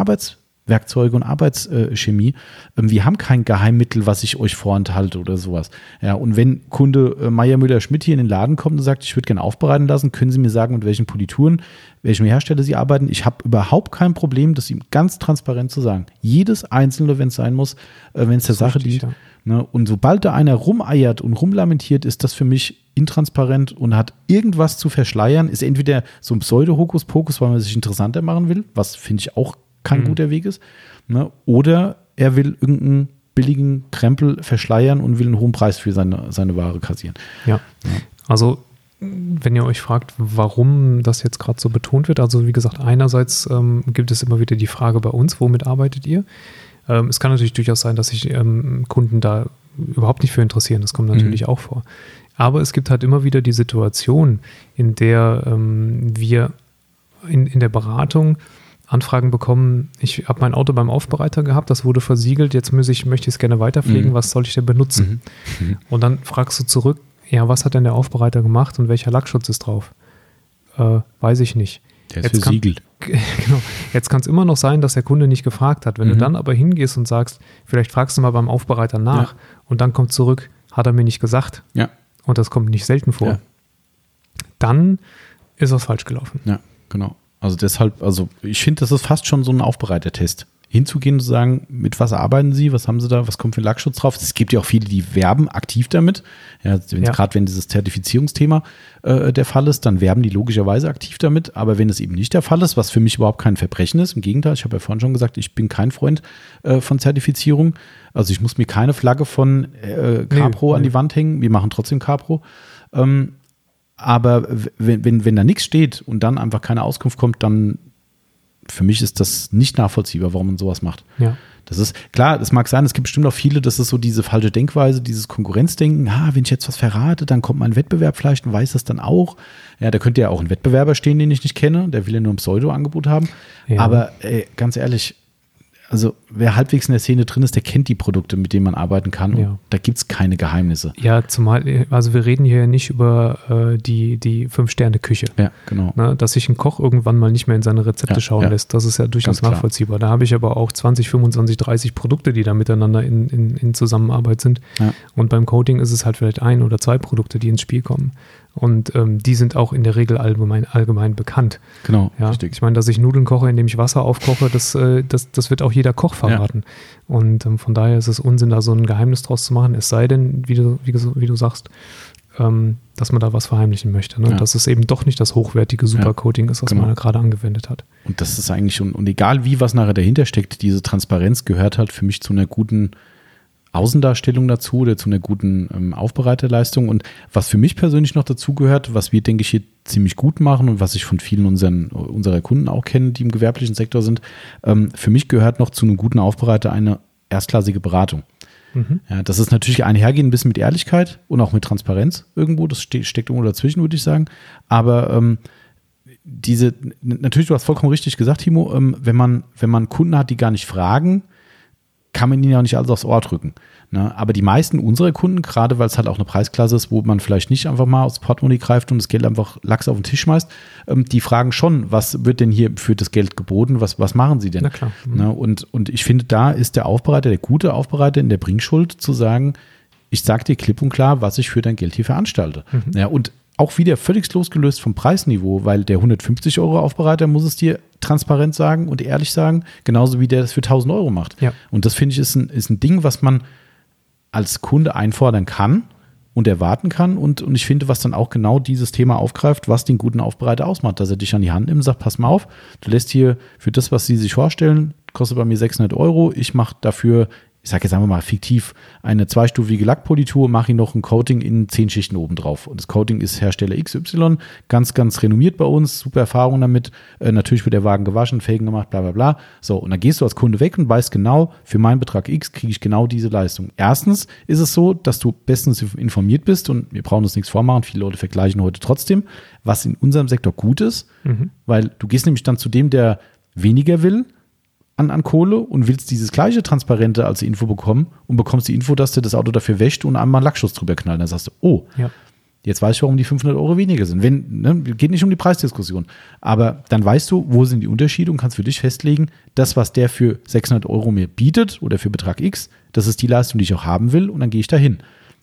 Arbeitswerkzeuge und Arbeitschemie. Ähm, Wir haben kein Geheimmittel, was ich euch vorenthalte oder sowas. Ja, und wenn Kunde äh, Meier Müller Schmidt hier in den Laden kommt und sagt, ich würde gerne aufbereiten lassen, können Sie mir sagen, mit welchen Polituren, welchem Hersteller Sie arbeiten. Ich habe überhaupt kein Problem, das ihm ganz transparent zu sagen. Jedes einzelne, wenn es sein muss, äh, wenn es der Sache richtig, dient. ja. Ne? Und sobald da einer rumeiert und rumlamentiert, ist das für mich intransparent und hat irgendwas zu verschleiern. Ist entweder so ein Pseudo-Hokuspokus, weil man sich interessanter machen will, was finde ich auch kein Mhm. guter Weg ist. Ne? Oder er will irgendeinen billigen Krempel verschleiern und will einen hohen Preis für seine, seine Ware kassieren. Ja. Also, wenn ihr euch fragt, warum das jetzt gerade so betont wird, also wie gesagt, einerseits ähm, gibt es immer wieder die Frage bei uns, womit arbeitet ihr? Ähm, es kann natürlich durchaus sein, dass sich ähm, Kunden da überhaupt nicht für interessieren. Das kommt natürlich auch vor. Aber es gibt halt immer wieder die Situation, in der ähm, wir in, in der Beratung Anfragen bekommen, ich habe mein Auto beim Aufbereiter gehabt, das wurde versiegelt, jetzt muss ich, möchte ich es gerne weiterpflegen, Mhm. was soll ich denn benutzen? Und dann fragst du zurück, ja, was hat denn der Aufbereiter gemacht und welcher Lackschutz ist drauf? Äh, weiß ich nicht. Der ist Jetzt kann- versiegelt. (laughs) genau. Jetzt kann es immer noch sein, dass der Kunde nicht gefragt hat. Wenn du Mhm. dann aber hingehst und sagst, vielleicht fragst du mal beim Aufbereiter nach Ja. und dann kommt zurück, hat er mir nicht gesagt Ja, und das kommt nicht selten vor, Ja. dann ist was falsch gelaufen. ja, genau. Also deshalb, also ich finde, das ist fast schon so ein Aufbereitertest. Hinzugehen und zu sagen, mit was arbeiten Sie, was haben Sie da, was kommt für Lackschutz drauf? Es gibt ja auch viele, die werben aktiv damit. Ja, Ja. Gerade wenn dieses Zertifizierungsthema äh, der Fall ist, dann werben die logischerweise aktiv damit. Aber wenn es eben nicht der Fall ist, was für mich überhaupt kein Verbrechen ist, im Gegenteil, ich habe ja vorhin schon gesagt, ich bin kein Freund äh, von Zertifizierung. Also ich muss mir keine Flagge von äh, Capro Nee, an nee. die Wand hängen. Wir machen trotzdem Capro. Ähm, aber wenn, wenn, wenn da nichts steht und dann einfach keine Auskunft kommt, dann für mich ist das nicht nachvollziehbar, warum man sowas macht. Ja. Das ist klar, es mag sein, es gibt bestimmt auch viele, das ist so diese falsche Denkweise, dieses Konkurrenzdenken. Ah, wenn ich jetzt was verrate, dann kommt mein Wettbewerb vielleicht und weiß das dann auch. Ja, da könnte ja auch ein Wettbewerber stehen, den ich nicht kenne, der will ja nur ein Pseudo-Angebot haben. Ja. Aber ey, ganz ehrlich, also wer halbwegs in der Szene drin ist, der kennt die Produkte, mit denen man arbeiten kann. Ja. da gibt es keine Geheimnisse. Ja, zumal, also wir reden hier nicht über äh, die, die Fünf-Sterne-Küche. Ja, genau. Ne, dass sich ein Koch irgendwann mal nicht mehr in seine Rezepte Ja, schauen ja. lässt, das ist ja durchaus Ganz klar. nachvollziehbar. Da habe ich aber auch 20, 25, 30 Produkte, die da miteinander in, in, in Zusammenarbeit sind. Ja. Und beim Coating ist es halt vielleicht ein oder zwei Produkte, die ins Spiel kommen. Und ähm, die sind auch in der Regel allgemein, allgemein bekannt. Genau, Ja, richtig. ich meine, dass ich Nudeln koche, indem ich Wasser aufkoche, das, äh, das, das wird auch jeder Koch verraten. Und ähm, von daher ist es Unsinn, da so ein Geheimnis draus zu machen. Es sei denn, wie du, wie, wie du sagst, ähm, dass man da was verheimlichen möchte. Ne? Ja. Dass es eben doch nicht das hochwertige Supercoating ist, was genau. man da gerade angewendet hat. Und das ist eigentlich schon, und egal wie was nachher dahinter steckt, diese Transparenz gehört halt für mich zu einer guten Außendarstellung dazu oder zu einer guten ähm, Aufbereiterleistung. Und was für mich persönlich noch dazu gehört, was wir, denke ich, hier ziemlich gut machen und was ich von vielen unseren, unserer Kunden auch kenne, die im gewerblichen Sektor sind, ähm, für mich gehört noch zu einem guten Aufbereiter eine erstklassige Beratung. Mhm. Ja, das ist natürlich einhergehen ein bisschen mit Ehrlichkeit und auch mit Transparenz irgendwo. Das ste steckt irgendwo dazwischen, würde ich sagen. Aber ähm, diese, natürlich, du hast vollkommen richtig gesagt, Timo, ähm, wenn man, wenn man Kunden hat, die gar nicht fragen, kann man ihnen ja auch nicht alles aufs Ohr drücken. Ne? Aber die meisten unserer Kunden, gerade weil es halt auch eine Preisklasse ist, wo man vielleicht nicht einfach mal aufs Portemonnaie greift und das Geld einfach lax auf den Tisch schmeißt, ähm, die fragen schon, was wird denn hier für das Geld geboten, was, was machen sie denn? Na klar. Mhm. Ne? Und, und ich finde, da ist der Aufbereiter, der gute Aufbereiter in der Bringschuld, zu sagen, ich sag dir klipp und klar, was ich für dein Geld hier veranstalte. Ja, und auch wieder völlig losgelöst vom Preisniveau, weil der 150 Euro Aufbereiter muss es dir transparent sagen und ehrlich sagen, genauso wie der das für 1000 Euro macht. Ja. Und das finde ich ist ein, ist ein Ding, was man als Kunde einfordern kann und erwarten kann. Und, und ich finde, was dann auch genau dieses Thema aufgreift, was den guten Aufbereiter ausmacht, dass er dich an die Hand nimmt und sagt, pass mal auf, du lässt hier für das, was sie sich vorstellen, kostet bei mir 600 Euro, ich mache dafür, ich sage jetzt einfach mal fiktiv, eine zweistufige Lackpolitur, mache ich noch ein Coating in zehn Schichten oben drauf. Und das Coating ist Hersteller XY, ganz, ganz renommiert bei uns, super Erfahrung damit. Äh, natürlich wird der Wagen gewaschen, Felgen gemacht, bla bla bla. So, und dann gehst du als Kunde weg und weißt genau, für meinen Betrag X kriege ich genau diese Leistung. Erstens ist es so, dass du bestens informiert bist und wir brauchen uns nichts vormachen, viele Leute vergleichen heute trotzdem, was in unserem Sektor gut ist, weil du gehst nämlich dann zu dem, der weniger will, an, an Kohle und willst dieses gleiche Transparente als Info bekommen und bekommst die Info, dass du das Auto dafür wäscht und einmal einen Lackschuss drüber knallt. Dann sagst du, oh, Ja. jetzt weiß ich, warum die 500 Euro weniger sind. Wenn, ne, geht nicht um die Preisdiskussion. Aber dann weißt du, wo sind die Unterschiede und kannst für dich festlegen, das, was der für 600 Euro mir bietet oder für Betrag X, das ist die Leistung, die ich auch haben will und dann gehe ich dahin.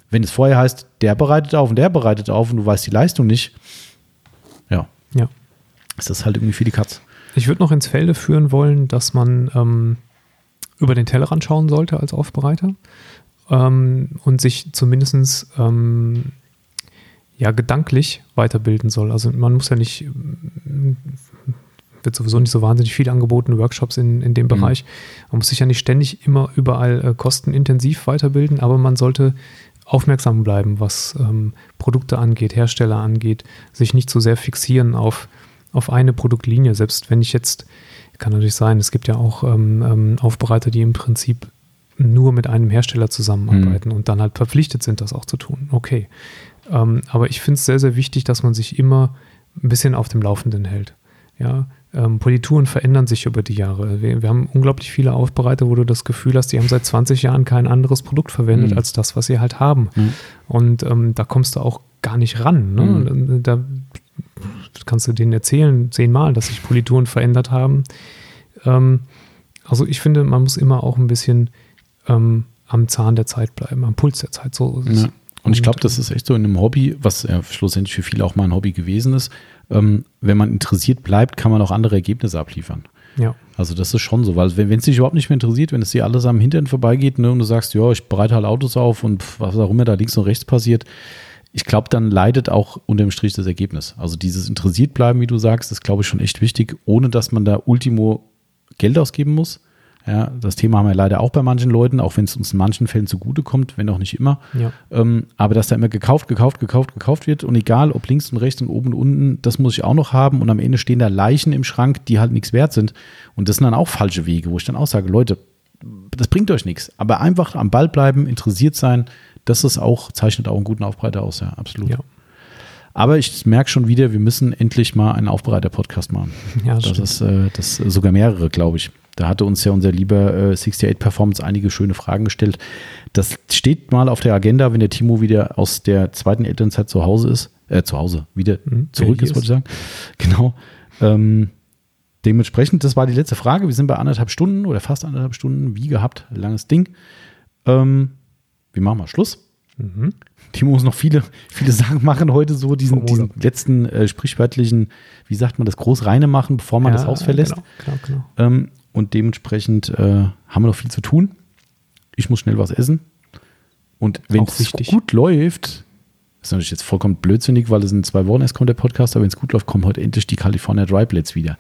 Wenn es vorher heißt, der bereitet auf und der bereitet auf und du weißt die Leistung nicht, ja, Ja. ist das halt irgendwie für die Katz. Ich würde noch ins Felde führen wollen, dass man ähm, über den Tellerrand schauen sollte als Aufbereiter ähm, und sich zumindest ähm, ja, gedanklich weiterbilden soll. Also man muss ja nicht, wird sowieso nicht so wahnsinnig viel angeboten, Workshops in, in dem Bereich. Man muss sich ja nicht ständig immer überall äh, kostenintensiv weiterbilden, aber man sollte aufmerksam bleiben, was ähm, Produkte angeht, Hersteller angeht, sich nicht zu sehr fixieren auf, auf eine Produktlinie. Selbst wenn ich jetzt, kann natürlich sein, es gibt ja auch ähm, ähm, Aufbereiter, die im Prinzip nur mit einem Hersteller zusammenarbeiten und dann halt verpflichtet sind, das auch zu tun. Okay. Ähm, aber ich finde es sehr, sehr wichtig, dass man sich immer ein bisschen auf dem Laufenden hält. Ja, ähm, Polituren verändern sich über die Jahre. Wir, wir haben unglaublich viele Aufbereiter, wo du das Gefühl hast, die haben seit 20 Jahren kein anderes Produkt verwendet Mhm. als das, was sie halt haben. Mhm. Und ähm, da kommst du auch gar nicht ran. Ne? Mhm. Da kannst du denen erzählen, zehnmal, dass sich Polituren verändert haben. Ähm, also ich finde, man muss immer auch ein bisschen ähm, am Zahn der Zeit bleiben, am Puls der Zeit. So. Ja. Und ich glaube, das ist echt so in einem Hobby, was ja schlussendlich für viele auch mal ein Hobby gewesen ist. Ähm, wenn man interessiert bleibt, kann man auch andere Ergebnisse abliefern. Ja. Also das ist schon so, weil wenn es dich überhaupt nicht mehr interessiert, wenn es dir alles am Hintern vorbeigeht ne, und du sagst, ja, ich bereite halt Autos auf und was auch immer da links und rechts passiert, ich glaube, dann leidet auch unterm Strich das Ergebnis. Also dieses interessiert bleiben, wie du sagst, ist, glaube ich, schon echt wichtig, ohne dass man da ultimo Geld ausgeben muss. Ja, das Thema haben wir leider auch bei manchen Leuten, auch wenn es uns in manchen Fällen zugutekommt, wenn auch nicht immer. Ja. Ähm, aber dass da immer gekauft, gekauft, gekauft, gekauft wird und egal ob links und rechts und oben und unten, das muss ich auch noch haben und am Ende stehen da Leichen im Schrank, die halt nichts wert sind. Und das sind dann auch falsche Wege, wo ich dann auch sage, Leute, das bringt euch nichts. Aber einfach am Ball bleiben, interessiert sein, das ist auch, zeichnet auch einen guten Aufbereiter aus, ja, absolut. Ja. Aber ich merke schon wieder, wir müssen endlich mal einen Aufbereiter-Podcast machen. Ja, das das ist, äh, das sogar mehrere, glaube ich. Da hatte uns ja unser lieber äh, 68 Performance einige schöne Fragen gestellt. Das steht mal auf der Agenda, wenn der Timo wieder aus der zweiten Elternzeit zu Hause ist. Äh, zu Hause, wieder mhm, zurück ist, wollte ich sagen. Genau. Ähm, dementsprechend, das war die letzte Frage. Wir sind bei anderthalb Stunden oder fast anderthalb Stunden, wie gehabt, langes Ding. Ähm, wir machen mal Schluss. Mhm. Timo muss noch viele, viele Sachen machen heute, so diesen, diesen letzten äh, sprichwörtlichen, wie sagt man das, Großreine machen, bevor man ja, das Haus verlässt. Genau, genau, genau. Ähm, und dementsprechend äh, haben wir noch viel zu tun. Ich muss schnell was essen. Und wenn es gut läuft, ist natürlich jetzt vollkommen blödsinnig, weil es in zwei Wochen erst kommt der Podcast, aber wenn es gut läuft, kommen heute endlich die California Dry Blades wieder.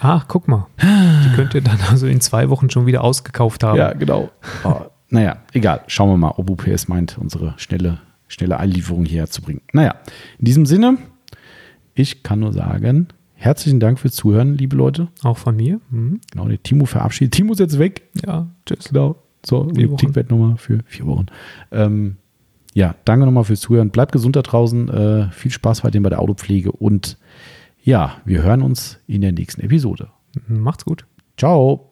Ah, guck mal. Die könnt ihr dann also in zwei Wochen schon wieder ausgekauft haben. Ja, genau. Oh, naja, egal. Schauen wir mal, ob UPS meint, unsere schnelle, schnelle Einlieferung hierher zu bringen. Naja, in diesem Sinne, ich kann nur sagen, herzlichen Dank fürs Zuhören, liebe Leute. Auch von mir. Mhm. Genau, der Timo verabschiedet. Timo ist jetzt weg. Ja, tschüss. Genau. So, die Tickbettnummer für vier Wochen. Ähm, ja, danke nochmal fürs Zuhören. Bleibt gesund da draußen. Äh, viel Spaß weiterhin bei der Autopflege und ja, wir hören uns in der nächsten Episode. Macht's gut. Ciao.